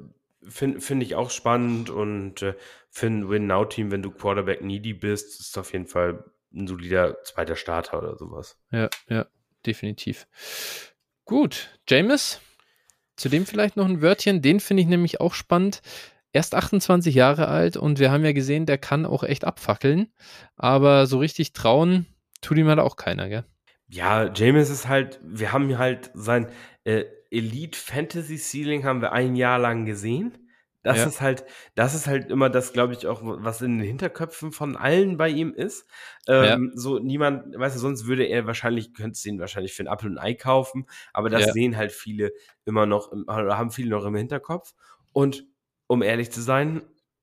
finde find ich auch spannend und äh, für ein Win-Now-Team, wenn du Quarterback needy bist, ist auf jeden Fall ein solider zweiter Starter oder sowas. Ja, ja, definitiv. Gut, Jameis, zu dem vielleicht noch ein Wörtchen, den finde ich nämlich auch spannend. Erst 28 Jahre alt und wir haben ja gesehen, der kann auch echt abfackeln, aber so richtig trauen tut ihm halt auch keiner, gell? Ja, James ist halt, wir haben halt sein äh, Elite Fantasy Ceiling haben wir ein Jahr lang gesehen. Das Ja. ist halt, das ist halt immer das, glaube ich, auch, was in den Hinterköpfen von allen bei ihm ist. Ähm, So niemand, weißt du, sonst würde er wahrscheinlich, könntest du ihn wahrscheinlich für ein Apfel und ein Ei kaufen, aber das Ja. sehen halt viele immer noch, im, oder haben viele noch im Hinterkopf. Und um ehrlich zu sein,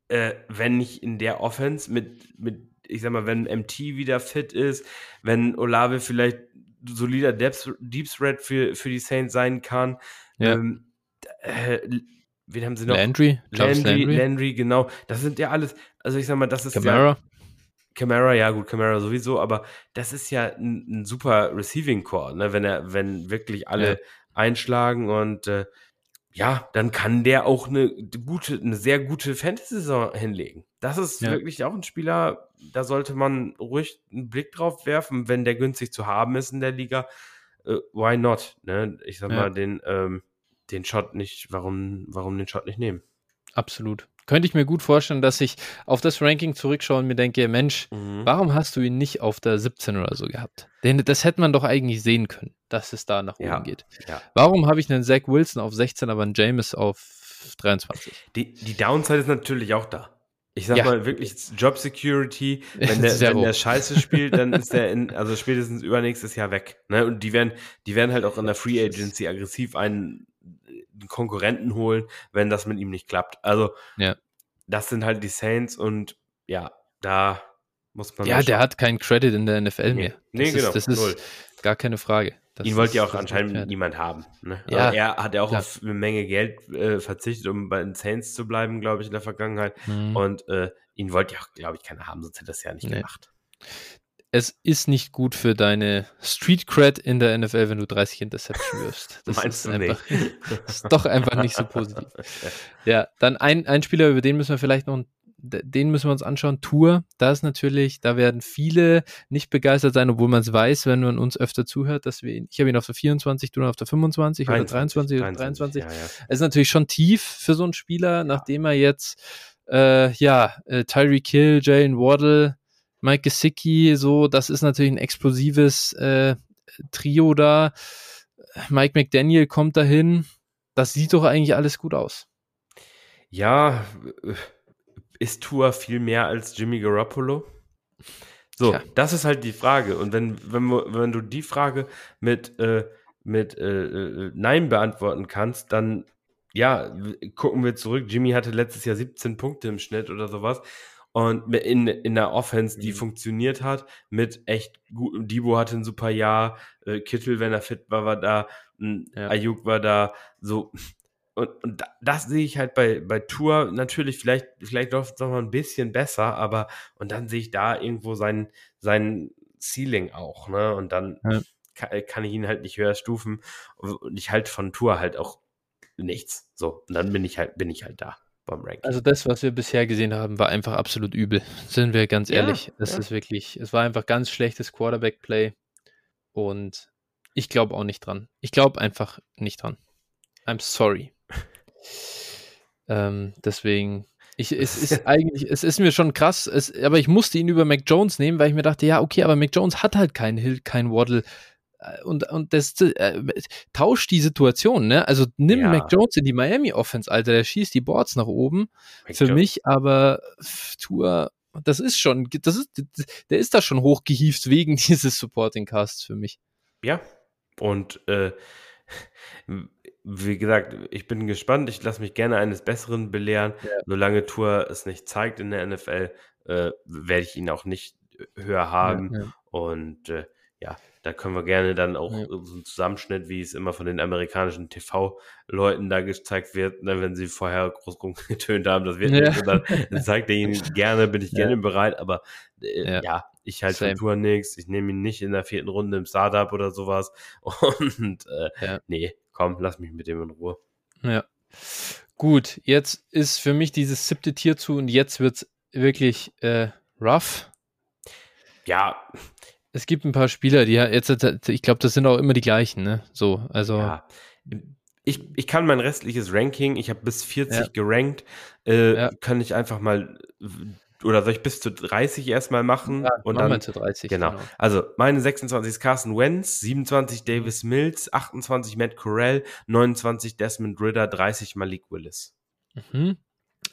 äh, wenn nicht in der Offense mit, mit ich sag mal, wenn MT wieder fit ist, wenn Olave vielleicht solider Deep Threat für, für die Saints sein kann. Ja. Ähm, äh, wen haben sie noch? Landry, Landry, Landry, Landry, genau. Das sind ja alles, also ich sag mal, das ist Camara. ja. Camara, ja gut, Camara sowieso, aber das ist ja ein, ein super Receiving Core, ne? wenn er, wenn wirklich alle ja. einschlagen und äh, ja, dann kann der auch eine gute, eine sehr gute Fantasy-Saison hinlegen. Das ist ja. wirklich auch ein Spieler, da sollte man ruhig einen Blick drauf werfen, wenn der günstig zu haben ist in der Liga. Äh, why not? Ne? Ich sag ja. mal, den, ähm, den Shot nicht, warum, warum den Shot nicht nehmen? Absolut. Könnte ich mir gut vorstellen, dass ich auf das Ranking zurückschaue und mir denke, Mensch, mhm. warum hast du ihn nicht auf der 17 oder so gehabt? Denn das hätte man doch eigentlich sehen können, dass es da nach oben ja, geht. Ja. Warum habe ich einen Zach Wilson auf 16, aber einen James auf 23? Die, die Downside ist natürlich auch da. Ich sag ja. mal wirklich Job Security, wenn der, wenn der Scheiße spielt, dann ist der in, also spätestens übernächstes Jahr weg. Ne? Und die werden, die werden halt auch in der Free Agency aggressiv einen, einen Konkurrenten holen, wenn das mit ihm nicht klappt. Also, ja. das sind halt die Saints und ja, da muss man. Ja, der hat keinen Credit in der NFL nee. mehr. Das nee, ist, genau. Das ist null. gar keine Frage. Das Ihn wollte ja auch anscheinend niemand haben. Ne? Ja, also er hat ja auch klar. auf eine Menge Geld äh, verzichtet, um bei den Saints zu bleiben, glaube ich, in der Vergangenheit. Mhm. Und äh, ihn wollte ja auch, glaube ich, keiner haben, sonst hätte er das ja nicht nee. gemacht. Es ist nicht gut für deine Street Cred in der NFL, wenn du 30 Interception wirst. Das Meinst ist du einfach, nicht? ist doch einfach nicht so positiv. Ja, dann ein, ein Spieler, über den müssen wir vielleicht noch den müssen wir uns anschauen. Tour, da ist natürlich, da werden viele nicht begeistert sein, obwohl man es weiß, wenn man uns öfter zuhört, dass wir ihn, ich habe ihn auf der 24, du auf der 25 23, oder 23 oder 23. 23. Ja, ja. Es ist natürlich schon tief für so einen Spieler, nachdem er jetzt, äh, ja, äh, Tyreek Hill, Jalen Waddle, Mike Gesicki, so, das ist natürlich ein explosives äh, Trio da. Mike McDaniel kommt dahin. Das sieht doch eigentlich alles gut aus. Ja, ist Tour viel mehr als Jimmy Garoppolo? So, ja. das ist halt die Frage. Und wenn, wenn, wenn du die Frage mit, äh, mit äh, äh, Nein beantworten kannst, dann ja, gucken wir zurück. Jimmy hatte letztes Jahr 17 Punkte im Schnitt oder sowas. Und in, in der Offense, die mhm. funktioniert hat, mit echt gut. Debo hatte ein super Jahr. Äh, Kittel, wenn er fit war, war da. Ja. Ayuk war da. So, und, und das sehe ich halt bei, bei Tour natürlich, vielleicht, vielleicht läuft es noch mal ein bisschen besser, aber und dann sehe ich da irgendwo sein, sein Ceiling auch, ne? Und dann ja. kann, kann, ich ihn halt nicht höher stufen. Und ich halt von Tour halt auch nichts. So, und dann bin ich halt, bin ich halt da beim Ranking. Also das, was wir bisher gesehen haben, war einfach absolut übel. Sind wir ganz ehrlich. Ja, es ja. ist wirklich, es war einfach ganz schlechtes Quarterback-Play. Und ich glaube auch nicht dran. Ich glaube einfach nicht dran. I'm sorry. ähm, deswegen, ich, es ist eigentlich, es ist mir schon krass, es, aber ich musste ihn über Mac Jones nehmen, weil ich mir dachte, ja, okay, aber Mac Jones hat halt keinen Hill, keinen Waddle. Äh, und, und das äh, tauscht die Situation, ne? Also nimm ja. Mac Jones in die Miami Offense, Alter, der schießt die Boards nach oben. Mac Für Jones. mich aber Tour, das ist schon, das ist, der ist da schon hochgehieft wegen dieses Supporting Casts für mich. Ja. Und äh, wie gesagt, ich bin gespannt. Ich lasse mich gerne eines Besseren belehren. Ja. Solange Tour es nicht zeigt in der NFL, äh, werde ich ihn auch nicht höher haben. Ja, ja. Und äh, ja, da können wir gerne dann auch so einen Zusammenschnitt, wie es immer von den amerikanischen TV-Leuten da gezeigt wird, ne, wenn sie vorher groß getönt haben, das wird nicht, dann, dann zeigt er ihn gerne, bin ich gerne bereit, aber äh, ja. ich halte von Tour nichts, ich nehme ihn nicht in der vierten Runde im Startup oder sowas und äh, nee, komm, lass mich mit dem in Ruhe. Ja. Gut, jetzt ist für mich dieses siebte Tier zu und jetzt wird es wirklich äh, rough. Ja. Es gibt ein paar Spieler, die jetzt, ich glaube, das sind auch immer die gleichen, ne? So, also. Ja. Ich, ich kann mein restliches Ranking, ich habe bis 40 ja. gerankt, äh, ja. kann ich einfach mal oder soll ich bis zu 30 erstmal machen? Ja, und dann zu 30. Genau. genau. Also meine 26 ist Carson Wentz, 27 Davis Mills, 28 Matt Corell, 29 Desmond Ritter, 30 Malik Willis. Mhm.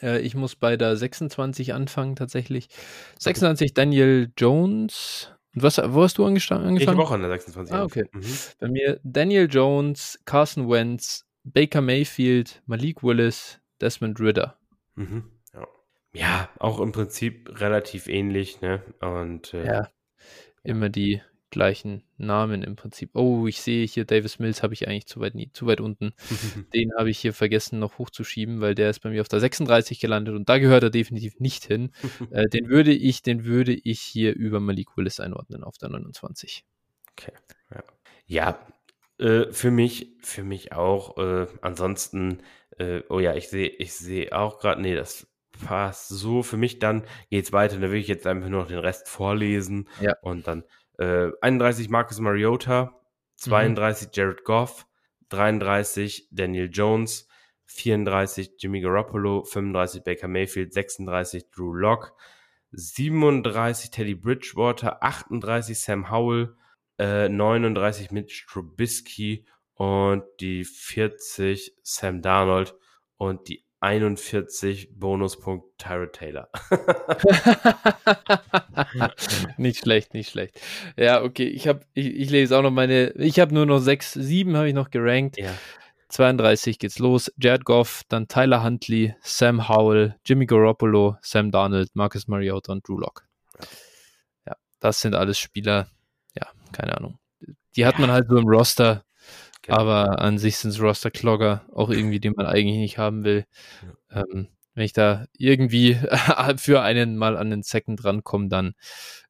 Äh, ich muss bei der 26 anfangen tatsächlich. 26 Daniel Jones. Was, wo hast du angefangen? Ich habe auch an der 26. Ah, okay. Mhm. Bei mir Daniel Jones, Carson Wentz, Baker Mayfield, Malik Willis, Desmond Ritter. Mhm. Ja, auch im Prinzip relativ ähnlich, ne? Und äh, ja, immer die gleichen Namen im Prinzip. Oh, ich sehe hier Davis Mills habe ich eigentlich zu weit, nie, zu weit unten. den habe ich hier vergessen noch hochzuschieben, weil der ist bei mir auf der 36 gelandet und da gehört er definitiv nicht hin. äh, den würde ich, den würde ich hier über Malik Willis einordnen auf der 29. Okay. Ja, ja äh, für mich, für mich auch. Äh, ansonsten, äh, oh ja, ich sehe, ich sehe auch gerade, nee, das passt so. Für mich dann geht es weiter. Da will ich jetzt einfach nur noch den Rest vorlesen. Ja. Und dann äh, 31 Marcus Mariota, 32 mhm. Jared Goff, 33 Daniel Jones, 34 Jimmy Garoppolo, 35 Baker Mayfield, 36 Drew Locke, 37 Teddy Bridgewater, 38 Sam Howell, äh, 39 Mitch Trubisky und die 40 Sam Darnold und die 41 Bonuspunkt Tyrod Taylor. nicht schlecht, nicht schlecht. Ja, okay, ich habe ich, ich, lese auch noch meine ich habe nur noch 6 7 habe ich noch gerankt. Ja. 32 geht's los. Jared Goff, dann Tyler Huntley, Sam Howell, Jimmy Garoppolo, Sam Darnold, Marcus Mariota und Drew Lock. Ja. ja, das sind alles Spieler, ja, keine Ahnung. Die hat man halt so im Roster, genau. aber an sich sind es Roster-Clogger, auch irgendwie, die man eigentlich nicht haben will. Ja. Ähm, wenn ich da irgendwie für einen mal an den Second rankomme, dann,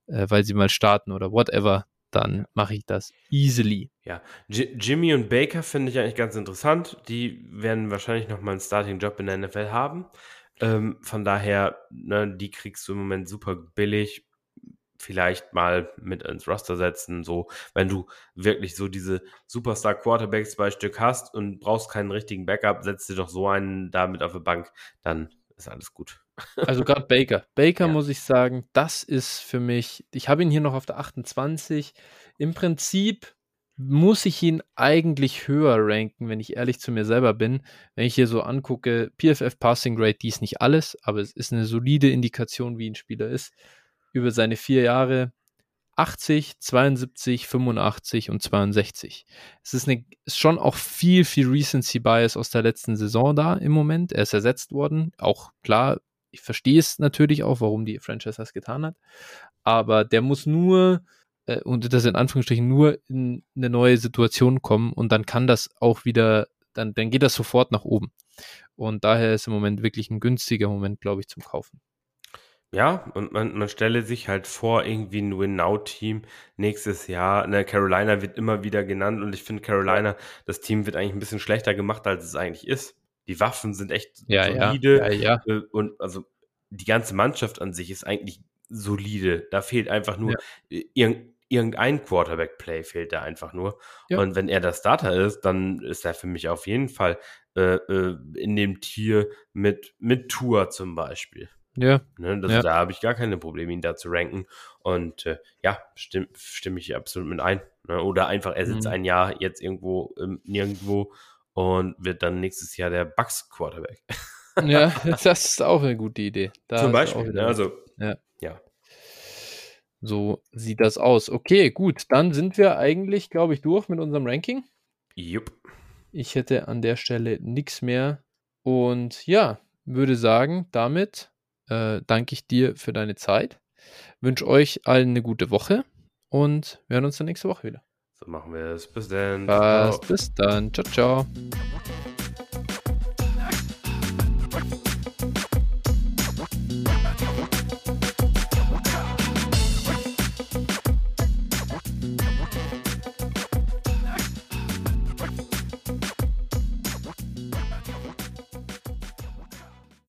äh, weil sie mal starten oder whatever, dann mache ich das easily. Ja, J Jimmy und Baker finde ich eigentlich ganz interessant. Die werden wahrscheinlich noch mal einen Starting-Job in der NFL haben. Ähm, von daher, ne, die kriegst du im Moment super billig vielleicht mal mit ins Roster setzen. So, wenn du wirklich so diese Superstar Quarterbacks zwei Stück hast und brauchst keinen richtigen Backup, setzt dir doch so einen damit auf der Bank, dann ist alles gut. Also gerade Baker. Baker ja. muss ich sagen, das ist für mich, ich habe ihn hier noch auf der 28. Im Prinzip muss ich ihn eigentlich höher ranken, wenn ich ehrlich zu mir selber bin. Wenn ich hier so angucke, PFF Passing Grade, die ist nicht alles, aber es ist eine solide Indikation, wie ein Spieler ist über seine vier Jahre 80, 72, 85 und 62. Es ist, eine, ist schon auch viel, viel Recency Bias aus der letzten Saison da im Moment. Er ist ersetzt worden. Auch klar, ich verstehe es natürlich auch, warum die Franchise das getan hat. Aber der muss nur, äh, und das in Anführungsstrichen, nur in eine neue Situation kommen und dann kann das auch wieder, dann, dann geht das sofort nach oben. Und daher ist im Moment wirklich ein günstiger Moment, glaube ich, zum Kaufen. Ja, und man, man stelle sich halt vor, irgendwie ein Win-Now-Team nächstes Jahr. Ne, Carolina wird immer wieder genannt und ich finde Carolina, das Team wird eigentlich ein bisschen schlechter gemacht, als es eigentlich ist. Die Waffen sind echt ja, solide. Ja, ja, ja. Äh, und also die ganze Mannschaft an sich ist eigentlich solide. Da fehlt einfach nur ja. irgendein irgendein Quarterback-Play fehlt da einfach nur. Ja. Und wenn er der Starter ist, dann ist er für mich auf jeden Fall äh, äh, in dem Tier mit, mit Tour zum Beispiel. Ja. Ne, das, ja. Da habe ich gar keine Probleme, ihn da zu ranken. Und äh, ja, stimme stimm ich absolut mit ein. Ne? Oder einfach, er sitzt mhm. ein Jahr jetzt irgendwo ähm, nirgendwo und wird dann nächstes Jahr der Bucks Quarterback. ja, das ist auch eine gute Idee. Da Zum Beispiel, ne? also ja. ja. So sieht das aus. Okay, gut, dann sind wir eigentlich, glaube ich, durch mit unserem Ranking. Jupp. Ich hätte an der Stelle nichts mehr. Und ja, würde sagen, damit äh, danke ich dir für deine Zeit. Wünsche euch allen eine gute Woche und wir hören uns dann nächste Woche wieder. So machen wir es. Bis dann. Bis dann. Ciao, ciao.